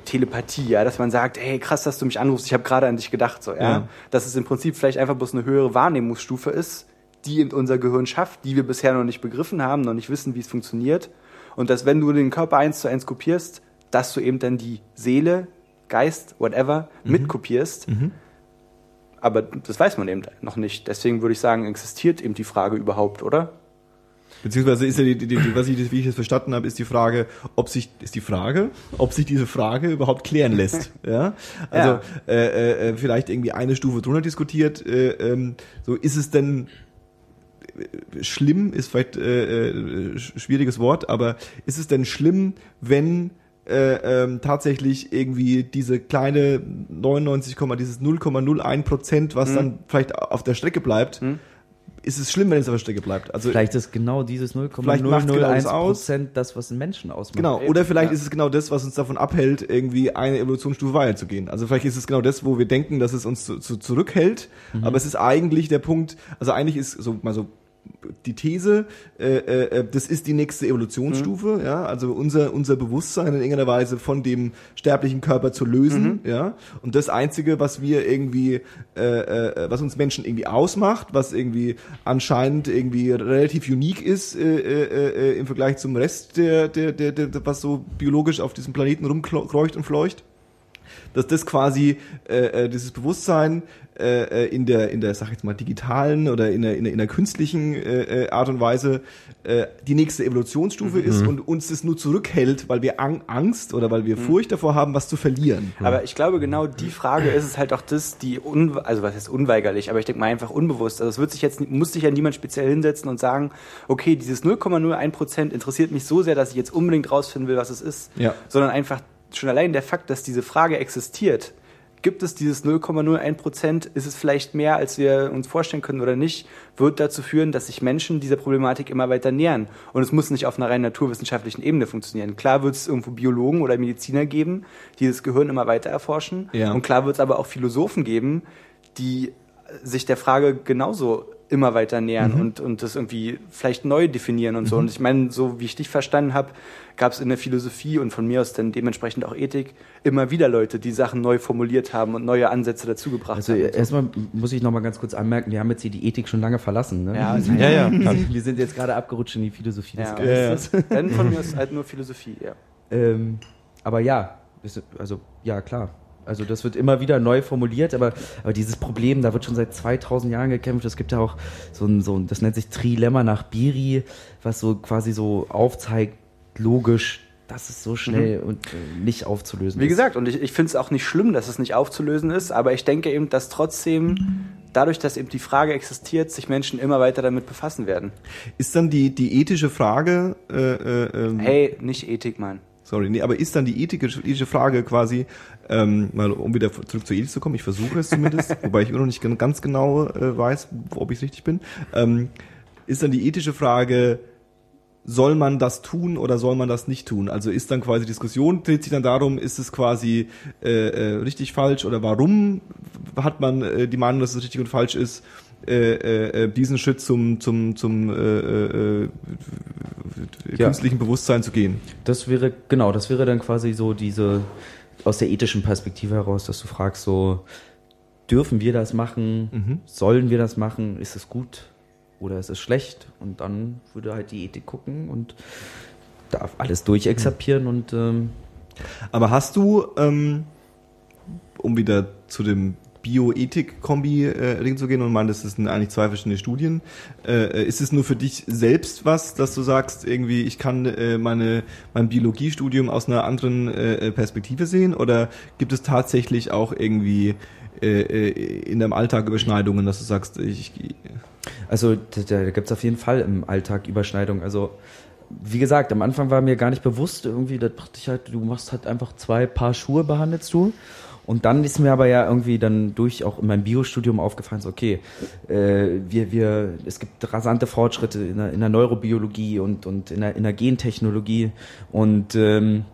Telepathie, ja, dass man sagt, hey, krass, dass du mich anrufst, ich habe gerade an dich gedacht, so, ja? Ja. Dass es im Prinzip vielleicht einfach bloß eine höhere Wahrnehmungsstufe ist, die in unser Gehirn schafft, die wir bisher noch nicht begriffen haben, noch nicht wissen, wie es funktioniert. Und dass, wenn du den Körper eins zu eins kopierst, dass du eben dann die Seele, Geist, whatever, mitkopierst. Aber das weiß man eben noch nicht. Deswegen würde ich sagen, existiert eben die Frage überhaupt, oder? Beziehungsweise ist ja die, die, die was ich, wie ich das verstanden habe, ist die Frage, ob sich, ist die Frage, ob sich diese Frage überhaupt klären lässt. *laughs* ja. Also Ja. Äh, äh, vielleicht irgendwie eine Stufe drunter diskutiert. Äh, ähm, so ist es denn äh, schlimm, ist vielleicht äh, äh, sch- schwieriges Wort, aber ist es denn schlimm, wenn äh, ähm, tatsächlich irgendwie diese kleine 99, dieses 0,01 Prozent, was dann vielleicht auf der Strecke bleibt, ist es schlimm, wenn es auf der Strecke bleibt? Also Vielleicht ist genau dieses Vielleicht macht's genau das 0,001 aus. Prozent das, was einen Menschen ausmacht. Genau, oder vielleicht ja. ist es genau das, was uns davon abhält, irgendwie eine Evolutionsstufe weiterzugehen. Also vielleicht ist es genau das, wo wir denken, dass es uns zu, zu, zurückhält, aber es ist eigentlich der Punkt, also eigentlich ist so mal so die These, äh, äh, das ist die nächste Evolutionsstufe, ja, also unser unser Bewusstsein in irgendeiner Weise von dem sterblichen Körper zu lösen, ja, und das einzige, was wir irgendwie, äh, äh, was uns Menschen irgendwie ausmacht, was irgendwie anscheinend irgendwie relativ unique ist äh, äh, äh, im Vergleich zum Rest der, der, der, der, was so biologisch auf diesem Planeten rumkreucht und fleucht, dass das quasi äh, äh, dieses Bewusstsein äh, äh, in der in der sag ich jetzt mal digitalen oder in der in der, in der künstlichen äh, äh, Art und Weise äh, die nächste Evolutionsstufe ist und uns das nur zurückhält, weil wir Ang Angst oder weil wir Furcht davor haben, was zu verlieren. Aber ich glaube, genau die Frage ist es halt auch das, die, un, also was heißt unweigerlich, aber ich denke mal einfach unbewusst. Also es wird sich jetzt, muss sich ja niemand speziell hinsetzen und sagen, okay, dieses 0,01 Prozent interessiert mich so sehr, dass ich jetzt unbedingt rausfinden will, was es ist. Ja. Sondern einfach schon allein der Fakt, dass diese Frage existiert, gibt es dieses 0,01 Prozent, ist es vielleicht mehr, als wir uns vorstellen können oder nicht, wird dazu führen, dass sich Menschen dieser Problematik immer weiter nähern. Und es muss nicht auf einer rein naturwissenschaftlichen Ebene funktionieren. Klar wird es irgendwo Biologen oder Mediziner geben, die das Gehirn immer weiter erforschen. Ja. Und klar wird es aber auch Philosophen geben, die sich der Frage genauso immer weiter nähern und, und das irgendwie vielleicht neu definieren und so. Und ich meine, so wie ich dich verstanden habe, gab es in der Philosophie und von mir aus dann dementsprechend auch Ethik immer wieder Leute, die Sachen neu formuliert haben und neue Ansätze dazugebracht Also haben. und so. erstmal muss ich noch mal ganz kurz anmerken, wir haben jetzt hier die Ethik schon lange verlassen. Ne? Ja, also- Ja, ja. Wir sind jetzt gerade abgerutscht in die Philosophie des Ja. Geistes. Dann von mir aus halt nur Philosophie, ja. Ähm, aber ja, also ja klar. Also das wird immer wieder neu formuliert, aber, aber dieses Problem, da wird schon seit 2000 Jahren gekämpft. Es gibt ja auch so ein, so ein das nennt sich Trilemma nach Biri, was so quasi so aufzeigt, logisch, dass es so schnell und äh, nicht aufzulösen Wie ist. gesagt, und ich, ich finde es auch nicht schlimm, dass es nicht aufzulösen ist, aber ich denke eben, dass trotzdem dadurch, dass eben die Frage existiert, sich Menschen immer weiter damit befassen werden. Ist dann die die ethische Frage äh, äh, ähm, Hey, nicht Ethik, Mann. Sorry, nee, aber ist dann die ethische, ethische Frage quasi, ähm, mal um wieder zurück zur Ethik zu kommen, ich versuche es zumindest, *laughs* wobei ich immer noch nicht gan- ganz genau äh, weiß, ob ich richtig bin, ähm, ist dann die ethische Frage, soll man das tun oder soll man das nicht tun? Also ist dann quasi Diskussion, dreht sich dann darum, ist es quasi äh, äh, richtig, falsch oder warum hat man äh, die Meinung, dass es richtig und falsch ist? Äh, äh, äh, diesen Schritt zum zum zum äh, äh, äh, Ja. künstlichen Bewusstsein zu gehen. Das wäre, genau, das wäre dann quasi so diese, aus der ethischen Perspektive heraus, dass du fragst, so, dürfen wir das machen? Sollen wir das machen? Ist es gut oder ist es schlecht? Und dann würde halt die Ethik gucken und darf alles durchexerpieren und ähm, Aber hast du, ähm, um wieder zu dem Bioethik-Kombi äh, zu gehen und meinen, das sind eigentlich zwei verschiedene Studien. Äh, ist es nur für dich selbst was, dass du sagst, irgendwie, ich kann äh, meine, mein Biologiestudium aus einer anderen äh, Perspektive sehen? Oder gibt es tatsächlich auch irgendwie äh, äh, in deinem Alltag Überschneidungen, dass du sagst, ich, Also da, da gibt es auf jeden Fall im Alltag Überschneidungen. Also wie gesagt, am Anfang war mir gar nicht bewusst, irgendwie, da dachte ich halt, du machst halt einfach zwei Paar Schuhe, behandelst du. Und dann ist mir aber ja irgendwie dann durch auch in meinem Biostudium aufgefallen, so okay, äh, wir, wir, es gibt rasante Fortschritte in der, in der Neurobiologie und, und in, der, in der Gentechnologie und ähm,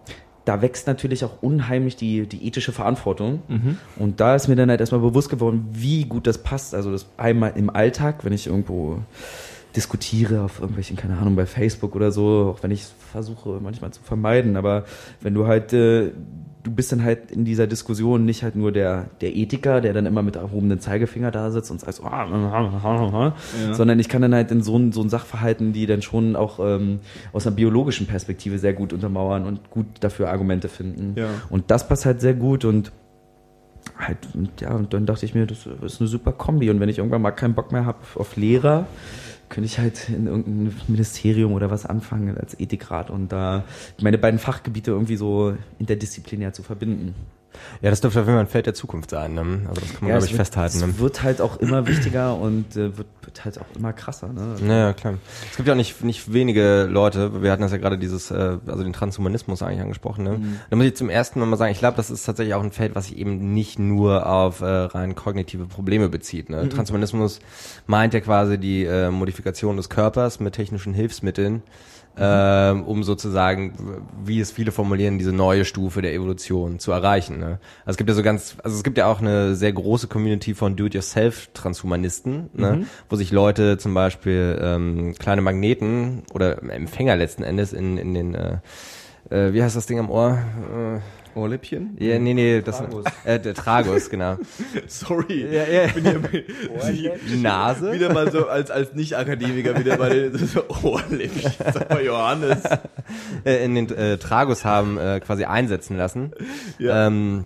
da wächst natürlich auch unheimlich die, die ethische Verantwortung. Und da ist mir dann halt erstmal bewusst geworden, wie gut das passt. Also das einmal im Alltag, wenn ich irgendwo diskutiere auf irgendwelchen, keine Ahnung, bei Facebook oder so, auch wenn ich es versuche manchmal zu vermeiden, aber wenn du halt, äh, du bist dann halt in dieser Diskussion nicht halt nur der, der Ethiker, der dann immer mit erhobenen Zeigefinger da sitzt und sagt so, ah, sondern ich kann dann halt in so ein, so ein Sachverhalten, die dann schon auch ähm, aus einer biologischen Perspektive sehr gut untermauern und gut dafür Argumente finden. Ja. Und das passt halt sehr gut und halt, ja, und dann dachte ich mir, das ist eine super Kombi. Und wenn ich irgendwann mal keinen Bock mehr habe auf Lehrer, könnte ich halt in irgendein Ministerium oder was anfangen als Ethikrat und da meine beiden Fachgebiete irgendwie so interdisziplinär zu verbinden. Ja, das dürfte auf jeden Fall ein Feld der Zukunft sein. Ne? Also das kann man, glaube es ich, wird, festhalten. Es Ne? wird halt auch immer wichtiger und äh, wird, wird halt auch immer krasser. Ne? Naja, klar. Es gibt ja auch nicht, nicht wenige Leute, wir hatten das ja gerade dieses, äh, also den Transhumanismus eigentlich angesprochen, ne? Da muss ich zum ersten Mal mal sagen, ich glaube, das ist tatsächlich auch ein Feld, was sich eben nicht nur auf äh, rein kognitive Probleme bezieht. Ne? Transhumanismus meint ja quasi die äh, Modifikation des Körpers mit technischen Hilfsmitteln ähm, um sozusagen, wie es viele formulieren, diese neue Stufe der Evolution zu erreichen. Ne? Also es gibt ja so ganz, also es gibt ja auch eine sehr große Community von Do-it-yourself-Transhumanisten, ne? wo sich Leute zum Beispiel ähm, kleine Magneten oder Empfänger letzten Endes in, in den, äh, äh, wie heißt das Ding am Ohr? Äh, Ohrläppchen? ja, nee, nee, das Tragus. Äh, der Tragus, genau. *laughs* Sorry. Ja, ja. Bin hier *laughs* Die Nase. wieder mal so als, als Nicht-Akademiker wieder bei den *laughs* so Ohrläppchen. Sag mal, Johannes. äh, in den äh, Tragus haben äh, quasi einsetzen lassen. Ja. Ähm,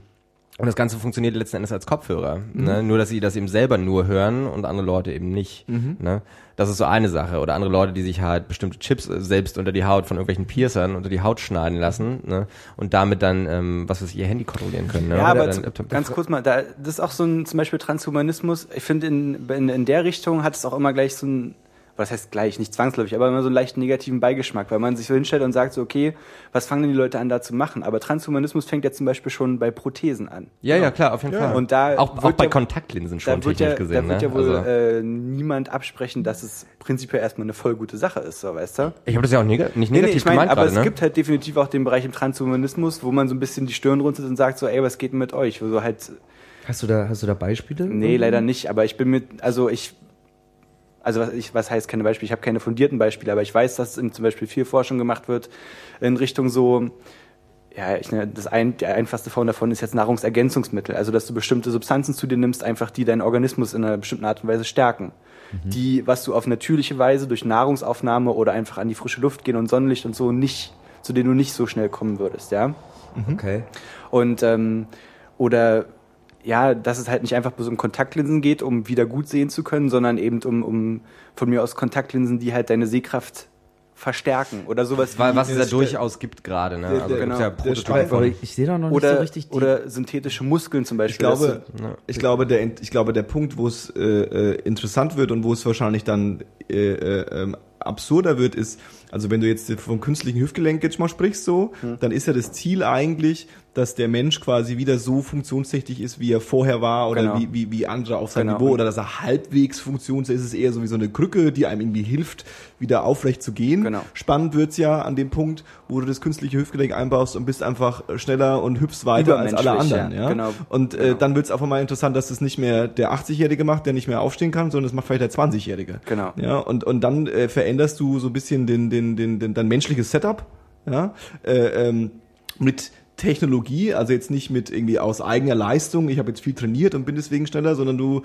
und das Ganze funktioniert letzten Endes als Kopfhörer. Mhm. Ne? Nur, dass sie das eben selber nur hören und andere Leute eben nicht. Mhm. Ne? Das ist so eine Sache. Oder andere Leute, die sich halt bestimmte Chips äh, selbst unter die Haut von irgendwelchen Piercern unter die Haut schneiden lassen ne? und damit dann, ähm, was weiß ich, ihr Handy kontrollieren können. Ne? Ja, Oder aber dann zu, ganz kurz mal, da, das ist auch so ein zum Beispiel Transhumanismus. Ich finde, in, in, in der Richtung hat es auch immer gleich so ein, was heißt gleich, nicht zwangsläufig, aber immer so einen leichten negativen Beigeschmack, weil man sich so hinstellt und sagt so, okay, was fangen denn die Leute an da zu machen? Aber Transhumanismus fängt ja zum Beispiel schon bei Prothesen an. Ja, ja, klar, auf jeden Ja. Fall. Und da auch, auch wird bei ja- Kontaktlinsen schon Da wird, technisch ja, gesehen. da wird ne? ja wohl also, äh, niemand absprechen, dass es prinzipiell erstmal eine voll gute Sache ist, so weißt du? ich habe das ja auch neg nicht Nee, negativ nee, ich meine, gemeint aber gerade, es ne? gibt halt definitiv auch den Bereich im Transhumanismus, wo man so ein bisschen die Stirn runzelt und sagt so, ey, was geht denn mit euch? Wo so halt, Hast du da, hast du da Beispiele? nee, leider nicht, aber ich bin mit, also ich, also was, ich, was heißt keine Beispiele? Ich habe keine fundierten Beispiele, aber ich weiß, dass zum Beispiel viel Forschung gemacht wird in Richtung so, ja, ich, ne, das ein, die einfachste Form davon ist jetzt Nahrungsergänzungsmittel. Also, dass du bestimmte Substanzen zu dir nimmst, einfach die deinen Organismus in einer bestimmten Art und Weise stärken. Die, was du auf natürliche Weise durch Nahrungsaufnahme oder einfach an die frische Luft gehen und Sonnenlicht und so nicht, zu denen du nicht so schnell kommen würdest, ja. Okay. Und ähm, oder ja, dass es halt nicht einfach bloß um Kontaktlinsen geht, um wieder gut sehen zu können, sondern eben um, um von mir aus Kontaktlinsen, die halt deine Sehkraft verstärken oder sowas Weil, was es ja durchaus gibt gerade, ne? der- Also genau. ja Prototypen ich sehe da noch nicht oder, so richtig die. oder synthetische Muskeln zum Beispiel. Ich glaube, dass ich glaube, der, ich glaube, der Punkt, wo es äh, äh, interessant wird und wo es wahrscheinlich dann äh, äh, ähm, absurder wird, ist, also wenn du jetzt vom künstlichen Hüftgelenk jetzt mal sprichst, so, dann ist ja das Ziel eigentlich, dass der Mensch quasi wieder so funktionstüchtig ist, wie er vorher war oder Genau. wie, wie, wie andere auf seinem Genau. Niveau oder dass er halbwegs funktionsfähig ist. Es ist eher so wie so eine Krücke, die einem irgendwie hilft, wieder aufrecht zu gehen. Genau. Spannend wird's ja an dem Punkt, wo du das künstliche Hüftgelenk einbaust und bist einfach schneller und hüpfst weiter als alle anderen. ja. Ja? Genau. Und äh, Genau. dann wird's auf einmal interessant, dass es nicht mehr der 80-Jährige macht, der nicht mehr aufstehen kann, sondern es macht vielleicht der 20-Jährige. Genau. Ja, und, und dann äh, veränderst du so ein bisschen den, den, den, den, dein menschliches Setup, ja, äh, ähm, mit Technologie, also jetzt nicht mit irgendwie aus eigener Leistung, ich habe jetzt viel trainiert und bin deswegen schneller, sondern du,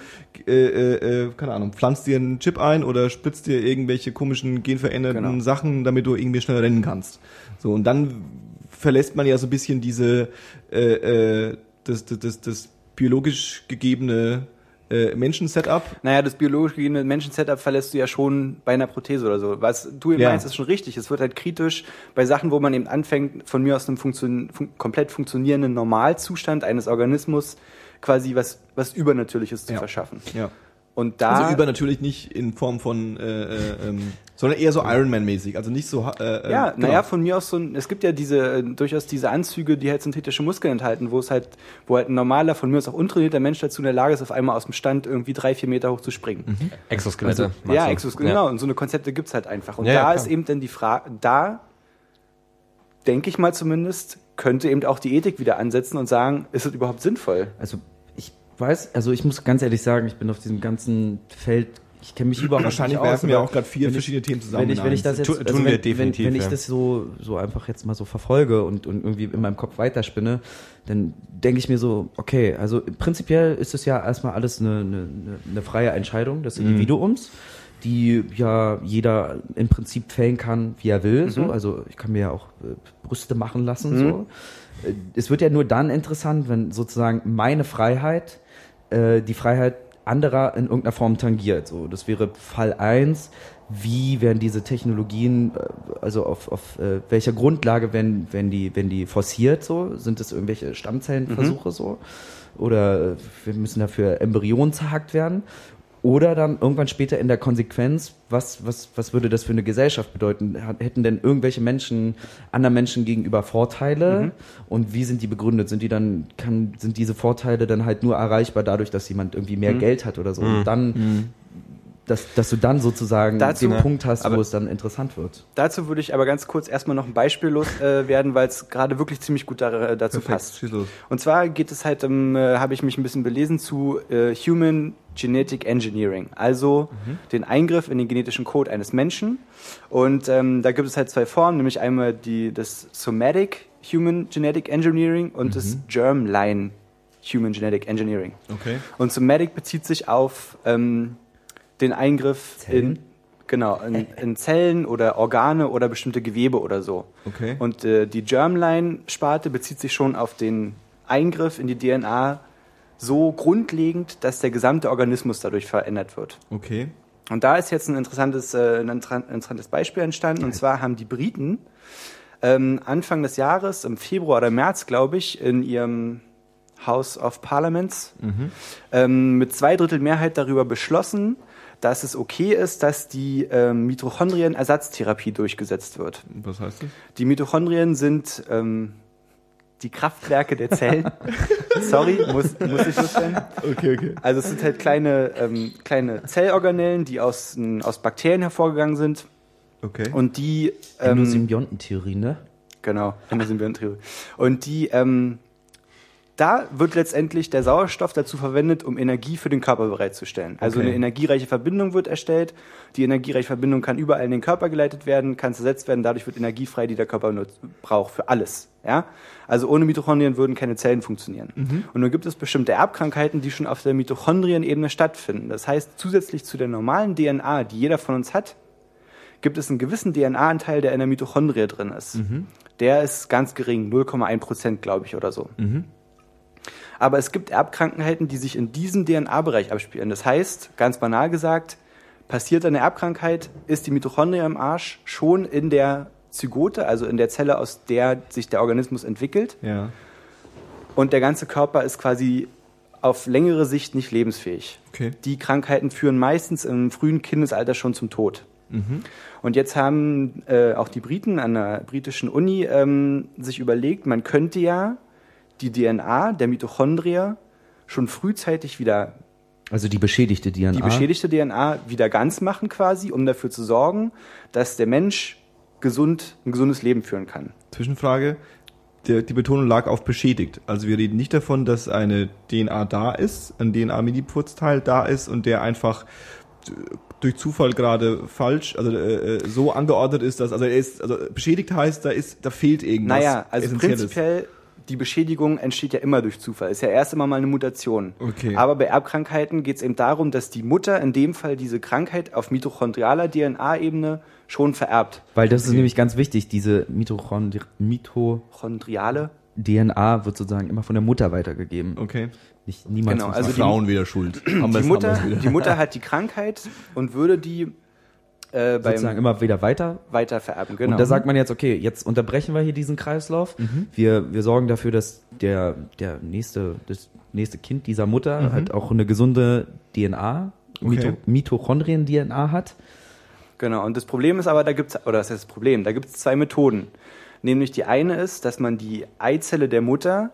äh, äh, äh, keine Ahnung, pflanzt dir einen Chip ein oder spritzt dir irgendwelche komischen genveränderten Genau. Sachen, damit du irgendwie schneller rennen kannst. So, und dann verlässt man ja so ein bisschen diese, äh, äh, das, das, das, das biologisch gegebene äh, Menschen-Setup. Naja, das biologisch gegebene Menschen-Setup verlässt du ja schon bei einer Prothese oder so. Was du eben Ja. meinst, ist schon richtig. Es wird halt kritisch bei Sachen, wo man eben anfängt, von mir aus einem funktion fun komplett funktionierenden Normalzustand eines Organismus quasi was, was Übernatürliches zu Ja. verschaffen. Ja. Und da, Also über natürlich nicht in Form von, äh, äh, ähm, sondern eher so Iron Man mäßig, also nicht so. Äh, äh, ja, genau. naja, von mir aus so ein, es gibt ja diese, äh, durchaus diese Anzüge, die halt synthetische Muskeln enthalten, wo es halt, wo halt ein normaler, von mir aus auch untrainierter Mensch dazu in der Lage ist, auf einmal aus dem Stand irgendwie drei, vier Meter hoch zu springen. Exoskelette. meinst Also, Ja, du? Exoskelett, genau. Und so eine Konzepte gibt's halt einfach. Und Ja, ja, da klar. ist eben dann die Frage, da denke ich mal zumindest, könnte eben auch die Ethik wieder ansetzen und sagen, ist es überhaupt sinnvoll? Also weiß, also ich muss ganz ehrlich sagen, ich bin auf diesem ganzen Feld, ich kenne mich überhaupt Wahrscheinlich nicht aus. werfen wir auch gerade vier ich- verschiedene Themen zusammen. Wenn ich, wenn ich das jetzt, Tu- also tun wenn, wir definitiv, wenn, wenn ich das so, so einfach jetzt mal so verfolge und, und irgendwie in meinem Kopf weiterspinne, dann denke ich mir so, okay, also prinzipiell ist es ja erstmal alles eine, eine, eine- freie Entscheidung des Mhm. Individuums, die ja jeder im Prinzip fällen kann, wie er will. So. Also ich kann mir ja auch äh, Brüste machen lassen. So. Äh, Es wird ja nur dann interessant, wenn sozusagen meine Freiheit äh, die Freiheit anderer in irgendeiner Form tangiert. So, das wäre Fall eins. Wie werden diese Technologien, äh, also auf, auf äh, welcher Grundlage werden, werden, die, werden die forciert? So? Sind es irgendwelche Stammzellenversuche so? Oder äh, wir müssen dafür Embryonen zerhackt werden? Oder dann irgendwann später in der Konsequenz, was, was, was würde das für eine Gesellschaft bedeuten? Hätten denn irgendwelche Menschen anderen Menschen gegenüber Vorteile? Und wie sind die begründet? Sind die dann, kann, sind diese Vorteile dann halt nur erreichbar dadurch, dass jemand irgendwie mehr Geld hat oder so? Und dann dass, dass du dann sozusagen Dazu- den Punkt hast, wo es dann interessant wird. Dazu würde ich aber ganz kurz erstmal noch ein Beispiel los äh, werden, weil es gerade wirklich ziemlich gut da, äh, dazu passt. schieß los. Und zwar geht es halt, um, äh, habe ich mich ein bisschen belesen zu äh, Human Genetic Engineering, also den Eingriff in den genetischen Code eines Menschen. Und ähm, da gibt es halt zwei Formen, nämlich einmal die, das Somatic Human Genetic Engineering und das Germline Human Genetic Engineering. Okay. Und Somatic bezieht sich auf ähm, den Eingriff Zellen? in genau in, in Zellen oder Organe oder bestimmte Gewebe oder so. Okay. Und äh, die Germline-Sparte bezieht sich schon auf den Eingriff in die DNA so grundlegend, dass der gesamte Organismus dadurch verändert wird. Okay. Und da ist jetzt ein interessantes, äh, ein inter- interessantes Beispiel entstanden. Und zwar haben die Briten ähm, Anfang des Jahres, im Februar oder März, glaube ich, in ihrem House of Parliaments ähm, mit zwei Drittel Mehrheit darüber beschlossen, dass es okay ist, dass die ähm, Mitochondrien-Ersatztherapie durchgesetzt wird. Was heißt das? Die Mitochondrien sind ähm, die Kraftwerke der Zellen. *laughs* Sorry, muss, muss ich loswerden. Okay, okay. Also es sind halt kleine, ähm, kleine Zellorganellen, die aus, n- aus Bakterien hervorgegangen sind Okay. und die ähm, Endosymbiontentheorie, ne? genau, Endosymbiontentheorie. Und die ähm, da wird letztendlich der Sauerstoff dazu verwendet, um Energie für den Körper bereitzustellen. Also Okay. eine energiereiche Verbindung wird erstellt. Die energiereiche Verbindung kann überall in den Körper geleitet werden, kann zersetzt werden. Dadurch wird Energie frei, die der Körper braucht für alles. Ja? Also ohne Mitochondrien würden keine Zellen funktionieren. Und nun gibt es bestimmte Erbkrankheiten, die schon auf der Mitochondrienebene stattfinden. Das heißt, zusätzlich zu der normalen DNA, die jeder von uns hat, gibt es einen gewissen DNA-Anteil, der in der Mitochondrie drin ist. Der ist ganz gering, 0,1 Prozent, glaube ich, oder so. Aber es gibt Erbkrankheiten, die sich in diesem DNA-Bereich abspielen. Das heißt, ganz banal gesagt, passiert eine Erbkrankheit, ist die Mitochondrie im Arsch schon in der Zygote, also in der Zelle, aus der sich der Organismus entwickelt. ja. Und der ganze Körper ist quasi auf längere Sicht nicht lebensfähig. Okay. Die Krankheiten führen meistens im frühen Kindesalter schon zum Tod. Und jetzt haben äh, auch die Briten an der britischen Uni ähm, sich überlegt, man könnte ja die DNA der Mitochondria schon frühzeitig wieder, Also die beschädigte DNA. die beschädigte DNA wieder ganz machen quasi, um dafür zu sorgen, dass der Mensch gesund, ein gesundes Leben führen kann. Zwischenfrage. Der, die Betonung lag auf beschädigt. Also wir reden nicht davon, dass eine DNA da ist, ein DNA-Mini-Putzteil da ist und der einfach durch Zufall gerade falsch, also äh, äh, so angeordnet ist, dass also er ist, also beschädigt heißt, da ist, da fehlt irgendwas. Naja, also prinzipiell, die Beschädigung entsteht ja immer durch Zufall. Ist ja erst immer mal eine Mutation. Okay. Aber bei Erbkrankheiten geht es eben darum, dass die Mutter in dem Fall diese Krankheit auf mitochondrialer DNA-Ebene schon vererbt. Weil das ist nämlich ganz wichtig, diese Mitochondri Mito Chondriale? DNA wird sozusagen immer von der Mutter weitergegeben. Okay. Nicht niemals Genau, also die- Frauen wieder schuld. *clears throat* Die Mutter, die Mutter hat die Krankheit und würde die äh, sozusagen immer wieder weiter. weiter vererben. Genau. Und da sagt man jetzt, okay, jetzt unterbrechen wir hier diesen Kreislauf. Wir, wir sorgen dafür, dass der, der nächste, das nächste Kind dieser Mutter halt auch eine gesunde DNA, Okay. Mitochondrien-DNA hat. Genau, und das Problem ist aber, da gibt's oder das ist das Problem, da gibt es zwei Methoden. Nämlich die eine ist, dass man die Eizelle der Mutter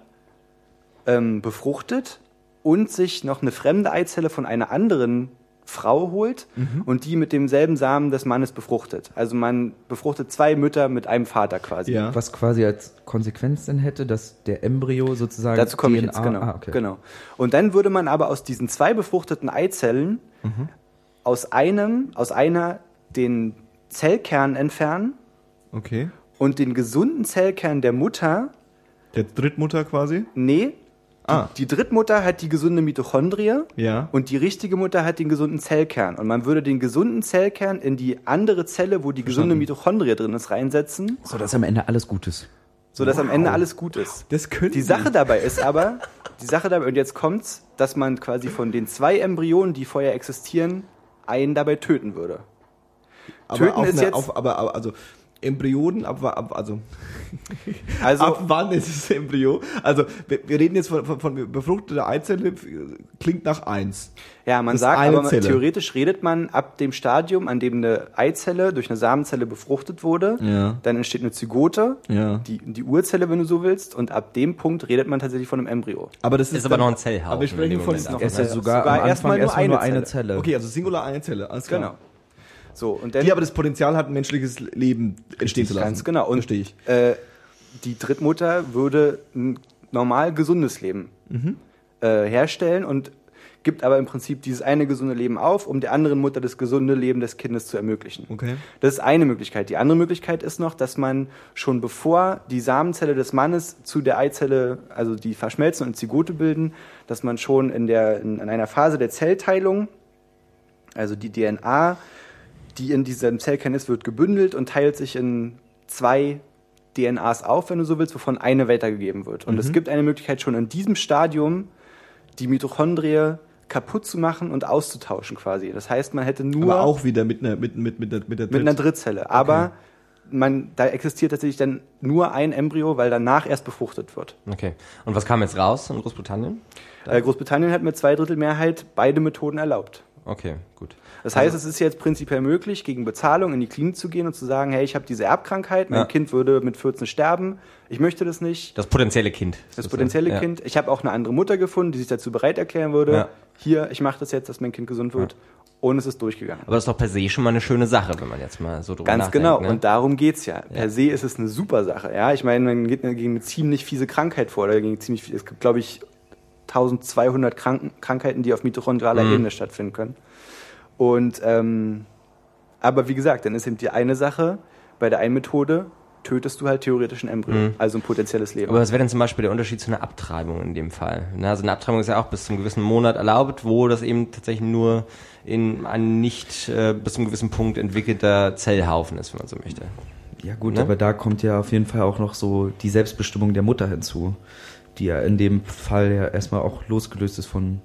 ähm, befruchtet und sich noch eine fremde Eizelle von einer anderen Frau holt und die mit demselben Samen des Mannes befruchtet. Also man befruchtet zwei Mütter mit einem Vater quasi. Ja. Was quasi als Konsequenz dann hätte, dass der Embryo sozusagen Dazu komme ich DNA jetzt, genau. Ah, okay. genau. Und dann würde man aber aus diesen zwei befruchteten Eizellen aus einem, aus einer den Zellkern entfernen Okay. und den gesunden Zellkern der Mutter, Der Drittmutter quasi? nee, Ah. die Drittmutter hat die gesunde Mitochondrie Ja. und die richtige Mutter hat den gesunden Zellkern. Und man würde den gesunden Zellkern in die andere Zelle, wo die gesunde Mitochondrie drin ist, reinsetzen, So dass am Ende alles gut ist. sodass am Ende alles gut ist. Das könnte Die Sache dabei ist aber, *laughs* die Sache dabei, und jetzt kommt's, dass man quasi von den zwei Embryonen, die vorher existieren, einen dabei töten würde. aber Töten auf ist eine, jetzt- auf, aber, aber also Embryonen, ab, ab also *laughs* Also, ab wann ist es Embryo? Also wir, wir reden jetzt von, von, von befruchteter Eizelle, klingt nach eins. ja, man ist sagt, aber man, Zelle. theoretisch redet man ab dem Stadium, an dem eine Eizelle durch eine Samenzelle befruchtet wurde, Ja. dann entsteht eine Zygote, Ja. die, die Urzelle, wenn du so willst, und ab dem Punkt redet man tatsächlich von einem Embryo. Aber das ist, Ist aber dann- noch ein Zellhaufen Aber wir sprechen von auch, Er ist ja sogar, Sogar am erstmal Anfang nur erstmal nur eine eine Zelle. Okay, also singular eine Zelle, alles klar. Genau. So, und dann Die aber das Potenzial hat, ein menschliches Leben entstehen zu lassen. Ganz genau. Und Verstehe ich. Äh, die Drittmutter würde ein normal gesundes Leben Mhm. äh, herstellen und gibt aber im Prinzip dieses eine gesunde Leben auf, um der anderen Mutter das gesunde Leben des Kindes zu ermöglichen. Okay. Das ist eine Möglichkeit. Die andere Möglichkeit ist noch, dass man schon bevor die Samenzelle des Mannes zu der Eizelle, also die verschmelzen und Zygote bilden, dass man schon in, der, in, in einer Phase der Zellteilung, also die DNA, die in diesem Zellkern ist, wird gebündelt und teilt sich in zwei DNAs auf, wenn du so willst, wovon eine weitergegeben wird. Und es gibt eine Möglichkeit schon in diesem Stadium, die Mitochondrie kaputt zu machen und auszutauschen quasi. Das heißt, man hätte nur Aber auch wieder mit einer mit mit mit der mit der mit einer Dritt- Drittzelle. Aber man, da existiert tatsächlich dann nur ein Embryo, weil danach erst befruchtet wird. Okay. Und was kam jetzt raus in Großbritannien? Äh, Großbritannien hat mit zwei Drittel Mehrheit beide Methoden erlaubt. Okay, gut. Das heißt, es ist jetzt prinzipiell möglich, gegen Bezahlung in die Klinik zu gehen und zu sagen, hey, ich habe diese Erbkrankheit, mein Ja. Kind würde mit 14 sterben, ich möchte das nicht. Das potenzielle Kind. Das potenzielle Ja. Kind. Ich habe auch eine andere Mutter gefunden, die sich dazu bereit erklären würde. Ja. Hier, ich mache das jetzt, dass mein Kind gesund wird. Und es ist durchgegangen. Aber das ist doch per se schon mal eine schöne Sache, wenn man jetzt mal so drüber Ganz nachdenkt. genau. Ne? Und darum geht's ja. Per se ist es eine super Sache. Ja, ich meine, man geht gegen eine ziemlich fiese Krankheit vor. Oder gegen ziemlich viel, es gibt, glaube ich, 1200 Kranken, Krankheiten, die auf mitochondraler Mhm. Ebene stattfinden können. Und, ähm, aber wie gesagt, dann ist eben die eine Sache, bei der einen Methode tötest du halt theoretisch ein Embryo, also ein potenzielles Leben. Mhm. Aber was wäre denn zum Beispiel der Unterschied zu einer Abtreibung in dem Fall? Na, also eine Abtreibung ist ja auch bis zum gewissen Monat erlaubt, wo das eben tatsächlich nur in ein nicht äh, bis zum gewissen Punkt entwickelter Zellhaufen ist, wenn man so möchte. Ja gut, Ne? aber da kommt ja auf jeden Fall auch noch so die Selbstbestimmung der Mutter hinzu, die ja in dem Fall ja erstmal auch losgelöst ist von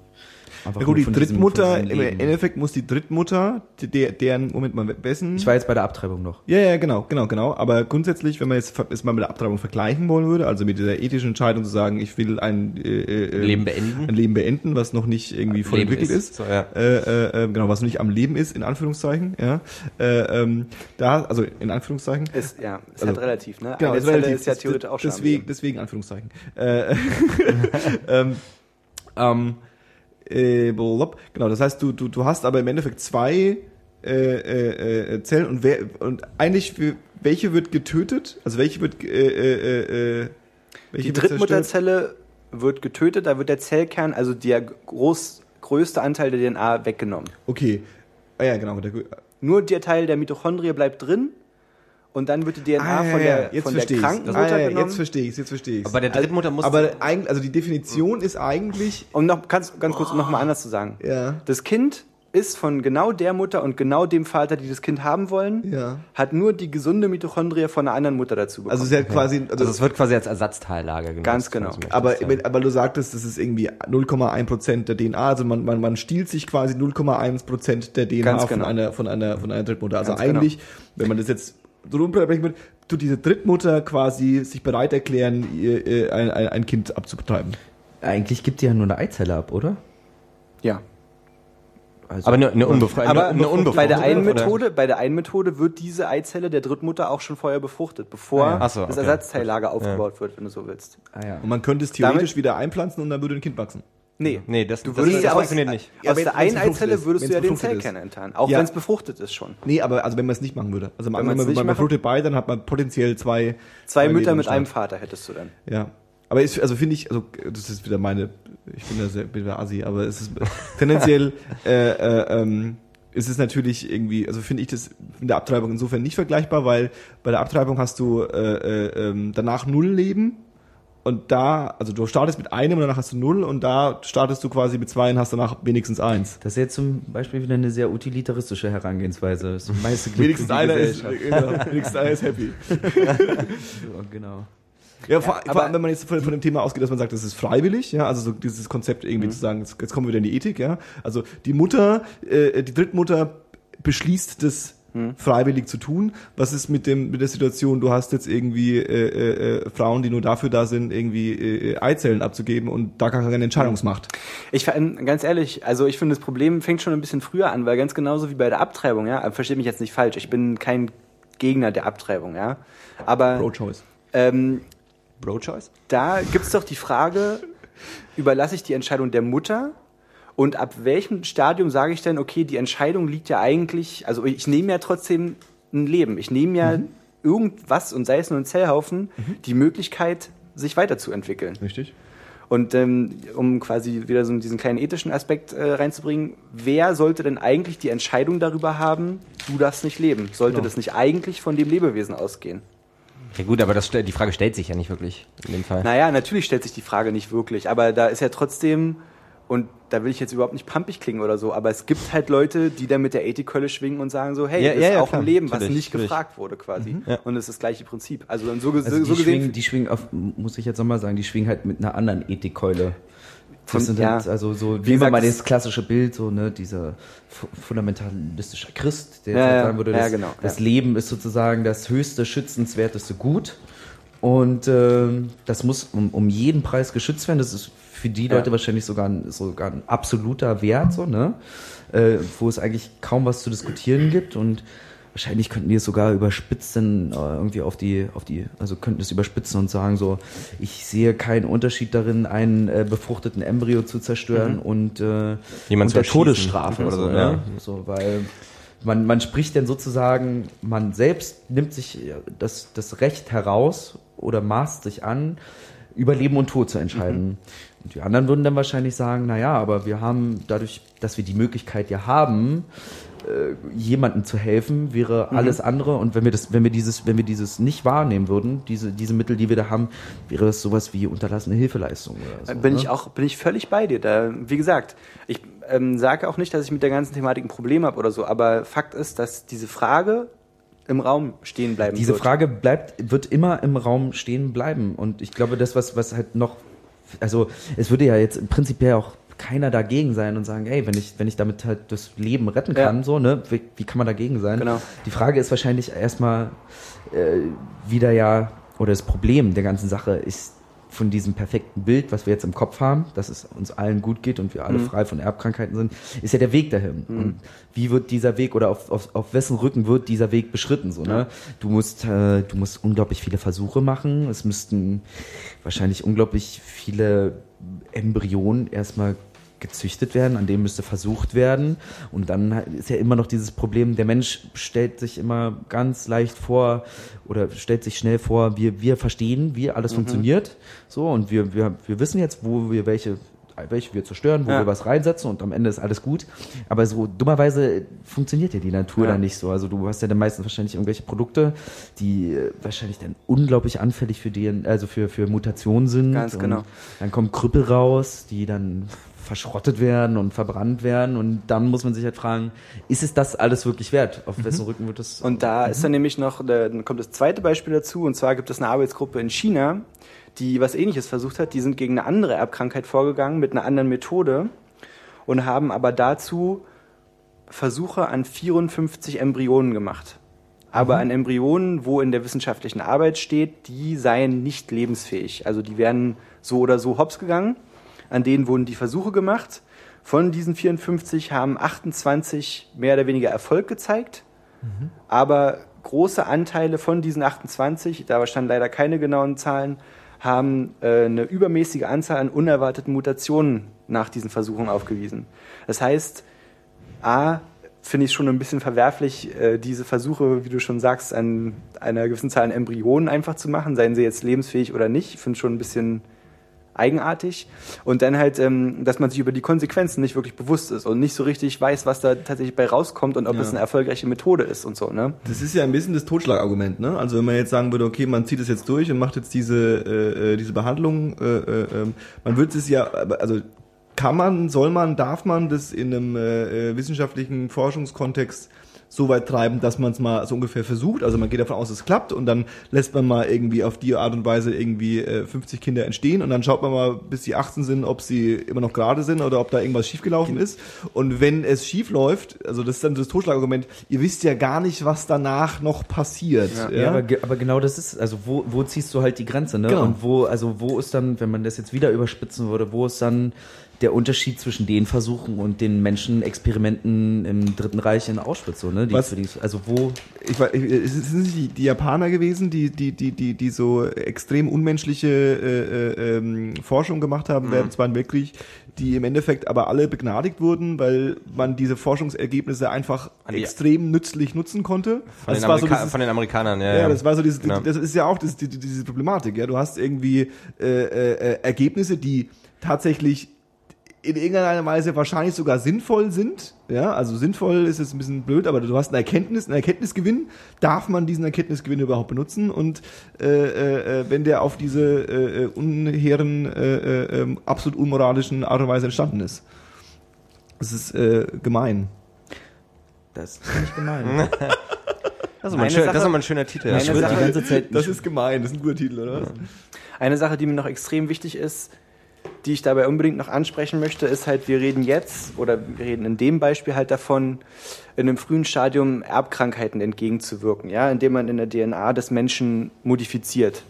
einfach Ja gut, die Drittmutter, im. Endeffekt muss die Drittmutter, der, deren, Moment mal, wessen? Ich war jetzt bei der Abtreibung noch. Ja, ja, genau, genau, genau. Aber grundsätzlich, wenn man jetzt, jetzt mal mit der Abtreibung vergleichen wollen würde, also mit dieser ethischen Entscheidung zu sagen, ich will ein äh, äh, Leben beenden. ein Leben beenden, was noch nicht irgendwie voll Leben entwickelt ist, ist, so, ja. äh, äh, äh, genau, was noch nicht am Leben ist, in Anführungszeichen, ja, äh, ähm, da, also in Anführungszeichen, ist, ja, ist Also, halt relativ, ne? Genau, Eine ist relativ. ist ja theoretisch auch schon deswegen, deswegen Anführungszeichen. Äh, *laughs* ähm, ähm, äh, blub. genau, das heißt, du, du, du hast aber im Endeffekt zwei äh, äh, äh, Zellen und wer und eigentlich welche wird getötet? Also welche wird äh, äh, äh, welche Die? Drittmutterzelle wird getötet, da wird der Zellkern, also der groß, größte Anteil der DNA weggenommen. Okay. Ah ja, genau. Der, Nur der Teil der Mitochondrie bleibt drin und dann wird die DNA ah, ja, von der, jetzt von der verstehe ich's. kranken Ah, Mutter ja, genommen. jetzt verstehe ich jetzt verstehe ich Aber bei der Drittmutter muss aber eigentlich, also die Definition ist eigentlich, Und noch ganz, ganz kurz, um noch mal anders zu sagen. ja, Das Kind ist von genau der Mutter und genau dem Vater, die das Kind haben wollen, ja. hat nur die gesunde Mitochondrie von einer anderen Mutter dazu bekommen. Also sie hat quasi, also es wird quasi als Ersatzteillager genutzt. Ganz genau. Aber, aber du sagtest, das ist irgendwie 0,1 Prozent der DNA, also man, man, man stiehlt sich quasi 0,1 Prozent der DNA Ganz von genau. einer, von einer, von einer Drittmutter. Also Ganz genau. eigentlich, wenn man das jetzt so runterbrechen würde, tut diese Drittmutter quasi sich bereit erklären, ihr, ihr, ein, ein, ein Kind abzutreiben. Eigentlich gibt die ja nur eine Eizelle ab, oder? ja. Also, aber eine, eine unbefreite, Aber eine, eine unbefruchtete, bei der einen? Methode, bei der einen Methode wird diese Eizelle der Drittmutter auch schon vorher befruchtet, bevor Ah, ja. So, das okay. Ersatzteillager aufgebaut wird, wenn du so willst. ah, ja. Und man könnte es theoretisch Damit- wieder einpflanzen und dann würde ein Kind wachsen. Nee. Nee, das, Du das, würdest das ja aus, funktioniert nicht. Ja, aus wenn- der einen Eizelle würdest du ja den. Zellkern enttarnen, auch Ja. wenn es befruchtet ist schon. Nee, aber also wenn man es nicht machen würde. Also wenn Wenn man, man befruchtet beide, dann hat man potenziell zwei Zwei Mütter mit einem. Vater hättest du dann. Ja. Aber ist, also finde ich, also das ist wieder meine, ich bin da sehr, bin da Asi, aber es ist *laughs* tendenziell äh, äh, ähm, ist es natürlich irgendwie, also finde ich das in der Abtreibung insofern nicht vergleichbar, weil bei der Abtreibung hast du äh, äh, ähm, danach null Leben und da, also du startest mit einem und danach hast du null und da startest du quasi mit zwei und hast danach wenigstens eins. Das ist jetzt zum Beispiel wieder eine sehr utilitaristische Herangehensweise. Das *laughs* meiste Glück Wenigstens einer ist, genau, wenigstens einer ist happy. *laughs* Ja, genau. Ja, vor, aber- vor allem, wenn man jetzt von, von dem Thema ausgeht, dass man sagt, das ist freiwillig, ja, also so dieses Konzept Mhm. irgendwie zu sagen, jetzt, jetzt kommen wir wieder in die Ethik, ja. Also die Mutter, äh, die Drittmutter beschließt das freiwillig zu tun. Was ist mit dem mit der Situation? Du hast jetzt irgendwie äh, äh, äh, Frauen, die nur dafür da sind, irgendwie äh, Eizellen abzugeben und da gar keine Entscheidungsmacht. Ich ganz ehrlich, also ich finde das Problem fängt schon ein bisschen früher an, weil ganz genauso wie bei der Abtreibung, ja, versteht mich jetzt nicht falsch, ich bin kein Gegner der Abtreibung, ja, aber Pro-Choice. ähm, Bro-Choice? da gibt's doch die Frage, überlasse ich die Entscheidung der Mutter und ab welchem Stadium sage ich denn, okay, die Entscheidung liegt ja eigentlich, also ich nehme ja trotzdem ein Leben, ich nehme ja irgendwas und sei es nur ein Zellhaufen, die Möglichkeit, sich weiterzuentwickeln. Richtig. Und ähm, um quasi wieder so diesen kleinen ethischen Aspekt äh, reinzubringen, wer sollte denn eigentlich die Entscheidung darüber haben, du darfst nicht leben? Sollte Genau. das nicht eigentlich von dem Lebewesen ausgehen? Ja gut, aber das, die Frage stellt sich ja nicht wirklich in dem Fall. Naja, natürlich stellt sich die Frage nicht wirklich, aber da ist ja trotzdem, und da will ich jetzt überhaupt nicht pampig klingen oder so, aber es gibt halt Leute, die da mit der Ethikkeule schwingen und sagen so, hey, Ja, das ja, ist ja, auch klar, ein Leben, was natürlich, nicht gefragt wurde quasi. Ja. Und es ist das gleiche Prinzip. Also, dann so, Also so die, gesehen, schwingen, die schwingen auf, muss ich jetzt nochmal sagen, die schwingen halt mit einer anderen Ethikkeule. Von- ja. halt, also so, Wie man mal das- klassische Bild, so, ne, dieser fu- fundamentalistische Christ, der Ja, jetzt halt sagen würde, ja, das, genau, das. Leben ist sozusagen das höchste, schützenswerteste Gut. Und ähm, das muss um, um jeden Preis geschützt werden. Das ist für die Ja. Leute wahrscheinlich sogar ein, sogar ein absoluter Wert, so, ne? Äh, wo es eigentlich kaum was zu diskutieren gibt. Und wahrscheinlich könnten die es sogar überspitzen, äh, irgendwie auf die, auf die, also könnten es überspitzen und sagen so, ich sehe keinen Unterschied darin, einen äh, befruchteten Embryo zu zerstören und, äh, Jemand zu Todesstrafe oder so, so, ja. ne? so weil man, man spricht denn sozusagen, man selbst nimmt sich äh, das, das Recht heraus oder maßt sich an, über Leben und Tod zu entscheiden. Und die anderen würden dann wahrscheinlich sagen, na ja, aber wir haben dadurch, dass wir die Möglichkeit ja haben, äh, jemandem zu helfen, wäre alles andere. Und wenn wir das, wenn wir dieses, wenn wir dieses nicht wahrnehmen würden, diese, diese Mittel, die wir da haben, wäre das sowas wie unterlassene Hilfeleistung so. bin ne? ich auch bin ich völlig bei dir. Da, wie gesagt, ich ähm, sage auch nicht, dass ich mit der ganzen Thematik ein Problem habe oder so, aber Fakt ist, dass diese Frage im Raum stehen bleiben Diese wird. Frage bleibt, wird immer im Raum stehen bleiben. Und ich glaube, das, was, was halt noch, also es würde ja jetzt prinzipiell auch keiner dagegen sein und sagen, ey, wenn ich, wenn ich damit halt das Leben retten Ja. kann, so, ne, wie, wie kann man dagegen sein? Genau. Die Frage ist wahrscheinlich erstmal äh, wieder ja, oder das Problem der ganzen Sache ist von diesem perfekten Bild, was wir jetzt im Kopf haben, dass es uns allen gut geht und wir alle Mhm. frei von Erbkrankheiten sind, ist ja der Weg dahin. Und wie wird dieser Weg oder auf, auf, auf wessen Rücken wird dieser Weg beschritten? So, ne? Du musst, äh, du musst unglaublich viele Versuche machen. Es müssten wahrscheinlich unglaublich viele Embryonen erstmal gezüchtet werden, an dem müsste versucht werden. Und dann ist ja immer noch dieses Problem, der Mensch stellt sich immer ganz leicht vor oder stellt sich schnell vor, wir, wir verstehen, wie alles funktioniert. So, und wir, wir, wir wissen jetzt, wo wir welche welche wir zerstören, wo Ja. wir was reinsetzen und am Ende ist alles gut. Aber so dummerweise funktioniert ja die Natur Ja. dann nicht so. Also du hast ja dann meistens wahrscheinlich irgendwelche Produkte, die äh, wahrscheinlich dann unglaublich anfällig für die, also für, für Mutationen sind. Ganz genau. Dann kommen Krüppel raus, die dann verschrottet werden und verbrannt werden und dann muss man sich halt fragen, ist es das alles wirklich wert? Auf wessen Rücken wird das? Mhm. Und da ist dann nämlich noch, da- dann kommt das zweite Beispiel dazu, und zwar gibt es eine Arbeitsgruppe in China, die was ähnliches versucht hat. Die sind gegen eine andere Erbkrankheit vorgegangen mit einer anderen Methode und haben aber dazu Versuche an 54 Embryonen gemacht. Aber an Embryonen, wo in der wissenschaftlichen Arbeit steht, die seien nicht lebensfähig. Also die werden so oder so hops gegangen. An denen wurden die Versuche gemacht. Von diesen 54 haben 28 mehr oder weniger Erfolg gezeigt. Aber große Anteile von diesen 28, da standen leider keine genauen Zahlen, haben äh, eine übermäßige Anzahl an unerwarteten Mutationen nach diesen Versuchen aufgewiesen. Das heißt, A, finde ich schon ein bisschen verwerflich, äh, diese Versuche, wie du schon sagst, an einer gewissen Zahl an Embryonen einfach zu machen, seien sie jetzt lebensfähig oder nicht. Ich finde es schon ein bisschen eigenartig. Und dann halt, ähm, dass man sich über die Konsequenzen nicht wirklich bewusst ist und nicht so richtig weiß, was da tatsächlich bei rauskommt und ob Ja. es eine erfolgreiche Methode ist und so, ne? Das ist ja ein bisschen das Totschlagargument, ne? Also wenn man jetzt sagen würde, okay, man zieht es jetzt durch und macht jetzt diese äh, äh, diese Behandlung, äh, äh, ähm, man würde es ja, also kann man, soll man, darf man das in einem äh, äh, wissenschaftlichen Forschungskontext so weit treiben, dass man es mal so ungefähr versucht. Also man geht davon aus, es klappt und dann lässt man mal irgendwie auf die Art und Weise irgendwie äh, 50 Kinder entstehen und dann schaut man mal, bis sie 18 sind, ob sie immer noch gerade sind oder ob da irgendwas schiefgelaufen ist. Und wenn es schief läuft, also das ist dann das Totschlagargument, ihr wisst ja gar nicht, was danach noch passiert. Ja, ja aber, ge- aber genau das ist, also wo, wo ziehst du halt die Grenze, ne? Genau. Und wo, also wo ist dann, wenn man das jetzt wieder überspitzen würde, wo ist dann der Unterschied zwischen den Versuchen und den Menschenexperimenten im Dritten Reich in Auschwitz, so, ne? Die, Was? die, also wo, ich weiß, es sind nicht die, die Japaner gewesen, die, die, die, die, die so extrem unmenschliche äh, äh, ähm, Forschung gemacht haben während des Zweiten Weltkrieg, die im Endeffekt aber alle begnadigt wurden, weil man diese Forschungsergebnisse einfach die- extrem nützlich nutzen konnte. Von, Also den es war so Amerika dieses- von den Amerikanern, ja. ja, das war so dieses, Genau. das ist ja auch das, die, die- diese Problematik. Ja, du hast irgendwie äh, äh, äh, Ergebnisse, die tatsächlich in irgendeiner Weise wahrscheinlich sogar sinnvoll sind. Ja, also sinnvoll ist jetzt ein bisschen blöd, aber du hast eine Erkenntnis, einen Erkenntnisgewinn. Darf man diesen Erkenntnisgewinn überhaupt benutzen? Und äh, äh, äh, wenn der auf diese äh, äh, unhehren, äh, äh, ähm, absolut unmoralischen Art und Weise entstanden ist. Das ist äh, gemein. das finde ich gemein. Das ist, mal schön, *laughs* das Sache- ist aber ein schöner Titel. Eine Ja. Sache- die ganze Zeit Das ist gemein, das ist ein guter Titel, oder? was? Eine Sache, die mir noch extrem wichtig ist, die ich dabei unbedingt noch ansprechen möchte, ist halt, wir reden jetzt oder wir reden in dem Beispiel halt davon, in einem frühen Stadium Erbkrankheiten entgegenzuwirken, ja, indem man in der DNA des Menschen modifiziert.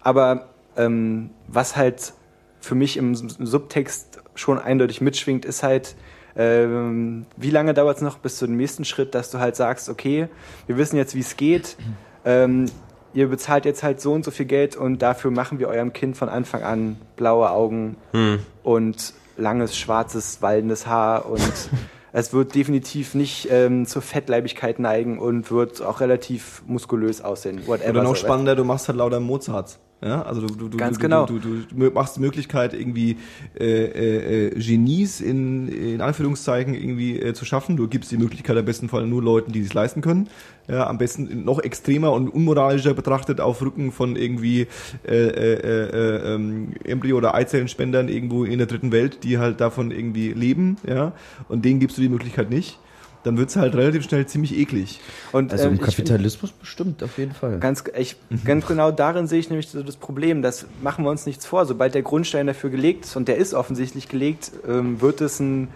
Aber ähm, was halt für mich im Subtext schon eindeutig mitschwingt, ist halt, ähm, wie lange dauert es noch bis zu dem nächsten Schritt, dass du halt sagst, okay, wir wissen jetzt, wie es geht, ähm, ihr bezahlt jetzt halt so und so viel Geld und dafür machen wir eurem Kind von Anfang an blaue Augen Hm. und langes, schwarzes, wallendes Haar und *laughs* es wird definitiv nicht ähm, zur Fettleibigkeit neigen und wird auch relativ muskulös aussehen. Whatever. Oder noch so, spannender, du machst halt lauter Mozarts. Ja, also du, du, du, Ganz du, genau. du, du, du machst die Möglichkeit, irgendwie äh, äh, äh, Genies in, in Anführungszeichen irgendwie äh, zu schaffen. Du gibst die Möglichkeit am besten Fall nur Leuten, die es leisten können. Ja, am besten noch extremer und unmoralischer betrachtet auf Rücken von irgendwie äh, äh, äh, ähm, Embryo- oder Eizellenspendern irgendwo in der dritten Welt, die halt davon irgendwie leben. Ja, und denen gibst du die Möglichkeit nicht. Dann wird's halt relativ schnell ziemlich eklig. Und, Also ähm, im ich- Kapitalismus bestimmt, auf jeden Fall. Ganz, ich, ganz genau darin sehe ich nämlich so das Problem. Das machen wir uns nichts vor. Sobald der Grundstein dafür gelegt ist, und der ist offensichtlich gelegt, ähm, wird es ein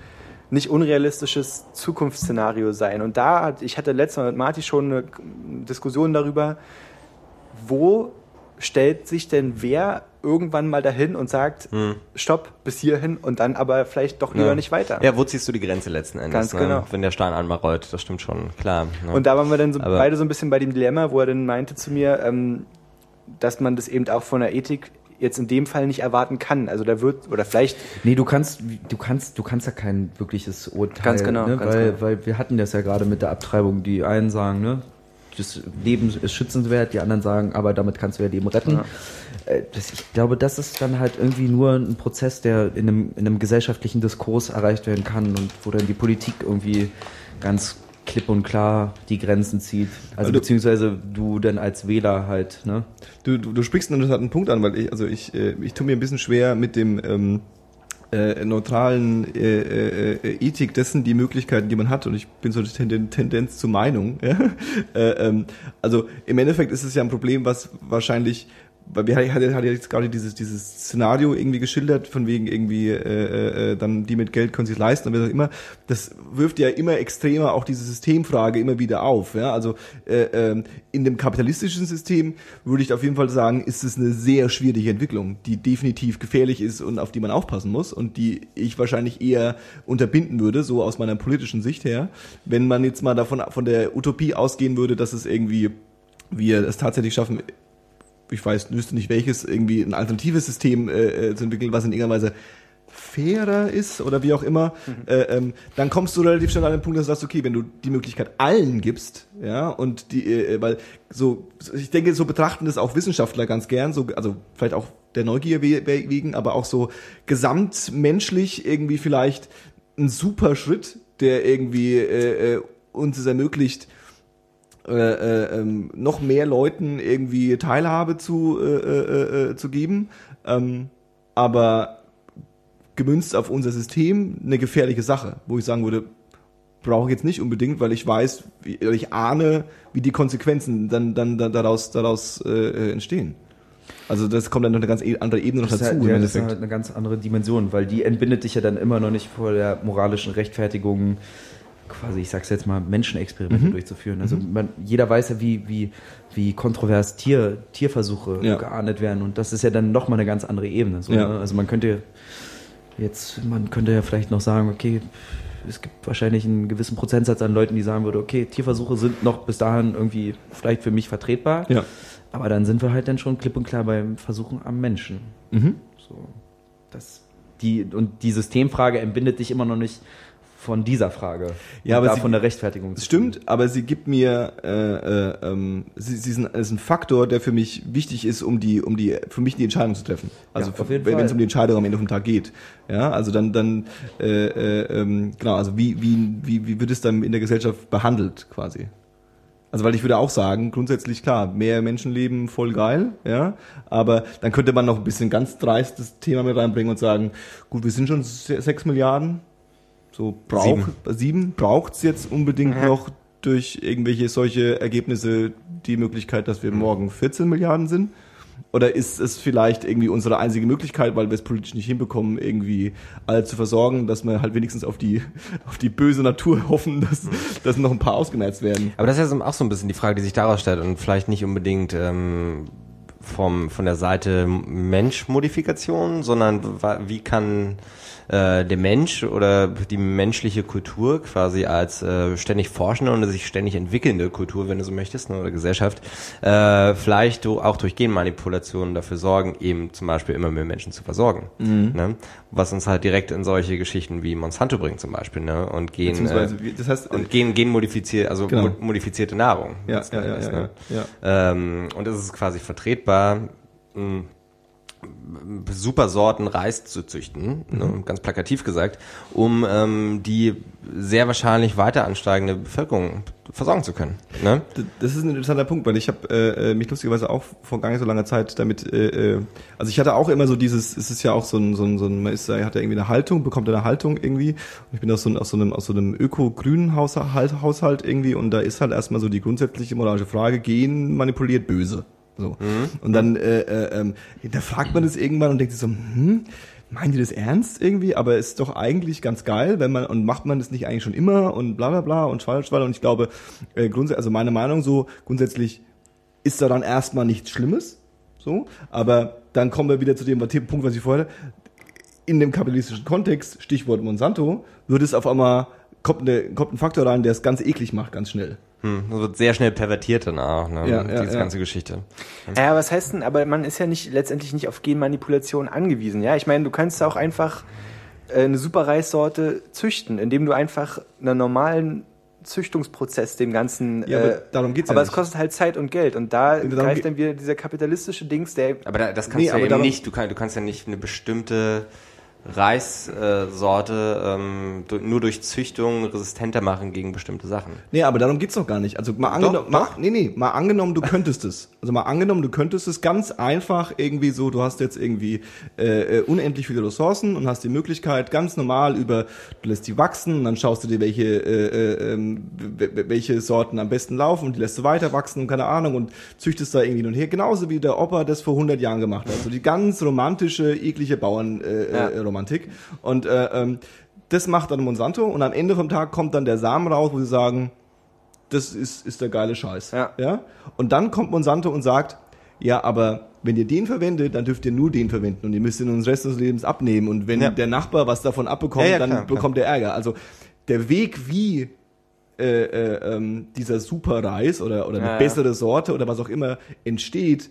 nicht unrealistisches Zukunftsszenario sein. Und da, hat, ich hatte letztes Mal mit Marty schon eine Diskussion darüber, wo stellt sich denn wer irgendwann mal dahin und sagt, stopp, bis hierhin und dann aber vielleicht doch lieber Hm. Ja. nicht weiter. Ja, wo ziehst du die Grenze letzten Endes? Ganz ne? genau. Wenn der Stein einmal rollt, das stimmt schon, klar. Ne? Und da waren wir dann so beide so ein bisschen bei dem Dilemma, wo er dann meinte zu mir, ähm, dass man das eben auch von der Ethik jetzt in dem Fall nicht erwarten kann. Also da wird, oder vielleicht, Nee, du kannst, du kannst, du kannst ja kein wirkliches Urteil, Ganz genau, ne? ganz weil, genau. weil wir hatten das ja gerade mit der Abtreibung. Die einen sagen, ne, das Leben ist schützenswert, die anderen sagen, aber damit kannst du ja Leben retten. Äh, Das, ich glaube, das ist dann halt irgendwie nur ein Prozess, der in einem, in einem gesellschaftlichen Diskurs erreicht werden kann und wo dann die Politik irgendwie ganz klipp und klar die Grenzen zieht. Also Also- beziehungsweise du dann als Wähler halt, ne? Du, du, du sprichst einen interessanten Punkt an, weil ich, also ich, äh, ich tue mir ein bisschen schwer mit dem ähm, äh, neutralen äh, äh, äh, Ethik dessen, die Möglichkeiten, die man hat. Und ich bin so eine Tenden- Tendenz zur Meinung. Ja? *laughs* Äh, ähm, also im Endeffekt ist es ja ein Problem, was wahrscheinlich weil wir hat hat ja jetzt gerade dieses dieses Szenario irgendwie geschildert von wegen irgendwie äh, äh, dann die mit Geld können sich leisten auch immer das wirft ja immer extremer auch diese Systemfrage immer wieder auf ja. Also äh, ähm, in dem kapitalistischen System würde ich auf jeden Fall sagen ist es eine sehr schwierige Entwicklung die definitiv gefährlich ist und auf die man aufpassen muss und die ich wahrscheinlich eher unterbinden würde so aus meiner politischen Sicht her. Wenn man jetzt mal davon von der Utopie ausgehen würde dass es irgendwie wir es tatsächlich schaffen ich weiß, wüsste nicht welches, irgendwie ein alternatives System äh, äh, zu entwickeln, was in irgendeiner Weise fairer ist oder wie auch immer, äh, ähm, dann kommst du relativ schnell an den Punkt, dass du sagst, okay, wenn du die Möglichkeit allen gibst, ja, und die, äh, weil so, ich denke, so betrachten das auch Wissenschaftler ganz gern, so, also vielleicht auch der Neugier we- we- wegen, aber auch so gesamtmenschlich irgendwie vielleicht ein super Schritt, der irgendwie äh, äh, uns es ermöglicht, äh, äh, ähm, noch mehr Leuten irgendwie Teilhabe zu, äh, äh, äh, zu geben, ähm, aber gemünzt auf unser System eine gefährliche Sache, wo ich sagen würde, brauche ich jetzt nicht unbedingt, weil ich weiß, wie, oder ich ahne, wie die Konsequenzen dann, dann, dann daraus, daraus äh, entstehen. Also das kommt dann noch eine ganz e- andere Ebene noch Das ist, dazu halt, ja, das ist halt eine ganz andere Dimension, weil die entbindet dich ja dann immer noch nicht vor der moralischen Rechtfertigung, quasi, ich sag's jetzt mal, Menschenexperimente Mhm. durchzuführen. Also man, jeder weiß ja, wie, wie, wie kontrovers Tier, Tierversuche Ja. geahndet werden und das ist ja dann nochmal eine ganz andere Ebene. So, Ja. ne? Also man könnte jetzt, man könnte ja vielleicht noch sagen, okay, es gibt wahrscheinlich einen gewissen Prozentsatz an Leuten, die sagen würde, okay, Tierversuche sind noch bis dahin irgendwie vielleicht für mich vertretbar. Ja. Aber dann sind wir halt dann schon klipp und klar beim Versuchen am Menschen. Mhm. So, das, die, und die Systemfrage entbindet dich immer noch nicht von dieser Frage. Ja, aber sie- von der Rechtfertigung. Das stimmt, aber sie gibt mir, äh, äh, ähm, sie, sie ist, ein, ist ein Faktor, der für mich wichtig ist, um die, um die, für mich die Entscheidung zu treffen. Also Ja, wenn es um die Entscheidung am Ende vom Tag geht. Ja, also dann, dann, äh, äh, ähm, genau, also wie, wie, wie, wie wird es dann in der Gesellschaft behandelt, quasi? Also weil ich würde auch sagen, grundsätzlich klar, mehr Menschenleben voll geil, ja, aber dann könnte man noch ein bisschen ganz dreist das Thema mit reinbringen und sagen, gut, wir sind schon se- sechs Milliarden, so braucht Sieben. sieben, braucht's jetzt unbedingt noch durch irgendwelche solche Ergebnisse die Möglichkeit, dass wir morgen 14 Milliarden sind? Oder ist es vielleicht irgendwie unsere einzige Möglichkeit, weil wir es politisch nicht hinbekommen, irgendwie alle zu versorgen, dass wir halt wenigstens auf die, *laughs* auf die böse Natur *laughs* hoffen, dass, dass noch ein paar ausgemerzt werden? Aber das ist ja auch so ein bisschen die Frage, die sich daraus stellt und vielleicht nicht unbedingt ähm, vom, von der Seite Menschmodifikation, sondern wie kann äh, der Mensch oder die menschliche Kultur quasi als äh, ständig forschende und sich ständig entwickelnde Kultur, wenn du so möchtest, ne, oder Gesellschaft, äh, vielleicht du auch durch Genmanipulationen dafür sorgen, eben zum Beispiel immer mehr Menschen zu versorgen. Ne? Was uns halt direkt in solche Geschichten wie Monsanto bringt zum Beispiel, ne? Und Gen, äh, das heißt, und gen, genmodifiziert, also Genau. mo- modifizierte Nahrung. ja, ja, ja, Endes, ja, ne? ja, ja. Ähm, und es ist quasi vertretbar, mh, super Sorten Reis zu züchten, Mhm. ne, ganz plakativ gesagt, um ähm, die sehr wahrscheinlich weiter ansteigende Bevölkerung versorgen zu können. Ne? Das ist ein interessanter Punkt, weil ich habe äh, äh, mich lustigerweise auch vor gar nicht so langer Zeit damit, äh, äh, also ich hatte auch immer so dieses, es ist ja auch so ein, so ein, so ein man ist, hat ja irgendwie eine Haltung, bekommt eine Haltung irgendwie. Und ich bin aus so, aus so einem, aus so einem öko-grünen Haushalt, Haushalt irgendwie und da ist halt erstmal so die grundsätzliche moralische Frage, Gen manipuliert böse. So. Und dann äh, äh, ähm, da fragt man das irgendwann und denkt sich so, hm, meinen die das ernst irgendwie? Aber es ist doch eigentlich ganz geil, wenn man, und macht man das nicht eigentlich schon immer und bla bla bla und schwall, schwall. Und ich glaube, äh, grundsätzlich, also meine Meinung so, grundsätzlich ist da dann erstmal nichts Schlimmes. So, aber dann kommen wir wieder zu dem Punkt, was ich vorher in dem kapitalistischen Kontext, Stichwort Monsanto, wird es auf einmal, kommt, eine, kommt ein Faktor rein, der es ganz eklig macht, ganz schnell. Hm, das wird sehr schnell pervertiert dann auch, ne? Ja, ja, diese ja. ganze Geschichte. Ja, was heißt denn, aber man ist ja nicht letztendlich nicht auf Genmanipulation angewiesen, ja? Ich meine, du kannst auch einfach äh, eine super Reissorte züchten, indem du einfach einen normalen Züchtungsprozess dem Ganzen. Ja, aber darum geht's ja Aber es nicht. kostet halt Zeit und Geld und da Darum greift dann wieder dieser kapitalistische Dings, der. Aber da, das kannst Nee, du ja aber eben darum- nicht, du, kann, du kannst ja nicht eine bestimmte Reissorte ähm, nur durch Züchtung resistenter machen gegen bestimmte Sachen. Nee, aber darum geht's doch gar nicht. Also mal angenommen, mal, nee, nee, mal angenommen, du könntest es. Also mal angenommen, du könntest es ganz einfach irgendwie so, du hast jetzt irgendwie äh, äh, unendlich viele Ressourcen und hast die Möglichkeit ganz normal über, du lässt die wachsen und dann schaust du dir welche äh, äh, ähm, welche Sorten am besten laufen und die lässt du weiter wachsen und keine Ahnung und züchtest da irgendwie hin und her, genauso wie der Opa das vor 100 Jahren gemacht hat. So die ganz romantische, eklige Bauernromantik. Ja. Äh, Romantik. und äh, ähm, das macht dann Monsanto und am Ende vom Tag kommt dann der Samen raus, wo sie sagen, das ist, ist der geile Scheiß. Ja. ja. Und dann kommt Monsanto und sagt, ja, aber wenn ihr den verwendet, dann dürft ihr nur den verwenden und ihr müsst ihn uns Rest des Lebens abnehmen. Und wenn Ja. der Nachbar was davon abbekommt, Ja, dann klar, klar. bekommt er Ärger. Also der Weg, wie äh, äh, ähm, dieser Superreis oder, oder eine bessere Sorte oder was auch immer entsteht,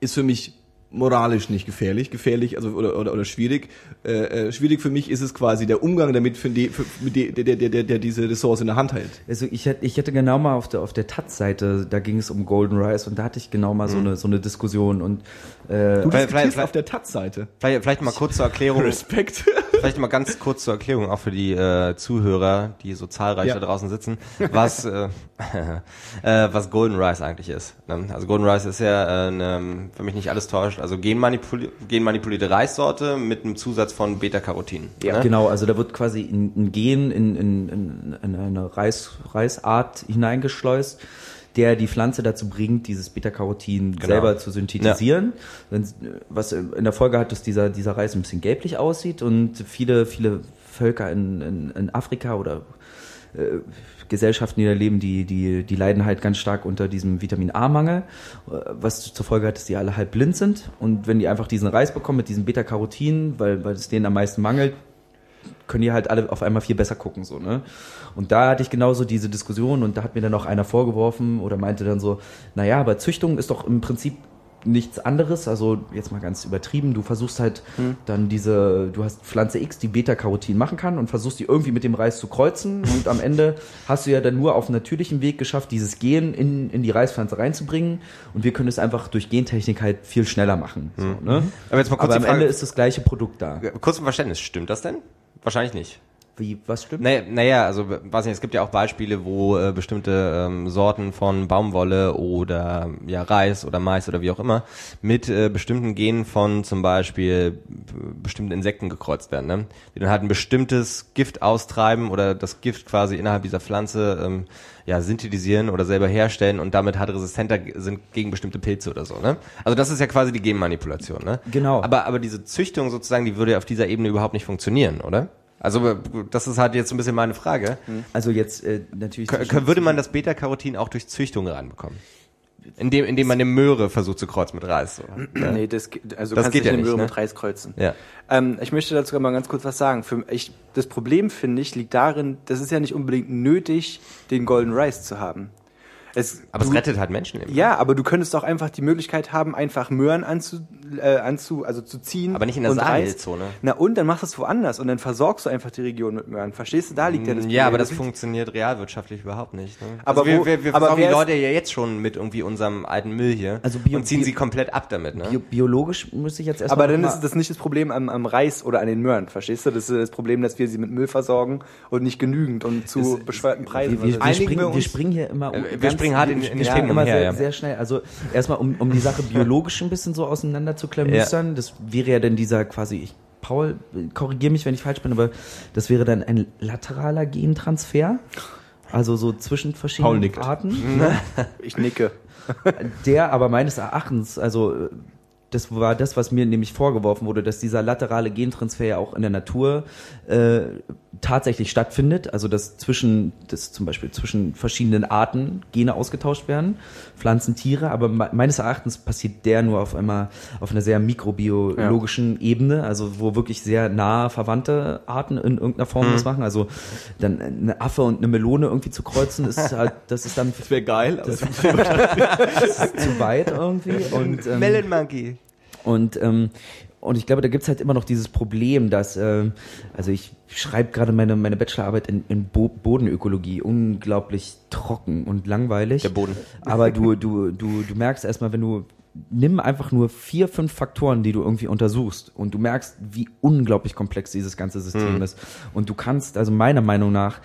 ist für mich moralisch nicht gefährlich, gefährlich also oder oder, oder schwierig. Äh, äh, schwierig für mich ist es quasi der Umgang damit, für die, für, mit die, der, der, der, der diese Ressource in der Hand hält. Also ich hätte, ich hätte genau mal auf der auf der Taz-Seite, da ging es um Golden Rice und da hatte ich genau mal so eine so eine Diskussion und äh, Du Vielleicht- vielleicht- auf der Taz-Seite. Vielleicht, vielleicht mal kurz zur Erklärung. Respekt. *laughs* vielleicht mal ganz kurz zur Erklärung, auch für die äh, Zuhörer, die so zahlreich Ja. da draußen sitzen, was, äh, *laughs* äh, was Golden Rice eigentlich ist. Ne? Also Golden Rice ist ja, äh, ne, wenn mich nicht alles täuscht, also genmanipuli genmanipulierte Reissorte mit einem Zusatz von Beta-Carotin. Ja. ne? Genau, also da wird quasi ein, ein Gen in, in, in, in eine Reis, Reisart hineingeschleust, der die Pflanze dazu bringt, dieses Beta-Carotin Genau. selber zu synthetisieren. Dann, Was in der Folge hat, dass dieser, dieser Reis ein bisschen gelblich aussieht und viele, viele Völker in, in, in Afrika oder äh, Gesellschaften, die da leben, die, die, die leiden halt ganz stark unter diesem Vitamin A-Mangel, äh, was zur Folge hat, dass die alle halb blind sind. Und wenn die einfach diesen Reis bekommen mit diesem Beta-Carotin, weil, weil es denen am meisten mangelt, können die halt alle auf einmal viel besser gucken, so, ne? Und da hatte ich genauso diese Diskussion und da hat mir dann auch einer vorgeworfen oder meinte dann so, naja, aber Züchtung ist doch im Prinzip nichts anderes, also jetzt mal ganz übertrieben, du versuchst halt dann diese, du hast Pflanze X, die Beta-Carotin machen kann und versuchst die irgendwie mit dem Reis zu kreuzen und am Ende hast du ja dann nur auf natürlichem Weg geschafft, dieses Gen in, in die Reispflanze reinzubringen und wir können es einfach durch Gentechnik halt viel schneller machen, so, ne? Aber jetzt mal kurz Aber am Frage, Ende ist das gleiche Produkt da. kurz zum Verständnis, stimmt das denn? Wahrscheinlich nicht. Wie, was stimmt? Naja, naja, also weiß nicht, es gibt ja auch Beispiele, wo äh, bestimmte ähm, Sorten von Baumwolle oder ja Reis oder Mais oder wie auch immer mit äh, bestimmten Genen von zum Beispiel b- bestimmten Insekten gekreuzt werden, ne? die dann halt ein bestimmtes Gift austreiben oder das Gift quasi innerhalb dieser Pflanze ähm, ja synthetisieren oder selber herstellen und damit halt resistenter sind gegen bestimmte Pilze oder so, ne? Also das ist ja quasi die Genmanipulation, ne? Genau. Aber aber diese Züchtung sozusagen, die würde auf dieser Ebene überhaupt nicht funktionieren, oder? Also das ist halt jetzt so ein bisschen meine Frage. Also jetzt äh, natürlich. Zwischen- würde man das Beta-Carotin auch durch Züchtung reinbekommen? Indem, indem man eine Möhre versucht zu kreuzen mit Reis. So. *clears throat* Nee, das, also Das du kannst geht ja eine nicht, Möhre ne? mit Reis kreuzen. Ja. Ähm, ich möchte dazu mal ganz kurz was sagen. Für, ich, das Problem, finde ich, liegt darin, das ist ja nicht unbedingt nötig, den Golden Rice zu haben. Es, Aber du, es rettet halt Menschenleben. Ja, aber du könntest doch einfach die Möglichkeit haben, einfach Möhren anzu, äh, anzu, also zu ziehen. Aber nicht in der. Sahelzone. Na und, dann machst du es woanders und dann versorgst du einfach die Region mit Möhren. Verstehst du? Da liegt ja das Problem. Ja, aber das funktioniert realwirtschaftlich überhaupt nicht. Ne? Aber also wir, wo- wir, wir aber versorgen die Leute ja jetzt schon mit irgendwie unserem alten Müll hier Also Bio- und ziehen Bio- sie komplett ab damit. Ne? Bio biologisch müsste ich jetzt erstmal. Aber dann ist das nicht das Problem am, am Reis oder an den Möhren, verstehst du? Das ist das Problem, dass wir sie mit Müll versorgen und nicht genügend und zu bescheuerten Preisen. wir, wir, wir, springen, wir wir springen hier immer um. Äh, wir springen hart in- in die wir Themen immer umher, sehr, ja. sehr schnell. Also erstmal, um, um die Sache biologisch ein bisschen so auseinander zu klamüstern, das wäre ja dann dieser quasi, ich, Paul, korrigier mich, wenn ich falsch bin, aber das wäre dann ein lateraler Gentransfer. Also so zwischen Paul verschiedenen nickt. Arten. ich nicke. *laughs* Der aber meines Erachtens, also das war das, was mir nämlich vorgeworfen wurde, dass dieser laterale Gentransfer ja auch in der Natur äh, tatsächlich stattfindet. Also dass zwischen, dass zum Beispiel zwischen verschiedenen Arten Gene ausgetauscht werden, Pflanzen, Tiere. Aber me meines Erachtens passiert der nur auf einmal auf einer sehr mikrobiologischen Ebene, also wo wirklich sehr nah verwandte Arten in irgendeiner Form das machen. Also dann eine Affe und eine Melone irgendwie zu kreuzen, ist *laughs* halt, das ist dann Das wäre geil. Aber *laughs* zu weit irgendwie. Und, ähm, Melon Monkey. und, ähm, und ich glaube, da gibt's halt immer noch dieses Problem, dass, ähm, also ich schreibe gerade meine, meine Bachelorarbeit in, in Bo Bodenökologie, unglaublich trocken und langweilig. Der Boden. Aber du, du, du, du merkst erstmal, wenn du, nimm einfach nur vier, fünf Faktoren, die du irgendwie untersuchst und du merkst, wie unglaublich komplex dieses ganze System Mhm. ist. Und du kannst, also meiner Meinung nach,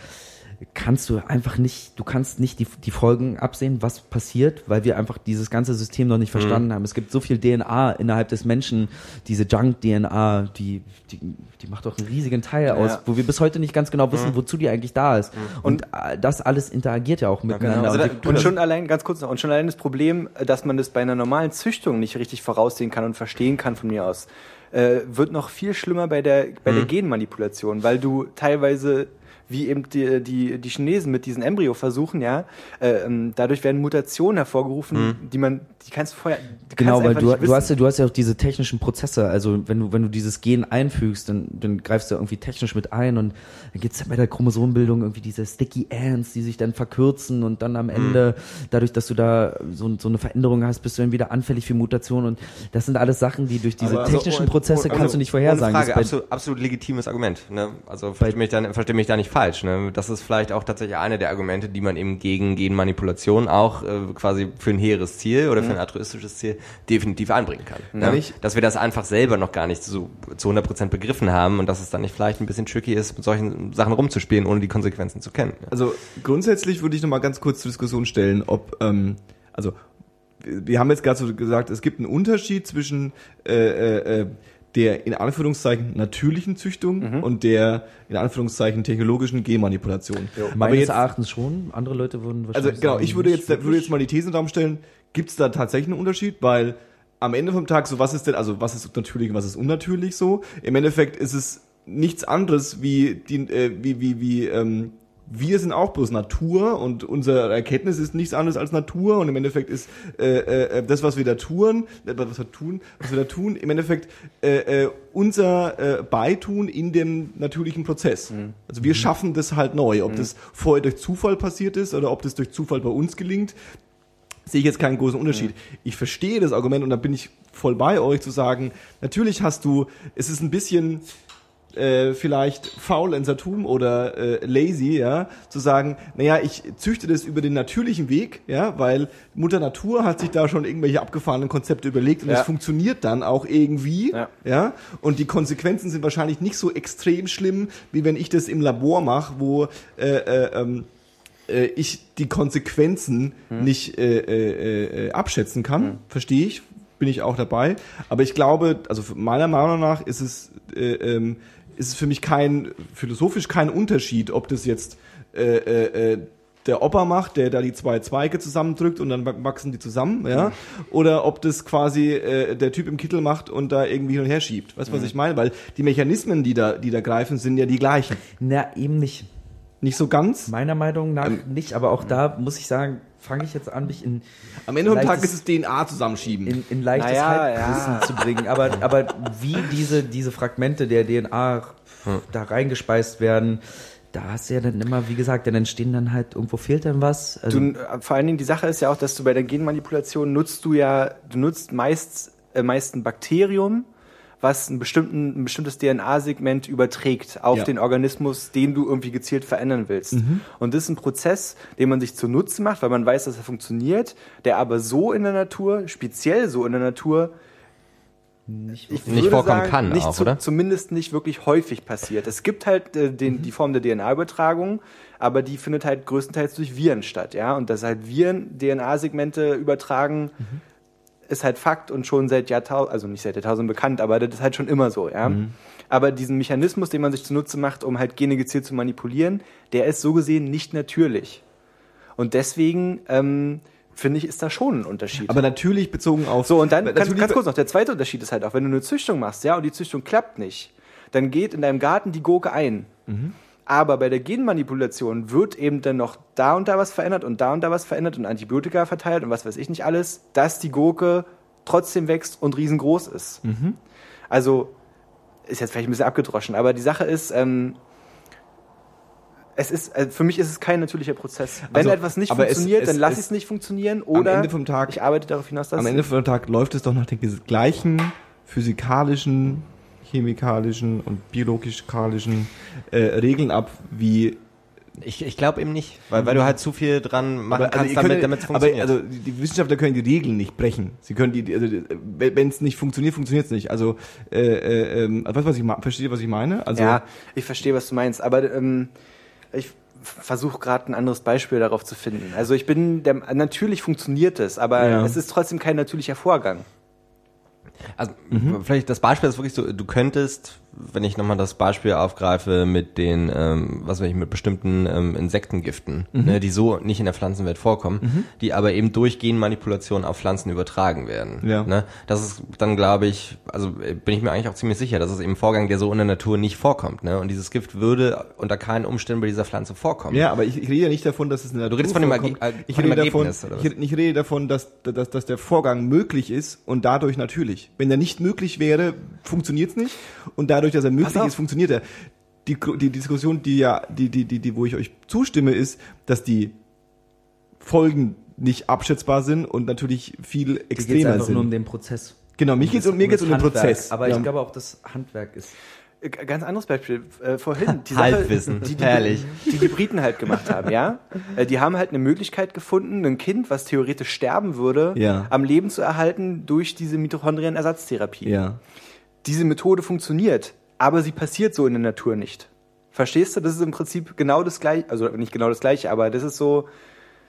kannst du einfach nicht, du kannst nicht die, die Folgen absehen, was passiert, weil wir einfach dieses ganze System noch nicht Mhm. verstanden haben. Es gibt so viel DNA innerhalb des Menschen, diese Junk-DNA, die, die, die macht doch einen riesigen Teil aus, Ja. wo wir bis heute nicht ganz genau wissen, Mhm. wozu die eigentlich da ist. Und äh, das alles interagiert ja auch miteinander. Also da- Und Und schon allein, ganz kurz noch, und schon allein das Problem, dass man das bei einer normalen Züchtung nicht richtig voraussehen kann und verstehen kann von mir aus, äh, wird noch viel schlimmer bei der, bei Mhm. der Genmanipulation, weil du teilweise wie eben die, die, die Chinesen mit diesen Embryo versuchen, ja, äh, ähm, dadurch werden Mutationen hervorgerufen, die man, die kannst du vorher, du Genau, weil du, du hast ja, du hast ja auch diese technischen Prozesse. Also wenn du, wenn du dieses Gen einfügst, dann, dann greifst du irgendwie technisch mit ein und dann gibt's ja bei der Chromosombildung irgendwie diese Sticky Ants, die sich dann verkürzen und dann am Ende, dadurch, dass du da so, so eine Veränderung hast, bist du dann wieder anfällig für Mutationen und das sind alles Sachen, die durch diese also technischen und- Prozesse und- kannst du nicht vorhersagen. Ohne Frage, Das ist bei- absolut, absolut legitimes Argument. Ne? Also verstehe mich, da, versteh mich da nicht falsch. Falsch. Ne? Das ist vielleicht auch tatsächlich eine der Argumente, die man eben gegen Genmanipulation auch äh, quasi für ein hehres Ziel oder für ein altruistisches Ziel definitiv einbringen kann. Ja. Ne? Dass wir das einfach selber noch gar nicht so zu 100% begriffen haben und dass es dann nicht vielleicht ein bisschen tricky ist, mit solchen Sachen rumzuspielen, ohne die Konsequenzen zu kennen. Ja. Also grundsätzlich würde ich noch mal ganz kurz zur Diskussion stellen, ob ähm, also wir haben jetzt gerade so gesagt, es gibt einen Unterschied zwischen äh, äh, äh, der in Anführungszeichen natürlichen Züchtung und der in Anführungszeichen technologischen Genmanipulation. Aber Meines jetzt, Erachtens schon. Andere Leute würden also wahrscheinlich genau, sagen, ich würde jetzt würde jetzt mal die These in den Raum stellen, gibt es da tatsächlich einen Unterschied, weil am Ende vom Tag so was ist denn also was ist natürlich und was ist unnatürlich so? Im Endeffekt ist es nichts anderes wie die äh, wie wie wie ähm, wir sind auch bloß Natur und unsere Erkenntnis ist nichts anderes als Natur und im Endeffekt ist äh, äh, das, was wir da tun, äh, was wir tun, was wir da tun, im Endeffekt äh, äh, unser äh, Beitun in dem natürlichen Prozess. Also wir schaffen das halt neu. Ob das vorher durch Zufall passiert ist oder ob das durch Zufall bei uns gelingt, sehe ich jetzt keinen großen Unterschied. Ich verstehe das Argument und da bin ich voll bei euch zu sagen, natürlich hast du, es ist ein bisschen äh, vielleicht Faulensertum oder äh, lazy, ja, zu sagen, naja, ich züchte das über den natürlichen Weg, ja, weil Mutter Natur hat sich da schon irgendwelche abgefahrenen Konzepte überlegt und es Ja. funktioniert dann auch irgendwie, Ja. ja, und die Konsequenzen sind wahrscheinlich nicht so extrem schlimm, wie wenn ich das im Labor mache, wo äh, äh, ähm, äh, ich die Konsequenzen nicht äh, äh, äh, abschätzen kann, verstehe ich, bin ich auch dabei. Aber ich glaube, also meiner Meinung nach ist es, äh, ähm, ist es für mich kein, philosophisch kein Unterschied, ob das jetzt äh, äh, äh, der Opa macht, der da die zwei Zweige zusammendrückt und dann wachsen die zusammen, ja, oder ob das quasi äh, der Typ im Kittel macht und da irgendwie hin und her schiebt. Weißt du, was ich meine? Weil die Mechanismen, die da, die da greifen, sind ja die gleichen. Na, eben nicht. Nicht so ganz. Meiner Meinung nach Ähm, nicht, aber auch da muss ich sagen, fange ich jetzt an, mich in, Am Ende vom Tag ist es DNA zusammenschieben. in, in leichtes Naja, Halbwissen ja. zu bringen. Aber, *laughs* aber wie diese, diese Fragmente der DNA da reingespeist werden, da hast du ja dann immer, wie gesagt, dann entstehen dann halt, irgendwo fehlt dann was. Also, Du, äh, vor allen Dingen die Sache ist ja auch, dass du bei der Genmanipulation nutzt du ja, du nutzt meist, äh, meist ein Bakterium, was einen bestimmten, ein bestimmtes DNA-Segment überträgt auf Ja. den Organismus, den du irgendwie gezielt verändern willst. Und das ist ein Prozess, den man sich zunutze macht, weil man weiß, dass er funktioniert, der aber so in der Natur, speziell so in der Natur, nicht ich Nicht vorkommen sagen, kann nicht auch, zu, oder? Zumindest nicht wirklich häufig passiert. Es gibt halt äh, den, die Form der DNA-Übertragung, aber die findet halt größtenteils durch Viren statt, ja. Und dass halt Viren DNA-Segmente übertragen, ist halt Fakt und schon seit Jahrtausenden, also nicht seit Jahrtausenden bekannt, aber das ist halt schon immer so, ja. Aber diesen Mechanismus, den man sich zunutze macht, um halt Gene gezielt zu manipulieren, der ist so gesehen nicht natürlich. Und deswegen ähm, finde ich, ist da schon ein Unterschied. Aber natürlich bezogen auf. So, und dann, ganz, ganz kurz noch, der zweite Unterschied ist halt auch, wenn du eine Züchtung machst, ja, und die Züchtung klappt nicht, dann geht in deinem Garten die Gurke ein. Aber bei der Genmanipulation wird eben dann noch da und da was verändert und da und da was verändert und Antibiotika verteilt und was weiß ich nicht alles, dass die Gurke trotzdem wächst und riesengroß ist. Also, ist jetzt vielleicht ein bisschen abgedroschen, aber die Sache ist, ähm, es ist, äh, für mich ist es kein natürlicher Prozess. Wenn Also, etwas nicht aber es- funktioniert, es- dann lass es- es nicht funktionieren oder Ende vom Tag- ich arbeite darauf hinaus, dass am Ende vom Tag läuft es doch nach den gleichen physikalischen, chemikalischen und biologisch-kalischen äh, Regeln ab, wie Ich, ich glaube eben nicht, weil, weil du halt zu viel dran machen aber, also kannst, könnt damit es aber funktioniert. also die Wissenschaftler können die Regeln nicht brechen. Sie können die, also wenn es nicht funktioniert, funktioniert es nicht. Also äh, äh, ähm, weißt du, was ich ihr, was ich meine? Also Ja, ich verstehe, was du meinst, aber ähm, ich versuche gerade ein anderes Beispiel darauf zu finden. Also ich bin, der, natürlich funktioniert es, aber Ja. es ist trotzdem kein natürlicher Vorgang. Also vielleicht das Beispiel ist wirklich so, du könntest, wenn ich nochmal das Beispiel aufgreife mit den, ähm, was weiß ich, mit bestimmten ähm, Insektengiften, ne, die so nicht in der Pflanzenwelt vorkommen, die aber eben durch Genmanipulation auf Pflanzen übertragen werden. Ja. Ne? Das ist dann, glaube ich, also äh, bin ich mir eigentlich auch ziemlich sicher, das ist eben ein Vorgang, der so in der Natur nicht vorkommt. Ne? Und dieses Gift würde unter keinen Umständen bei dieser Pflanze vorkommen. Ja, aber ich, ich rede ja nicht davon, dass es in der Du redest von dem vorkommt. Erge- äh, ich von dem rede davon, Ergebnis, oder was? ich, ich rede davon, dass, dass, dass der Vorgang möglich ist und dadurch natürlich. Wenn er nicht möglich wäre, funktioniert es nicht und dadurch, dass er möglich ist, funktioniert er. Die, die Diskussion, die ja, die, die, die, die, wo ich euch zustimme, ist, dass die Folgen nicht abschätzbar sind und natürlich viel Mir geht extremer einfach sind. nur um den Prozess. genau, mich geht's um, mir geht's um den. Prozess. Aber ja. ich glaube auch, das Handwerk ist. Äh, Ganz anderes Beispiel. Äh, vorhin. Die Sache, Halbwissen. Die, die, Herrlich. Die die Briten halt gemacht haben, ja. Äh, Die haben halt eine Möglichkeit gefunden, ein Kind, was theoretisch sterben würde, Ja. am Leben zu erhalten durch diese Mitochondrien-Ersatztherapie. Ja. Diese Methode funktioniert, aber sie passiert so in der Natur nicht. Verstehst du? Das ist im Prinzip genau das gleiche, also nicht genau das gleiche, aber das ist so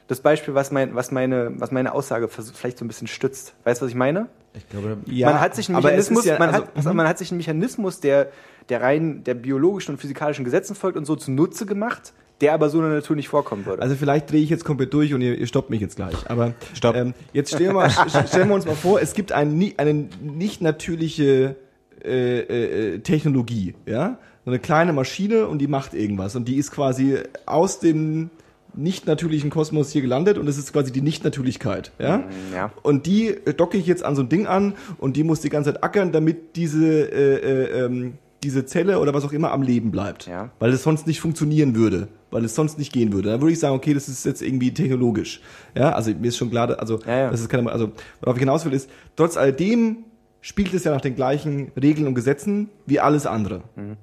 das Beispiel, was, mein, was, meine, was meine Aussage vielleicht so ein bisschen stützt. Weißt du, was ich meine? Ich glaube, ja. man hat sich einen Mechanismus, ja, man, also, hat, also man hat sich einen Mechanismus, der, der rein der biologischen und physikalischen Gesetzen folgt und so zunutze gemacht, der aber so in der Natur nicht vorkommen würde. Also vielleicht drehe ich jetzt komplett durch und ihr, ihr stoppt mich jetzt gleich. Aber Ähm, jetzt stellen wir, *laughs* stellen wir uns mal vor, es gibt ein, eine nicht natürliche äh, äh, Technologie, ja, so eine kleine Maschine und die macht irgendwas und die ist quasi aus dem nicht natürlichen Kosmos hier gelandet und es ist quasi die Nichtnatürlichkeit, ja. ja. Und die äh, docke ich jetzt an so ein Ding an und die muss die ganze Zeit ackern, damit diese äh, äh, ähm, diese Zelle oder was auch immer am Leben bleibt. Ja. Weil es sonst nicht funktionieren würde, weil es sonst nicht gehen würde. Dann würde ich sagen, okay, das ist jetzt irgendwie technologisch. Ja, also mir ist schon klar, also Ja, ja. das ist keine, also worauf ich hinaus will ist, trotz alledem spielt es ja nach den gleichen Regeln und Gesetzen wie alles andere. Mhm.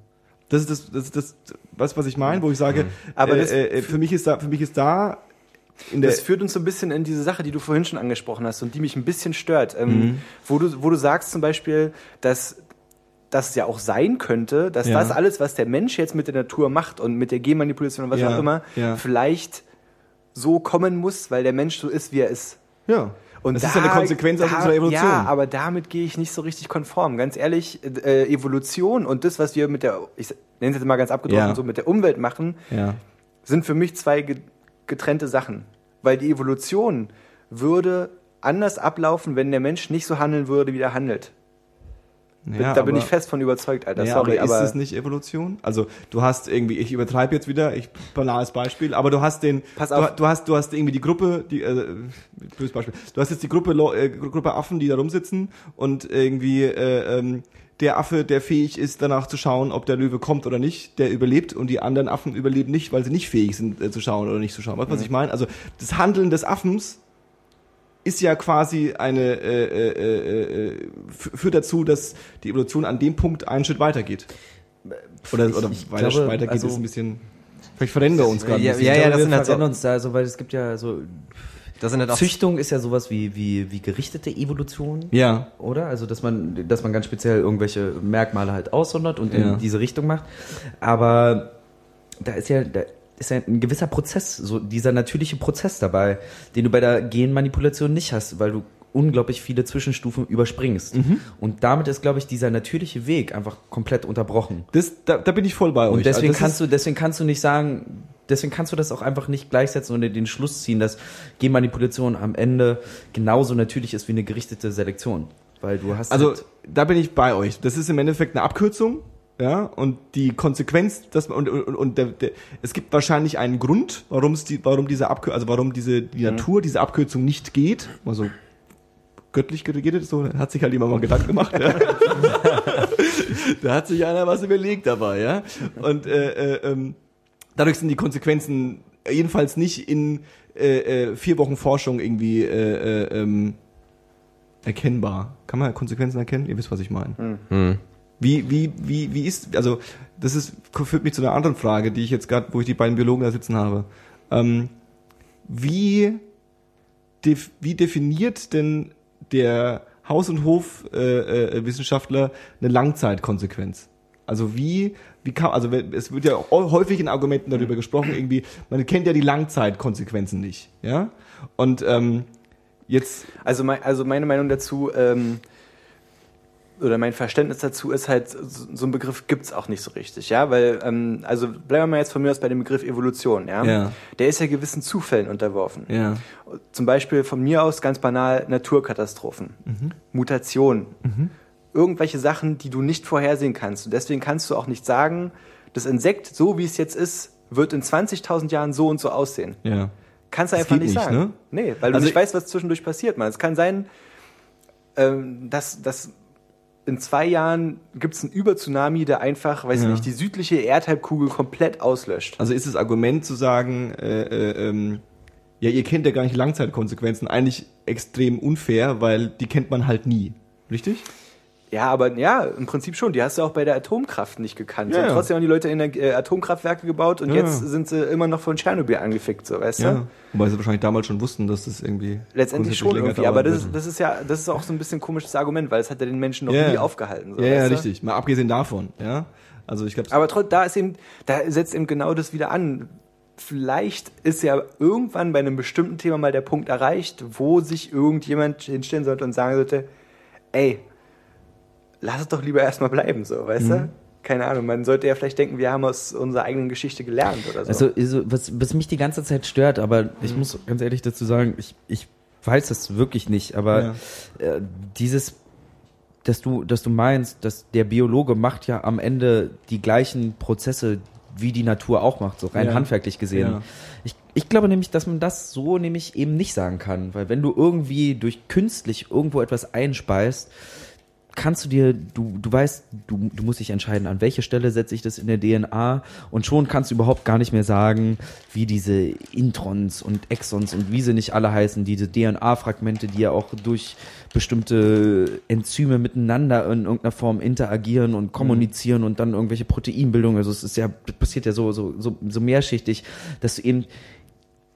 Das ist das, das ist das, was, was ich meine, wo ich sage, Aber äh, das- äh, für mich ist da, für mich ist da Das führt uns so ein bisschen in diese Sache, die du vorhin schon angesprochen hast und die mich ein bisschen stört. Ähm, Mhm. wo, du, wo du sagst zum Beispiel, dass es ja auch sein könnte, dass Ja. das alles, was der Mensch jetzt mit der Natur macht und mit der Genmanipulation und was Ja, auch immer, ja. vielleicht so kommen muss, weil der Mensch so ist, wie er ist. ja. Und das ist ja eine Konsequenz aus da, unserer Evolution. Ja, aber damit gehe ich nicht so richtig konform. Ganz ehrlich, äh, Evolution und das, was wir mit der, ich nenne es jetzt mal ganz abgedroschen, Ja. so mit der Umwelt machen, ja. sind für mich zwei ge- getrennte Sachen. Weil die Evolution würde anders ablaufen, wenn der Mensch nicht so handeln würde, wie er handelt. Ja da bin aber- ich fest von überzeugt, Alter. Ja, Sorry, aber aber, ist es nicht Evolution? Also du hast irgendwie, ich übertreibe jetzt wieder, ich banales Beispiel, aber du hast den, Pass du, auf. du hast, du hast irgendwie die Gruppe, die, äh, blödes Beispiel, du hast jetzt die Gruppe, äh, Gruppe Affen, die da rumsitzen und irgendwie äh, ähm, der Affe, der fähig ist, danach zu schauen, ob der Löwe kommt oder nicht, der überlebt und die anderen Affen überleben nicht, weil sie nicht fähig sind äh, zu schauen oder nicht zu schauen. Weißt du, was ich meine? Also das Handeln des Affens ist ja quasi eine äh, äh, äh, äh, führt dazu, dass die Evolution an dem Punkt einen Schritt weitergeht. Oder, Ich- oder ich weiter, glaube, weitergeht also- ist ein bisschen. Vielleicht verändern wir uns gerade. Ja, ein bisschen. ja, glaube, das wir sind halt uns da, also, weil es gibt ja so Das sind halt auch Züchtung ist ja sowas wie, wie, wie gerichtete Evolution. ja. Oder? Also, dass man, dass man ganz speziell irgendwelche Merkmale halt aussondert und Ja. in diese Richtung macht. Aber da ist ja, da ist ja ein gewisser Prozess, so dieser natürliche Prozess dabei, den du bei der Genmanipulation nicht hast, weil du unglaublich viele Zwischenstufen überspringst. Mhm. Und damit ist, glaube ich, dieser natürliche Weg einfach komplett unterbrochen. Das, da, da bin ich voll bei euch. Und deswegen Also kannst du, deswegen kannst du nicht sagen, deswegen kannst du das auch einfach nicht gleichsetzen und den Schluss ziehen, dass Genmanipulation am Ende genauso natürlich ist wie eine gerichtete Selektion. Weil du hast Also halt, da bin ich bei euch. Das ist im Endeffekt eine Abkürzung, ja, und die Konsequenz, dass man und, und, und der, der, es gibt wahrscheinlich einen Grund, warum es die, warum diese Abkürzung, also warum diese die Natur diese Abkürzung nicht geht, mal so göttlich geredet, so hat sich halt jemand mal Gedanken gemacht. Ja. *laughs* da hat sich einer was überlegt dabei, ja. Und äh, äh, ähm, dadurch sind die Konsequenzen jedenfalls nicht in äh, äh, vier Wochen Forschung irgendwie äh, äh, ähm, erkennbar. Kann man Konsequenzen erkennen? Ihr wisst, was ich meine. Hm. Wie, wie, wie, wie ist, also, das ist, führt mich zu einer anderen Frage, die ich jetzt gerade, wo ich die beiden Biologen da sitzen habe. Ähm, wie, def, wie definiert denn der Haus- und Hofwissenschaftler äh, Wissenschaftler eine Langzeitkonsequenz? Also wie, wie kann, also es wird ja häufig in Argumenten darüber gesprochen, irgendwie, man kennt ja die Langzeitkonsequenzen nicht, ja? Und ähm, jetzt Also, mein, also meine Meinung dazu, ähm, oder mein Verständnis dazu ist halt, so, einen Begriff gibt's auch nicht so richtig, ja, weil, ähm, also bleiben wir mal jetzt von mir aus bei dem Begriff Evolution, ja. Ja. Der ist ja gewissen Zufällen unterworfen. Ja. Zum Beispiel von mir aus ganz banal Naturkatastrophen, Mutationen, irgendwelche Sachen, die du nicht vorhersehen kannst. Und deswegen kannst du auch nicht sagen, das Insekt, so wie es jetzt ist, wird in 20.000 Jahren so und so aussehen. Ja. Kannst du einfach nicht nicht, sagen. ne? Nee, weil du Also nicht ich- weißt, was zwischendurch passiert, man. Es kann sein, ähm, dass, dass in zwei Jahren gibt es einen Übertsunami, der einfach, weiß ich Ja. nicht, die südliche Erdhalbkugel komplett auslöscht. Also ist das Argument zu sagen, äh, äh, ähm, ja, ihr kennt ja gar nicht Langzeitkonsequenzen, eigentlich extrem unfair, weil die kennt man halt nie. Richtig? Ja, aber ja, im Prinzip schon. Die hast du auch bei der Atomkraft nicht gekannt. Ja, und trotzdem haben die Leute in der, äh, Atomkraftwerke gebaut und Ja, jetzt ja. sind sie immer noch von Tschernobyl angefickt, so, weißt du? Ja. Wobei sie wahrscheinlich damals schon wussten, dass das irgendwie Letztendlich schon irgendwie, aber das, das ist ja, das ist auch so ein bisschen ein komisches Argument, weil es hat ja den Menschen noch nie aufgehalten. So, ja, ja, du? richtig. Mal abgesehen davon, ja. Also ich glaube, Aber trotzdem, da ist eben, da setzt eben genau das wieder an. Vielleicht ist ja irgendwann bei einem bestimmten Thema mal der Punkt erreicht, wo sich irgendjemand hinstellen sollte und sagen sollte, ey, lass es doch lieber erstmal bleiben, so, weißt Mhm. du? Keine Ahnung, man sollte ja vielleicht denken, wir haben aus unserer eigenen Geschichte gelernt oder so. Also, was, was mich die ganze Zeit stört, aber Mhm. ich muss ganz ehrlich dazu sagen, ich, ich weiß das wirklich nicht, aber Ja. äh, dieses, dass du, dass du meinst, dass der Biologe macht ja am Ende die gleichen Prozesse, wie die Natur auch macht, so rein Ja. handwerklich gesehen. Ja. Ich, ich glaube nämlich, dass man das so nämlich eben nicht sagen kann, weil wenn du irgendwie durch künstlich irgendwo etwas einspeist, kannst du dir, du, du weißt, du, du musst dich entscheiden, an welche Stelle setze ich das in der DNA und schon kannst du überhaupt gar nicht mehr sagen, wie diese Introns und Exons und wie sie nicht alle heißen, diese DNA-Fragmente, die ja auch durch bestimmte Enzyme miteinander in irgendeiner Form interagieren und kommunizieren und dann irgendwelche Proteinbildungen, also es ist ja, passiert ja so, so, so, so mehrschichtig, dass du eben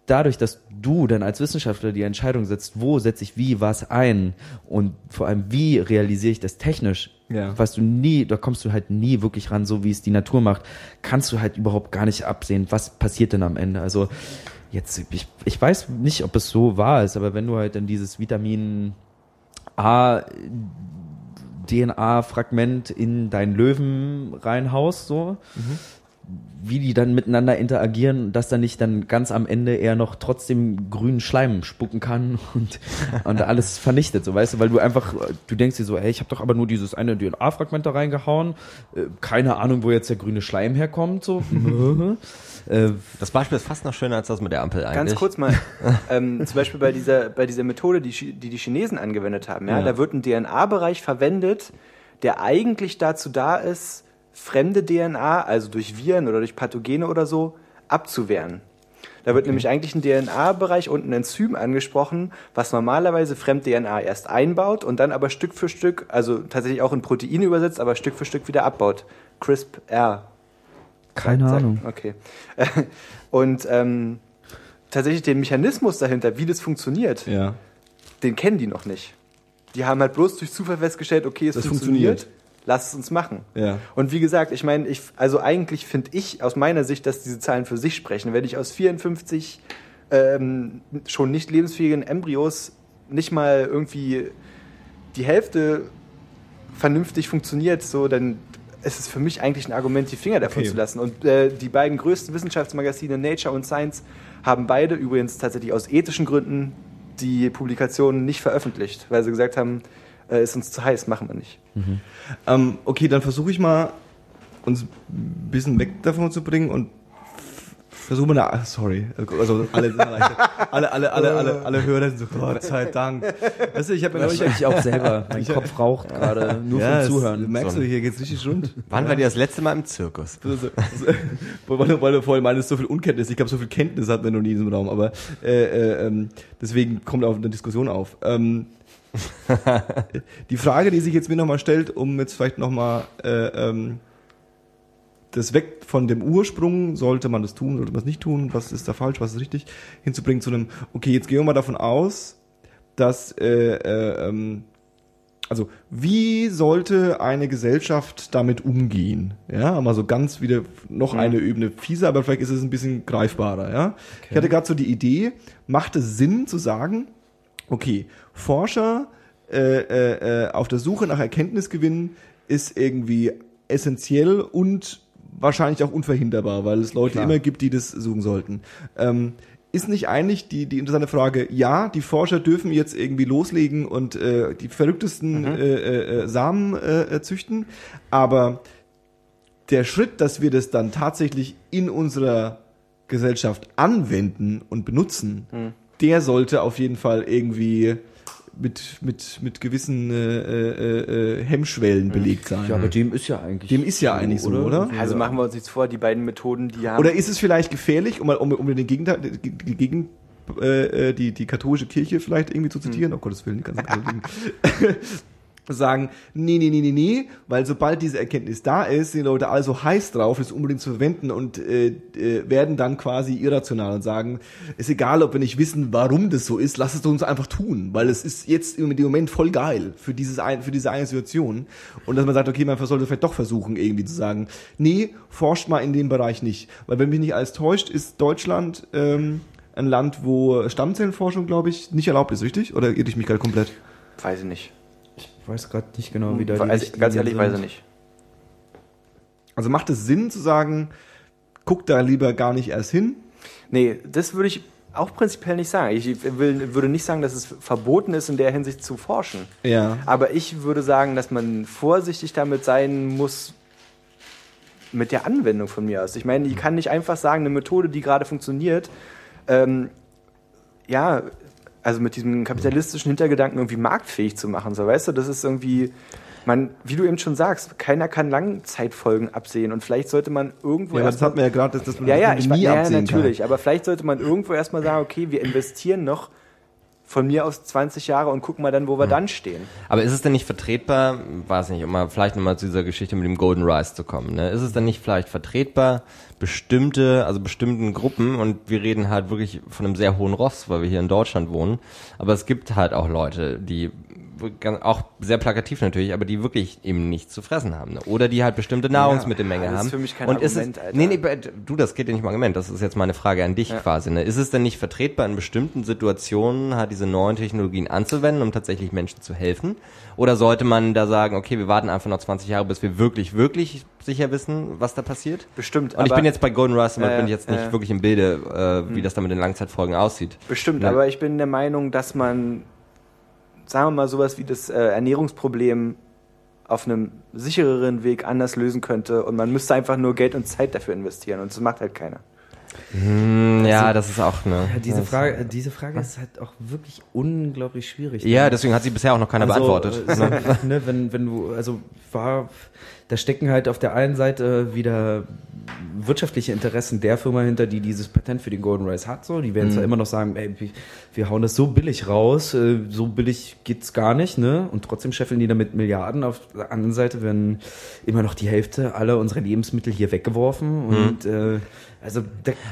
dadurch, dass du dann als Wissenschaftler die Entscheidung setzt, wo setze ich wie was ein und vor allem wie realisiere ich das technisch, Ja. was du nie, da kommst du halt nie wirklich ran, so wie es die Natur macht, kannst du halt überhaupt gar nicht absehen, was passiert denn am Ende. Also jetzt, ich, ich weiß nicht, ob es so wahr ist, aber wenn du halt dann dieses Vitamin A DNA-Fragment in deinen Löwen reinhaust, so, wie die dann miteinander interagieren, dass dann nicht dann ganz am Ende er noch trotzdem grünen Schleim spucken kann *laughs* und, und alles vernichtet, so weißt du, weil du einfach, du denkst dir so, ey, ich habe doch aber nur dieses eine DNA-Fragment da reingehauen, äh, keine Ahnung, wo jetzt der grüne Schleim herkommt, so. *laughs* äh, Das Beispiel ist fast noch schöner als das mit der Ampel eigentlich. Ganz kurz mal, *laughs* ähm, zum Beispiel bei dieser, bei dieser Methode, die, die die Chinesen angewendet haben, ja, Ja. da wird ein DNA-Bereich verwendet, der eigentlich dazu da ist, fremde DNA, also durch Viren oder durch Pathogene oder so, abzuwehren. Da wird nämlich eigentlich ein DNA-Bereich und ein Enzym angesprochen, was normalerweise Fremd-DNA erst einbaut und dann aber Stück für Stück, also tatsächlich auch in Proteine übersetzt, aber Stück für Stück wieder abbaut. CRISPR keine Sag- Ahnung. Okay. *laughs* Und ähm, tatsächlich den Mechanismus dahinter, wie das funktioniert, ja. den kennen die noch nicht. Die haben halt bloß durch Zufall festgestellt, okay, es Das funktioniert. funktioniert. Lass es uns machen. Ja. Und wie gesagt, ich meine, ich, also eigentlich finde ich aus meiner Sicht, dass diese Zahlen für sich sprechen. Wenn ich aus 54 ähm, schon nicht lebensfähigen Embryos nicht mal irgendwie die Hälfte vernünftig funktioniert, so, dann ist es für mich eigentlich ein Argument, die Finger davon Okay. zu lassen. Und äh, die beiden größten Wissenschaftsmagazine, Nature und Science, haben beide übrigens tatsächlich aus ethischen Gründen die Publikationen nicht veröffentlicht, weil sie gesagt haben, äh, ist uns zu heiß, machen wir nicht. Ähm, okay, dann versuche ich mal, uns ein bisschen weg davon zu bringen und versuche mal eine, sorry, also alle, alle, alle, alle, alle, alle Hörer sind so, *laughs* Gott sei Dank. Weißt du, ich habe mir neulich, Ich auch selber. *laughs* Mein Kopf raucht gerade nur ja, vom das- Zuhören. merkst du, hier geht's richtig rund. Wann war die das letzte Mal im Zirkus? So, so, so, *laughs* weil, du- weil du vorhin meintest, so viel Unkenntnis. Ich glaube, so viel Kenntnis hatten wir noch nie in diesem Raum, aber äh, äh, ähm, deswegen kommt auch eine Diskussion auf. Ähm, *laughs* die Frage, die sich jetzt mir nochmal stellt, um jetzt vielleicht nochmal äh, ähm, das weg von dem Ursprung, sollte man das tun, sollte man es nicht tun, was ist da falsch, was ist richtig, hinzubringen zu einem, okay, jetzt gehen wir mal davon aus, dass äh, äh, ähm, also wie sollte eine Gesellschaft damit umgehen? Ja, mal so ganz wieder noch eine Ebene fieser, aber vielleicht ist es ein bisschen greifbarer. Ja, ich hatte gerade so die Idee, macht es Sinn zu sagen, okay, Forscher äh, äh, äh, auf der Suche nach Erkenntnisgewinn ist irgendwie essentiell und wahrscheinlich auch unverhinderbar, weil es Leute Klar. immer gibt, die das suchen sollten. Ähm, ist nicht eigentlich die, die interessante Frage, ja, die Forscher dürfen jetzt irgendwie loslegen und äh, die verrücktesten äh, äh, äh, Samen äh, äh, züchten, aber der Schritt, dass wir das dann tatsächlich in unserer Gesellschaft anwenden und benutzen, der sollte auf jeden Fall irgendwie mit, mit, mit gewissen äh, äh, äh, Hemmschwellen belegt sein. Ja, aber dem ist ja eigentlich. Dem ist ja eigentlich so, oder? Also machen wir uns nichts vor, die beiden Methoden, die haben. Oder ist es vielleicht gefährlich, um, um, um den Gegenteil, die, die, Gegen, äh, äh, die, die katholische Kirche vielleicht irgendwie zu zitieren? Oh Gottes Willen, die ganzen *laughs* Katholiken. Sagen, nee, nee, nee, nee, nee, weil sobald diese Erkenntnis da ist, sind die Leute alle so heiß drauf, es unbedingt zu verwenden und äh, äh, werden dann quasi irrational und sagen, ist egal, ob wir nicht wissen, warum das so ist, lass es uns einfach tun, weil es ist jetzt im Moment voll geil für dieses ein, für diese eine Situation und dass man sagt, okay, man sollte vielleicht doch versuchen irgendwie zu sagen, nee, forscht mal in dem Bereich nicht, weil wenn mich nicht alles täuscht, ist Deutschland ähm, ein Land, wo Stammzellenforschung, glaube ich, nicht erlaubt ist, richtig? Oder irre ich mich gerade komplett? Weiß ich nicht. Ich weiß gerade nicht genau, wie da die Richtlinien ganz ehrlich, sind. weiß ich nicht. Also macht es Sinn zu sagen, guck da lieber gar nicht erst hin? Nee, das würde ich auch prinzipiell nicht sagen. Ich will, würde nicht sagen, dass es verboten ist, in der Hinsicht zu forschen. Ja. Aber ich würde sagen, dass man vorsichtig damit sein muss mit der Anwendung von mir aus. Ich meine, ich kann nicht einfach sagen, eine Methode, die gerade funktioniert, ähm, ja, also mit diesem kapitalistischen Hintergedanken irgendwie marktfähig zu machen. So, weißt du, das ist irgendwie, man, wie du eben schon sagst, keiner kann Langzeitfolgen absehen und vielleicht sollte man irgendwo Ja, aber das hat man ja gerade, dass, dass man ja, ja, das ich nie ja, ja, absehen natürlich. Aber vielleicht sollte man irgendwo erstmal sagen, okay, wir investieren noch von mir aus 20 Jahre und gucken mal dann, wo wir dann stehen. Aber ist es denn nicht vertretbar, weiß nicht, um mal vielleicht nochmal zu dieser Geschichte mit dem Golden Rice zu kommen, ne? Ist es denn nicht vielleicht vertretbar, bestimmte, also bestimmten Gruppen, und wir reden halt wirklich von einem sehr hohen Ross, weil wir hier in Deutschland wohnen, aber es gibt halt auch Leute, die auch sehr plakativ natürlich, aber die wirklich eben nichts zu fressen haben. Ne? Oder die halt bestimmte Nahrungsmittelmenge das ist haben. für mich kein und ist Argument, es, Alter. Nee, nee, du, das geht ja nicht um Argument, das ist jetzt meine Frage an dich quasi. Ne? Ist es denn nicht vertretbar, in bestimmten Situationen halt diese neuen Technologien anzuwenden, um tatsächlich Menschen zu helfen? Oder sollte man da sagen, okay, wir warten einfach noch 20 Jahre, bis wir wirklich, wirklich sicher wissen, was da passiert? Bestimmt, Und ich bin jetzt bei Golden damit Äh, bin ich jetzt nicht äh. wirklich im Bilde, äh, wie das da mit den Langzeitfolgen aussieht. Bestimmt, Ja. aber ich bin der Meinung, dass man, sagen wir mal, sowas wie das äh, Ernährungsproblem auf einem sichereren Weg anders lösen könnte und man müsste einfach nur Geld und Zeit dafür investieren und das macht halt keiner. Hm, ja, das ist auch ne. Ja, diese Frage, diese Frage ist halt auch wirklich unglaublich schwierig. Ja, deswegen hat sie bisher auch noch keiner Also, beantwortet. äh, *laughs* so, ne, wenn, wenn du, also war, da stecken halt auf der einen Seite wieder wirtschaftliche Interessen der Firma hinter, die dieses Patent für den Golden Rice hat. So, die werden zwar immer noch sagen, ey, wir, hauen das so billig raus, äh, so billig geht's gar nicht, ne? Und trotzdem scheffeln die damit Milliarden. Auf der anderen Seite werden immer noch die Hälfte aller unserer Lebensmittel hier weggeworfen und äh, also,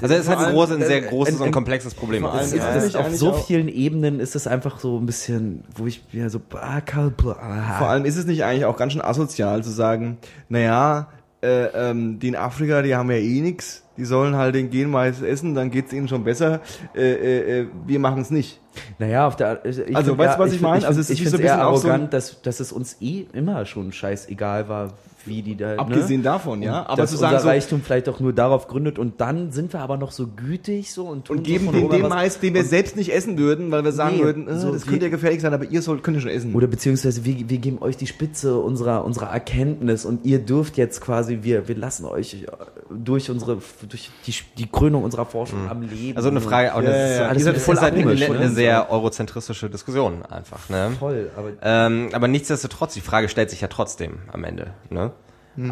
Also es ist halt ein, großes, ein sehr großes und komplexes Problem. das ist, Ja, das auf so vielen Ebenen ist es einfach so ein bisschen, wo ich mir so, ah, ah, Vor allem ist es nicht eigentlich auch ganz schön asozial zu sagen, naja, äh, ähm, die in Afrika, die haben ja eh nix, die sollen halt den Genmais essen, dann geht's ihnen schon besser. Äh, äh, äh, wir machen es nicht. Naja, auf der, ich Also, find weißt du, was ich meine? Also, es ich ist so eher bisschen auch so arrogant, dass, dass es uns eh immer schon scheißegal war, wie die da. Abgesehen ne? davon, ja. Und Aber zu sagen, unser so, Reichtum vielleicht auch nur darauf gründet und dann sind wir aber noch so gütig so und tun und geben so den was- Mais, den wir selbst nicht essen würden, weil wir sagen Nee, würden, äh, so das könnte ja gefährlich sein, aber ihr sollt, könnt ihr schon essen. Oder beziehungsweise wir, wir geben euch die Spitze unserer, unserer Erkenntnis und ihr dürft jetzt quasi, wir, wir lassen euch durch unsere, durch die, die Krönung unserer Forschung am Leben. Also eine Frage, und Ja, das ja, ist, ja. ist voll halt eine, komisch, eine, ne? eine sehr eurozentristische Diskussion einfach. Ne? Voll, aber Ähm, aber nichtsdestotrotz, die Frage stellt sich ja trotzdem am Ende. Ne?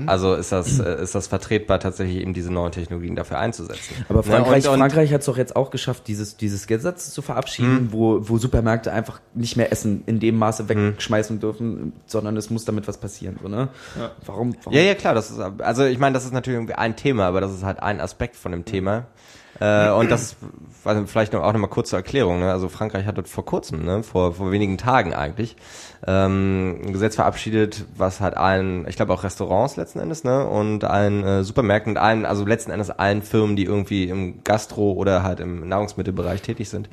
Also ist das, äh, ist das vertretbar, tatsächlich eben diese neuen Technologien dafür einzusetzen? Aber Ne? Frankreich, und, und, Frankreich hat es doch jetzt auch geschafft, dieses, dieses Gesetz zu verabschieden, wo, wo Supermärkte einfach nicht mehr Essen in dem Maße wegschmeißen dürfen, sondern es muss damit was passieren. So, ne? Warum, warum? Ja, ja, klar, das ist, also ich meine, das ist natürlich irgendwie ein Thema, aber das ist halt ein Aspekt von dem Thema. Äh, und das, also vielleicht noch, auch nochmal kurz zur Erklärung, ne? also Frankreich hat dort vor kurzem, ne? vor, vor wenigen Tagen eigentlich, ähm, ein Gesetz verabschiedet, was halt allen, ich glaube auch Restaurants letzten Endes, ne, und allen äh, Supermärkten und allen, also letzten Endes allen Firmen, die irgendwie im Gastro oder halt im Nahrungsmittelbereich tätig sind,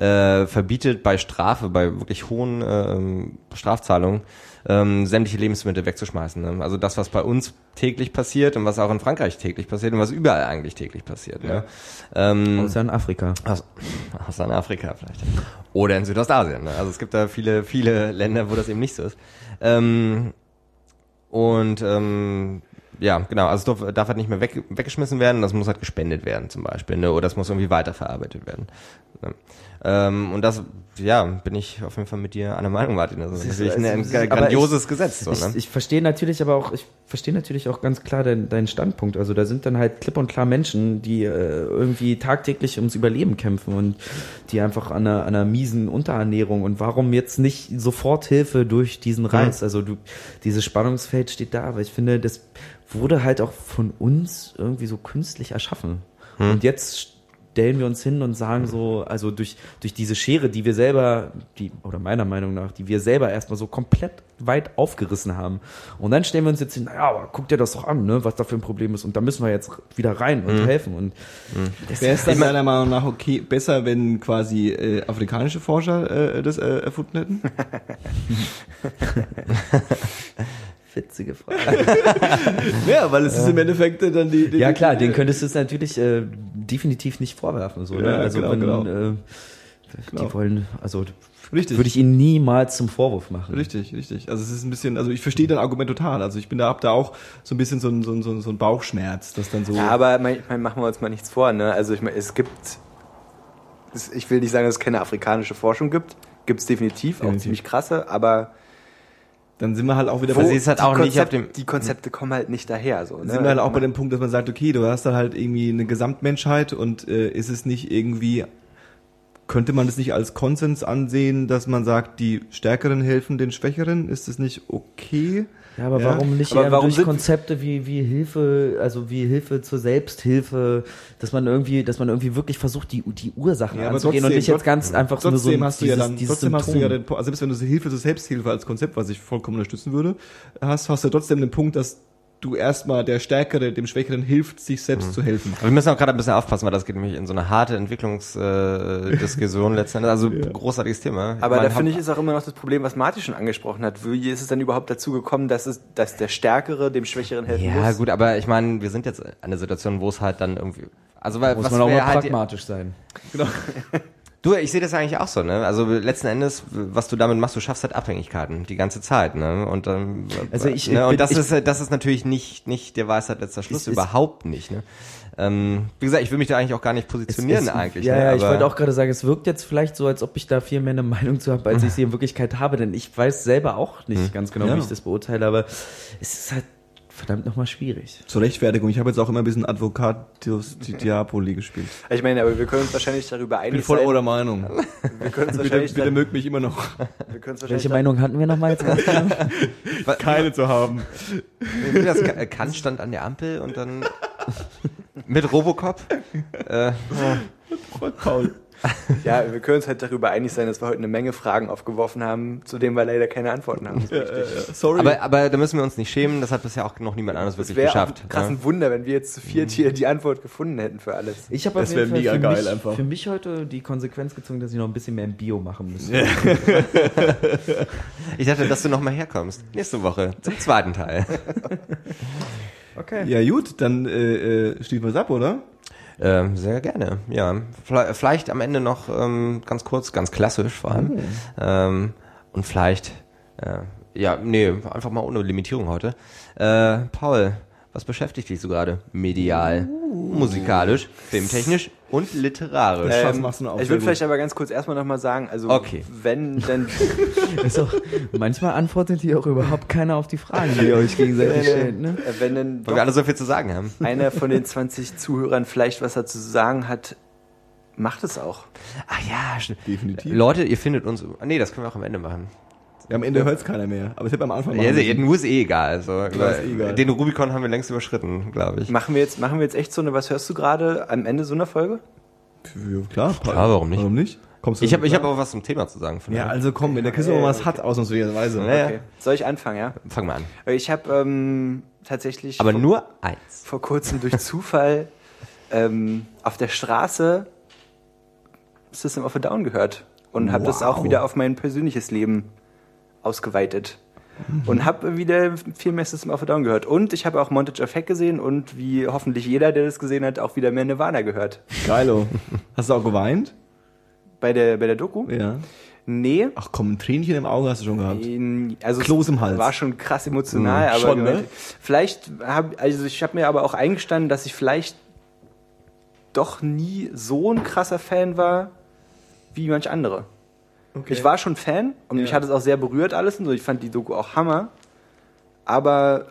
äh, verbietet bei Strafe, bei wirklich hohen ähm, Strafzahlungen, ähm, sämtliche Lebensmittel wegzuschmeißen. Ne? Also das, was bei uns täglich passiert und was auch in Frankreich täglich passiert und was überall eigentlich täglich passiert. Ne? Ähm, Außer in Afrika. aus, aus Afrika vielleicht. Oder in Südostasien. Ne? Also es gibt da viele, viele Länder, wo das eben nicht so ist. Ähm, und ähm, ja, genau, also es darf, darf halt nicht mehr weg, weggeschmissen werden, das muss halt gespendet werden zum Beispiel, ne? oder das muss irgendwie weiterverarbeitet werden. Ne? Ähm, und das ja, bin ich auf jeden Fall mit dir einer Meinung, Martin. Also, das ist natürlich ein, ist- ein grandioses ich- Gesetz. So, Ich, ne? ich verstehe natürlich aber auch, ich verstehe natürlich auch ganz klar deinen deinen Standpunkt. Also da sind dann halt klipp und klar Menschen, die äh, irgendwie tagtäglich ums Überleben kämpfen und die einfach an einer, an einer miesen Unterernährung und warum jetzt nicht sofort Hilfe durch diesen Reiz? Also du, dieses Spannungsfeld steht da, aber ich finde, das wurde halt auch von uns irgendwie so künstlich erschaffen. Und jetzt stellen wir uns hin und sagen so, also durch, durch diese Schere, die wir selber, die, oder meiner Meinung nach, die wir selber erstmal so komplett weit aufgerissen haben. Und dann stellen wir uns jetzt hin, naja, aber guck dir das doch an, ne, was da für ein Problem ist. Und da müssen wir jetzt wieder rein und helfen. Und das Wäre es dann deiner Meinung nach okay, besser, wenn quasi äh, afrikanische Forscher äh, das äh, erfunden hätten? *laughs* *laughs* witzige Frage. *laughs* ja, weil es ist im Endeffekt dann die, die ja klar, den könntest du es natürlich äh, definitiv nicht vorwerfen. So, ne? Ja, Also genau, wenn, genau. Äh, Genau. die wollen, also Richtig. würde ich ihnen niemals zum Vorwurf machen. Richtig, richtig. Also es ist ein bisschen, also ich verstehe dein Argument total. Also ich bin da, hab da auch so ein bisschen so ein, so ein, so ein, so ein Bauchschmerz, das dann so. Ja, aber mein, mein, machen wir uns mal nichts vor. Ne? Also ich meine, es gibt, es, ich will nicht sagen, dass es keine afrikanische Forschung gibt. Gibt es definitiv, auch Definitiv. ziemlich krasse, aber dann sind wir halt auch wieder Wo- bei, ist halt die, auch nicht auf Konzept, dem- die Konzepte kommen halt nicht daher. So, ne? sind wir halt auch bei dem Punkt, dass man sagt, okay, du hast dann halt irgendwie eine Gesamtmenschheit und äh, ist es nicht irgendwie, könnte man das nicht als Konsens ansehen, dass man sagt, die Stärkeren helfen den Schwächeren? Ist das nicht okay? Ja, aber Ja. warum nicht Aber eher warum durch Konzepte wie, wie Hilfe, also wie Hilfe zur Selbsthilfe, dass man irgendwie, dass man irgendwie wirklich versucht, die, die Ursachen Ja, anzugehen und trotzdem- nicht jetzt ganz einfach nur so Trotzdem ein- hast du ja dann, dieses trotzdem hast du ja Symptom. den, also selbst wenn du Hilfe zur Selbsthilfe als Konzept, was ich vollkommen unterstützen würde, hast, hast du trotzdem den Punkt, dass du erstmal der Stärkere dem Schwächeren hilft, sich selbst zu helfen. Aber wir müssen auch gerade ein bisschen aufpassen, weil das geht nämlich in so eine harte Entwicklungsdiskussion äh, *laughs* letztendlich. Also großartiges Thema. Aber Man da hat- finde ich ist auch immer noch das Problem, was Martin schon angesprochen hat. Wie ist es denn überhaupt dazu gekommen, dass es, dass der Stärkere dem Schwächeren helfen Ja, muss? gut, aber ich meine, wir sind jetzt an einer Situation, wo es halt dann irgendwie. Also weil Muss was man auch mal halt pragmatisch sein. *laughs* Du, ich sehe das eigentlich auch so, ne? Also letzten Endes, was du damit machst, du schaffst halt Abhängigkeiten die ganze Zeit, ne? Und ähm, Also ich- ne? und das ich- ist das ist natürlich nicht nicht der Weisheit letzter Schluss, ist- überhaupt nicht, ne? Ähm, wie gesagt, ich will mich da eigentlich auch gar nicht positionieren es- eigentlich. Ja, ne? ja, ich wollte auch gerade sagen, es wirkt jetzt vielleicht so, als ob ich da viel mehr eine *laughs* Meinung zu habe, als ich sie in Wirklichkeit habe, denn ich weiß selber auch nicht Hm. ganz genau, Ja. wie ich das beurteile, aber es ist halt verdammt nochmal schwierig. Zur Rechtfertigung, ich habe jetzt auch immer ein bisschen Advocatus di Diaboli gespielt. Ich meine, aber wir können uns wahrscheinlich darüber Ich bin einig voll sein. eurer Meinung. Wir können uns bitte, wahrscheinlich, bitte mögt mich immer noch. wir können uns wahrscheinlich Welche Meinung hatten wir nochmal jetzt? Keine zu haben. Das Ka- Kant *laughs* stand an der Ampel und dann mit Robocop. Äh, Paul. *laughs* Ja, wir können uns halt darüber einig sein, dass wir heute eine Menge Fragen aufgeworfen haben, zu denen wir leider keine Antworten haben. Ja, ja. Sorry. aber, aber da müssen wir uns nicht schämen, das hat bisher auch noch niemand anderes Es wirklich wäre auch geschafft. ein krassen ne? Wunder, wenn wir jetzt zu viert hier die Antwort gefunden hätten für alles. Ich habe Das auf wär jeden Fall mega für, geil mich, einfach. für mich heute die Konsequenz gezogen, dass ich noch ein bisschen mehr im Bio machen müsste. Ich dachte, dass du noch mal herkommst. Nächste Woche zum zweiten Teil. *laughs* Okay. ja gut, dann äh, äh, schließen wir es ab, oder? Ähm, sehr gerne, ja. Vielleicht am Ende noch ähm, ganz kurz, ganz klassisch vor allem. Ähm, und vielleicht, äh, ja, nee, einfach mal ohne Limitierung heute. Äh, Paul, was beschäftigt dich so gerade? Medial, musikalisch, filmtechnisch und literarisch. Das Spaß machst du auch ich würde vielleicht aber ganz kurz erstmal nochmal sagen, also Okay. wenn denn *laughs* Ist auch, manchmal antwortet hier auch überhaupt keiner auf die Fragen, die ihr euch gegenseitig stellt. Ne? äh, wenn denn Weil wir alle so viel zu sagen haben. einer von den 20 Zuhörern vielleicht was dazu zu sagen hat, macht es auch. Ach ja, stimmt. Definitiv. Leute, ihr findet uns. Nee, das können wir auch am Ende machen. Ja, am Ende hört es keiner mehr. Aber ich habe am Anfang Ja, machen also, müssen. nur ist eh egal. Also, über, ist eh egal. Den Rubicon haben wir längst überschritten, glaube ich. Machen wir jetzt, machen wir jetzt echt so eine, was hörst du gerade am Ende so einer Folge? Ja, klar. Klar, warum nicht? Warum nicht? Kommst du Ich habe hab auch was zum Thema zu sagen. Von Ja, daher. also komm, wenn der Christopher was hat, ausnahmsweise. Ja, ja. Okay. Soll ich anfangen, ja? Fang mal an. Ich habe ähm, tatsächlich Aber vor, nur eins. vor kurzem durch Zufall *laughs* ähm, auf der Straße System of a Down gehört und habe das auch Wow. wieder auf mein persönliches Leben ausgeweitet. Und habe wieder viel mehr System of a Down gehört. Und ich habe auch Montage of Heck gesehen und wie hoffentlich jeder, der das gesehen hat, auch wieder mehr Nirvana gehört. Geilo. Hast du auch geweint? Bei der, bei der Doku? Ja. Nee. Ach komm, ein Tränchen im Auge hast du schon gehabt. Also Kloß im Hals. War schon krass emotional, Mhm, aber schon, ne? vielleicht habe also ich habe mir aber auch eingestanden, dass ich vielleicht doch nie so ein krasser Fan war wie manch andere. Okay. Ich war schon Fan und mich hat es auch sehr berührt alles und so. Ich fand die Doku auch Hammer. Aber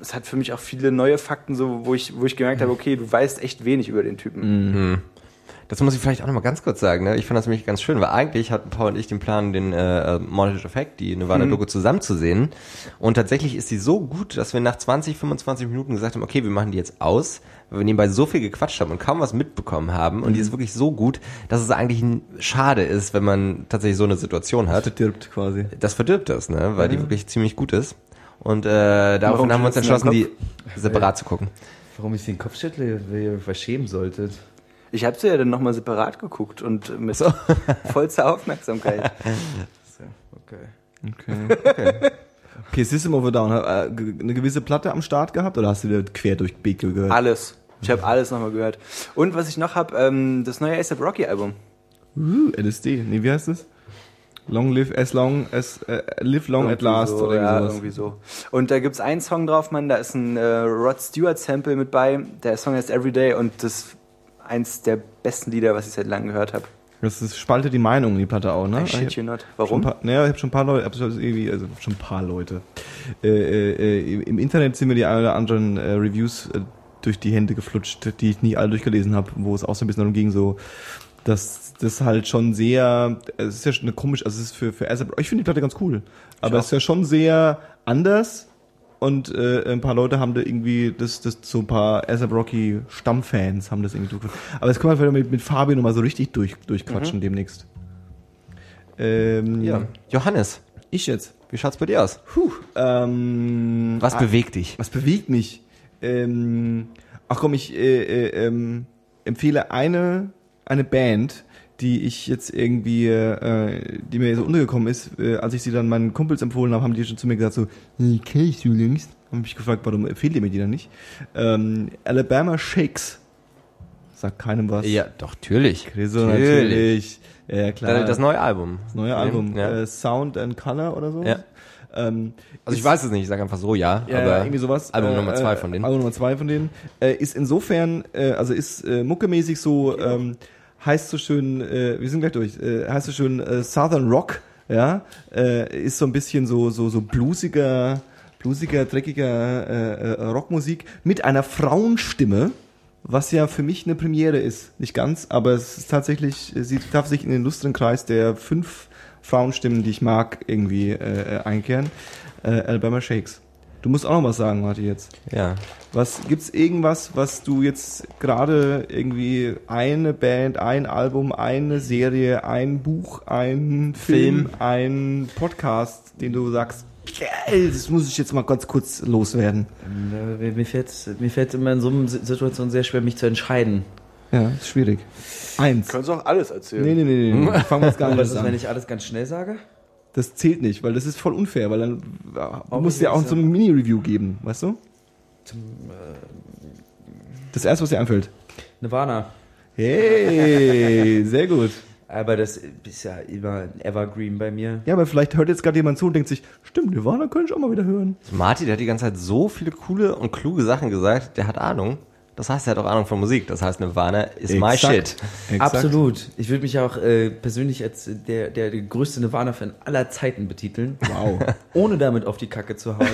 es hat für mich auch viele neue Fakten, so, wo, ich, wo ich gemerkt habe, okay, du weißt echt wenig über den Typen. Das muss ich vielleicht auch nochmal ganz kurz sagen. Ne? Ich fand das nämlich ganz schön, weil eigentlich hatten Paul und ich den Plan, den äh, Montage Effect, die Nirvana-Doku zusammenzusehen. Und tatsächlich ist die so gut, dass wir nach 20, 25 Minuten gesagt haben, okay, wir machen die jetzt aus, weil wir nebenbei so viel gequatscht haben und kaum was mitbekommen haben. Und die ist wirklich so gut, dass es eigentlich schade ist, wenn man tatsächlich so eine Situation hat. Verdirbt quasi. Das verdirbt das, ne? weil die wirklich ziemlich gut ist. Und äh, daraufhin haben wir uns entschlossen, die separat zu gucken. Warum ich den Kopf schüttle, weil ihr euch was schämen solltet. Ich habe sie ja dann nochmal separat geguckt und mit *laughs* vollster Aufmerksamkeit. Okay. Okay. okay. Okay, System of a Down, eine gewisse Platte am Start gehabt oder hast du wieder quer durch Beke gehört? Alles. Ich habe alles nochmal gehört. Und was ich noch habe, ähm, das neue ASAP Rocky Album. Uh, LSD. Nee, wie heißt es? Long live as long as äh, live long at Irgendwie last so, oder ja, sowas. irgendwie so. Und da gibt's einen Song drauf, Mann, da ist ein äh, Rod Stewart Sample mit bei. Der Song heißt Everyday und das eins der besten Lieder, was ich seit langem gehört habe. Das ist, spaltet die Meinung, die Platte auch, ne? I shit you not. Warum? paar, naja, ich habe schon ein paar Leute, irgendwie, also schon ein paar Leute. Äh, äh, äh, Im Internet sind mir die ein oder anderen äh, Reviews äh, durch die Hände geflutscht, die ich nie alle durchgelesen habe, wo es auch so ein bisschen darum ging, so, dass das halt schon sehr, es ist ja schon eine komisch, also es ist für, für ASAP, ich finde die Platte ganz cool, aber es ist ja schon sehr anders und äh, ein paar Leute haben da irgendwie, das, das so ein paar ASAP Rocky Stammfans haben das irgendwie durchgeführt. Aber das können wir vielleicht mit, mit Fabio nochmal so richtig durch, durchquatschen demnächst. Ähm, Ja. Johannes, Ich jetzt. wie schaut's bei dir aus? Puh. Ähm, Was ah, bewegt dich? was bewegt mich? Ähm, ach komm, ich äh, äh, ähm, empfehle eine, eine Band, die ich jetzt irgendwie, äh, die mir so untergekommen ist, äh, als ich sie dann meinen Kumpels empfohlen habe, haben die schon zu mir gesagt so, "Hm, kenn ich du längst? Haben mich gefragt, warum empfehlt ihr mir die dann nicht? Ähm, Alabama Shakes. Sagt keinem was. Ja, doch, natürlich. Chriso, natürlich. Ja, ja, klar. Das neue Album. Das neue Album. Ja. Äh, Sound and Color oder so. Ja. Ähm, Also ich ist- weiß es nicht, ich sage einfach so ja, ja, aber irgendwie sowas. Album Äh, Nummer zwei äh, von denen. Album Nummer zwei von denen. Äh, ist insofern, äh, also ist äh, muckemäßig so, ähm, heißt so schön, äh, wir sind gleich durch, äh, heißt so schön äh, Southern Rock, ja, äh, ist so ein bisschen so, so, so bluesiger, bluesiger, dreckiger äh, äh, Rockmusik mit einer Frauenstimme, was ja für mich eine Premiere ist. Nicht ganz, aber es ist tatsächlich, sie darf sich in den illustren Kreis der fünf Frauenstimmen, die ich mag, irgendwie äh, äh, einkehren. Äh, Alabama Shakes. Du musst auch noch was sagen, Martin, jetzt. Ja. Was gibt's irgendwas, was du jetzt gerade irgendwie eine Band, ein Album, eine Serie, ein Buch, ein Film, Film. ein Podcast, den du sagst, geil, das muss ich jetzt mal ganz kurz loswerden. Ähm, äh, Mir fällt, mir fällt immer in so einer Situation sehr schwer, mich zu entscheiden. Ja, ist schwierig. Eins. Kannst auch alles erzählen. Nee, nee, nee, nee. *laughs* Fangen wir jetzt gar nicht Was ist, an. wenn ich alles ganz schnell sage? Das zählt nicht, weil das ist voll unfair, weil dann ja, nicht ja auch so. ein Mini-Review geben, weißt du? Das erste, was dir einfällt. Nirvana. Hey, *laughs* sehr gut. Aber das ist ja immer ein Evergreen bei mir. Ja, aber vielleicht hört jetzt gerade jemand zu und denkt sich, stimmt, Nirvana könnte ich auch mal wieder hören. Martin, der hat die ganze Zeit so viele coole und kluge Sachen gesagt, der hat Ahnung. Das heißt, er hat auch Ahnung von Musik. Das heißt, Nirvana ist my shit. Exakt. Absolut. Ich würde mich auch äh, persönlich als der, der, der größte Nirvana-Fan aller Zeiten betiteln. Wow. *laughs* Ohne damit auf die Kacke zu hauen.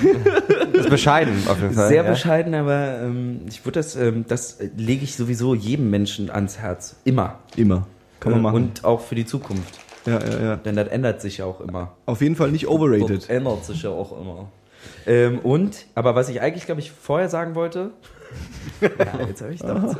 Das *laughs* ist bescheiden auf jeden Fall. Sehr ja. bescheiden, aber ähm, ich würde das, ähm, das äh, lege ich sowieso jedem Menschen ans Herz. Immer. Immer. Kann man Äh, machen. Und auch für die Zukunft. ja, ja, ja. Denn das ändert sich ja auch immer. Auf jeden Fall nicht overrated. Das ändert sich ja auch immer. Ähm, und, aber was ich eigentlich, glaube ich, vorher sagen wollte. Ja, jetzt habe ich doch.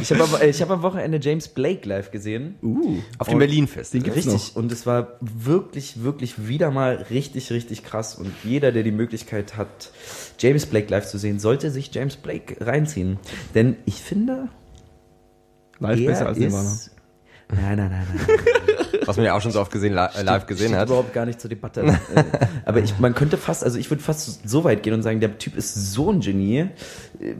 Ich habe am- ich hab am Wochenende James Blake live gesehen. Uh. Auf dem Berlin-Fest. Den gibt's Richtig. Und es war wirklich, wirklich wieder mal richtig, richtig krass. Und jeder, der die Möglichkeit hat, James Blake live zu sehen, sollte sich James Blake reinziehen. Denn ich finde, Live er besser als Nirvana. Nein, nein, nein, nein. *laughs* Was man ja auch schon so oft gesehen, äh, live gesehen Steht hat. überhaupt gar nicht zur Debatte. Äh, Aber ich, man könnte fast, also ich würde fast so weit gehen und sagen, der Typ ist so ein Genie. Äh,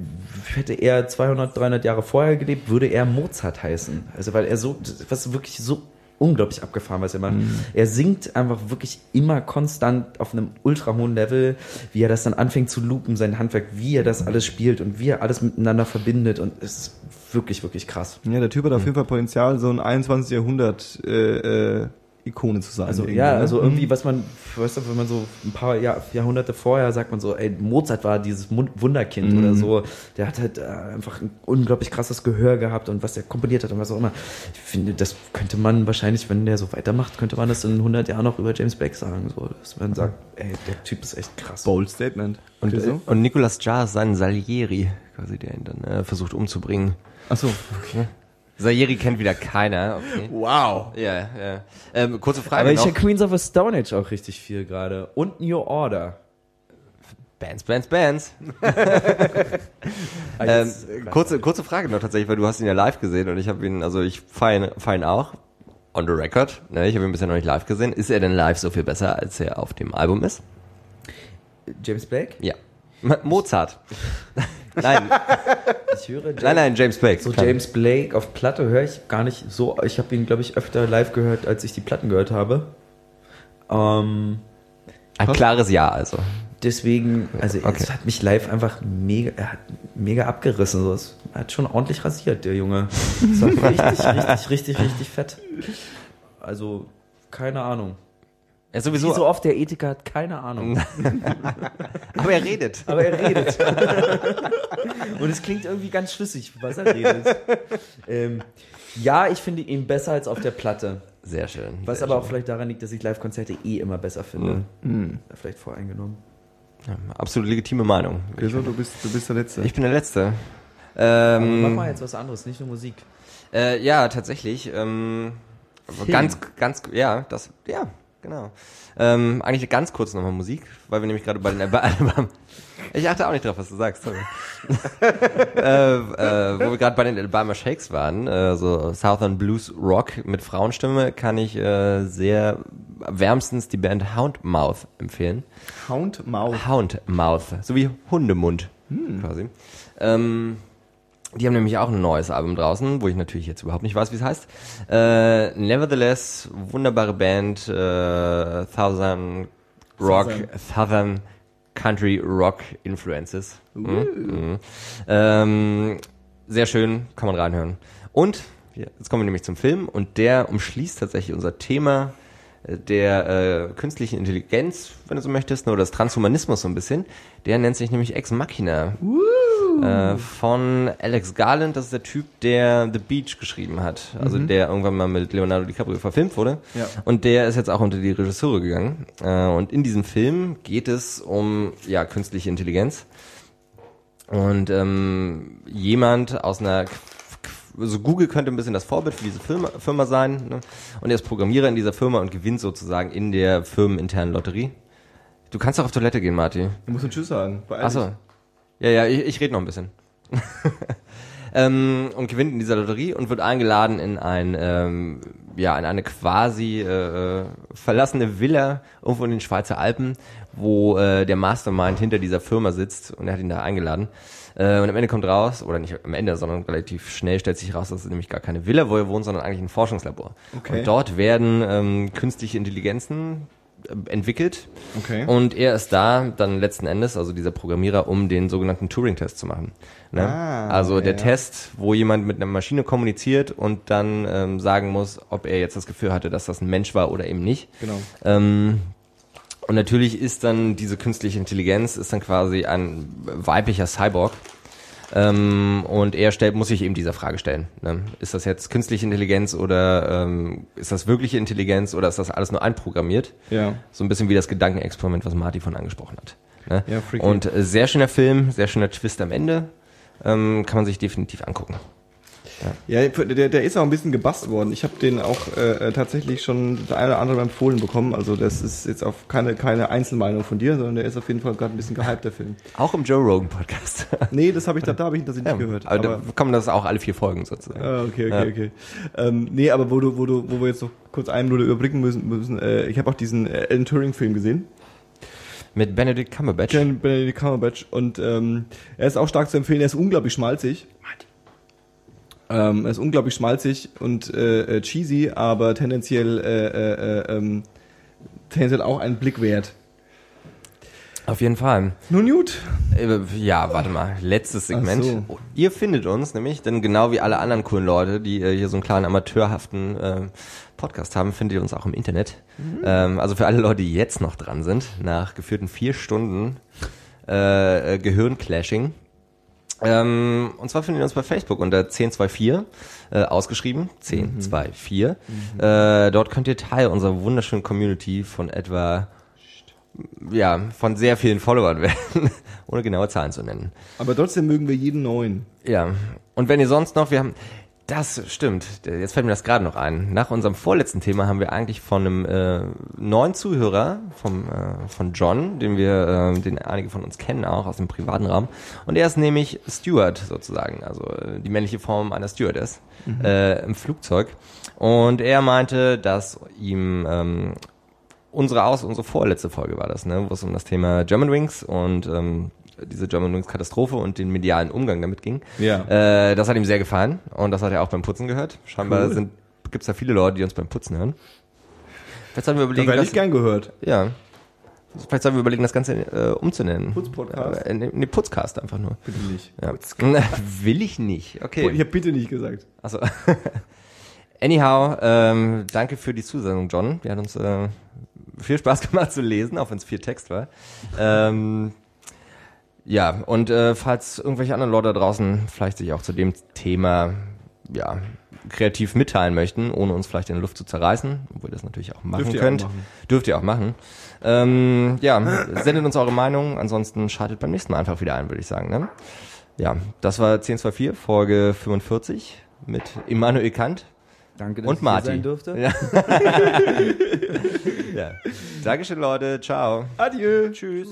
Hätte er 200, 300 Jahre vorher gelebt, würde er Mozart heißen. Also weil er so, was wirklich so unglaublich abgefahren, was er macht. Er singt einfach wirklich immer konstant auf einem ultra hohen Level, wie er das dann anfängt zu loopen, sein Handwerk, wie er das alles spielt und wie er alles miteinander verbindet und es ist wirklich, wirklich krass. Ja, der Typ hat auf jeden Fall Potenzial, so ein 21. Jahrhundert äh, äh, Ikone zu sein. Also irgendwie, ja, ne? also irgendwie, was man, weißt du, wenn man so ein paar Jahr, Jahrhunderte vorher sagt man so, ey, Mozart war dieses Wunderkind Mhm. oder so. Der hat halt äh, einfach ein unglaublich krasses Gehör gehabt und was er komponiert hat und was auch immer. Ich finde, das könnte man wahrscheinlich, wenn der so weitermacht, könnte man das in 100 Jahren noch über James Blake sagen, so, dass man sagt, ey, der Typ ist echt krass. Bold Statement. Und, Okay, äh, so? und Nicolas Jar ist sein Salieri, quasi, der ihn dann äh, versucht umzubringen. Achso. Salieri kennt wieder keiner. Okay. Wow. Ja, ja. Ähm, kurze Frage Aber ich noch. höre Queens of the Stone Age auch richtig viel gerade. Und New Order. Bands, Bands, Bands. *laughs* Ah, Ähm, kurze, kurze Frage noch tatsächlich, weil du hast ihn ja live gesehen und ich habe ihn, also ich feiere fein auch. On the record. Ne, ich habe ihn bisher noch nicht live gesehen. Ist er denn live so viel besser, als er auf dem Album ist? James Blake? Ja. Mozart. *laughs* nein, *laughs* Ich höre James, nein, nein, James Blake. So Klar. James Blake auf Platte höre ich gar nicht so. Ich habe ihn, glaube ich, öfter live gehört, als ich die Platten gehört habe. Ähm, Ein klares Ja, also. deswegen, also Okay. es hat mich live einfach mega, er hat mega abgerissen. So. Es- Er hat schon ordentlich rasiert, der Junge. Das war richtig, richtig, richtig, richtig fett. Also, keine Ahnung. Er ist Wie sowieso, so oft der Ethiker hat keine Ahnung. *laughs* aber er redet. Aber er redet. *laughs* Und es klingt irgendwie ganz schlüssig, was er redet. Ähm, ja, ich finde ihn besser als auf der Platte. Sehr schön. Was sehr aber auch schön. vielleicht daran liegt, dass ich Live-Konzerte eh immer besser finde. Da vielleicht voreingenommen. Ja, absolut legitime Meinung. Okay, so, du bist, du bist der Letzte. Ich bin der Letzte. Ähm, mach mal jetzt was anderes, nicht nur Musik. Äh, ja, tatsächlich. Ähm, Film. ganz, ganz, ja, das, ja, genau. Ähm, eigentlich ganz kurz nochmal Musik, weil wir nämlich gerade bei den Alben. *laughs* Ich achte auch nicht drauf, was du sagst. Sorry. *laughs* äh, äh, wo wir gerade bei den Alabama Shakes waren, äh, so Southern Blues Rock mit Frauenstimme, kann ich äh, sehr wärmstens die Band Houndmouth empfehlen. Houndmouth. Houndmouth, so wie Hundemund Hm. quasi. Ähm, die haben nämlich auch ein neues Album draußen, wo ich natürlich jetzt überhaupt nicht weiß, wie es heißt. Äh, nevertheless, wunderbare Band, äh, Southern Rock, Southern Country Rock Influences. Mhm. Mhm. Ähm, sehr schön, kann man reinhören. Und jetzt kommen wir nämlich zum Film und der umschließt tatsächlich unser Thema der äh, künstlichen Intelligenz, wenn du so möchtest, ne, oder des Transhumanismus so ein bisschen. Der nennt sich nämlich Ex Machina. Äh, von Alex Garland, das ist der Typ, der The Beach geschrieben hat. Also der irgendwann mal mit Leonardo DiCaprio verfilmt wurde. Ja. Und der ist jetzt auch unter die Regisseure gegangen. Äh, und in diesem Film geht es um ja künstliche Intelligenz. Und ähm, jemand aus einer also Google könnte ein bisschen das Vorbild für diese Firma, Firma sein. Ne? Und er ist Programmierer in dieser Firma und gewinnt sozusagen in der firmeninternen Lotterie. Du kannst doch auf Toilette gehen, Martin. Du musst einen Tschüss sagen. Achso. Ja, ja, ich, ich rede noch ein bisschen. *laughs* ähm, und gewinnt in dieser Lotterie und wird eingeladen in ein, ähm, ja, in eine quasi äh, verlassene Villa irgendwo in den Schweizer Alpen, wo äh, der Mastermind hinter dieser Firma sitzt und er hat ihn da eingeladen. Äh, und am Ende kommt raus, oder nicht am Ende, sondern relativ schnell stellt sich raus, dass es nämlich gar keine Villa, wo er wohnt, sondern eigentlich ein Forschungslabor. Okay. Und dort werden ähm, künstliche Intelligenzen äh, entwickelt. Okay. Und er ist da dann letzten Endes, also dieser Programmierer, um den sogenannten Turing-Test zu machen. Ne? Ah, also der ja. Test, wo jemand mit einer Maschine kommuniziert und dann ähm, sagen muss, ob er jetzt das Gefühl hatte, dass das ein Mensch war oder eben nicht. Genau. Ähm, und natürlich ist dann diese künstliche Intelligenz ist dann quasi ein weiblicher Cyborg. Ähm, und er stellt, muss sich eben dieser Frage stellen. Ne? Ist das jetzt künstliche Intelligenz oder ähm, ist das wirkliche Intelligenz oder ist das alles nur einprogrammiert? Ja. So ein bisschen wie das Gedankenexperiment, was Marty von angesprochen hat. Ne? Ja, freaky. Und äh, sehr schöner Film, sehr schöner Twist am Ende. Ähm, kann man sich definitiv angucken. Ja, der, der ist auch ein bisschen gebast worden. Ich habe den auch äh, tatsächlich schon das eine oder andere empfohlen bekommen. Also das ist jetzt auf keine, keine Einzelmeinung von dir, sondern der ist auf jeden Fall gerade ein bisschen gehypt, der Film. Auch im Joe Rogan Podcast. *laughs* Nee, das habe ich da, da habe ich das nicht Ja, gehört. aber, da kommen das auch alle vier Folgen sozusagen. Ah, okay, okay, Ja. okay. Ähm, nee, aber wo du, wo du, wo wir jetzt noch kurz einen Minute überblicken müssen, müssen äh, ich habe auch diesen äh, Alan Turing-Film gesehen. Mit Benedict Cumberbatch. Benedict Cumberbatch und ähm, er ist auch stark zu empfehlen. Er ist unglaublich schmalzig. Ähm, er ist unglaublich schmalzig und äh, äh, cheesy, aber tendenziell äh, äh, äh, ähm, tendenziell auch einen Blick wert. Auf jeden Fall. Nun gut. Äh, Ja, warte mal. Letztes Segment. so. Ihr findet uns nämlich, denn genau wie alle anderen coolen Leute, die hier so einen kleinen amateurhaften äh, Podcast haben, findet ihr uns auch im Internet. Ähm, also für alle Leute, die jetzt noch dran sind, nach geführten vier Stunden äh, Gehirnclashing. Ähm, und zwar findet ihr uns bei Facebook unter 1024, äh, ausgeschrieben, 1024. Äh, dort könnt ihr Teil unserer wunderschönen Community von etwa, ja, von sehr vielen Followern *laughs* werden, ohne genaue Zahlen zu nennen. Aber trotzdem mögen wir jeden neuen. Ja, und wenn ihr sonst noch, wir haben, das stimmt, jetzt fällt mir das gerade noch ein. Nach unserem vorletzten Thema haben wir eigentlich von einem äh, neuen Zuhörer, vom, äh, von John, den wir, äh, den einige von uns kennen auch aus dem privaten Raum. Und er ist nämlich Steward sozusagen, also äh, die männliche Form einer Stewardess äh, im Flugzeug. Und er meinte, dass ihm ähm, unsere aus unsere vorletzte Folge war das, ne, wo es um das Thema Germanwings und ähm, diese Germanwings Katastrophe und den medialen Umgang damit ging. Ja. Äh, das hat ihm sehr gefallen und das hat er auch beim Putzen gehört. Scheinbar Cool. sind gibt's da viele Leute, die uns beim Putzen hören. Vielleicht sollten wir überlegen, das, ich gern gehört. ja. Vielleicht sollten wir überlegen, das Ganze äh, umzunennen. Putzpodcast? Äh, nee, nee, Putzcast einfach nur. Bitte nicht. Ja. *laughs* Will ich nicht. Okay. Ich habe bitte nicht gesagt. Also, *laughs* anyhow, ähm, danke für die Zusendung, John. Die hat uns äh, viel Spaß *laughs* gemacht zu lesen, auch wenn es viel Text war. Ähm, ja, und äh, falls irgendwelche anderen Leute da draußen vielleicht sich auch zu dem Thema ja, kreativ mitteilen möchten, ohne uns vielleicht in der Luft zu zerreißen, obwohl ihr das natürlich auch machen Dürft ihr auch könnt, machen. dürft ihr auch machen. Ähm, ja, sendet uns eure Meinung, ansonsten schaltet beim nächsten Mal einfach wieder ein, würde ich sagen. Ne? Ja, das war 1024, Folge 45 mit Immanuel Kant Danke, dass und ich Martin. hier sein durfte. Ja. *laughs* ja. Dankeschön, Leute. Ciao. Adieu. Tschüss.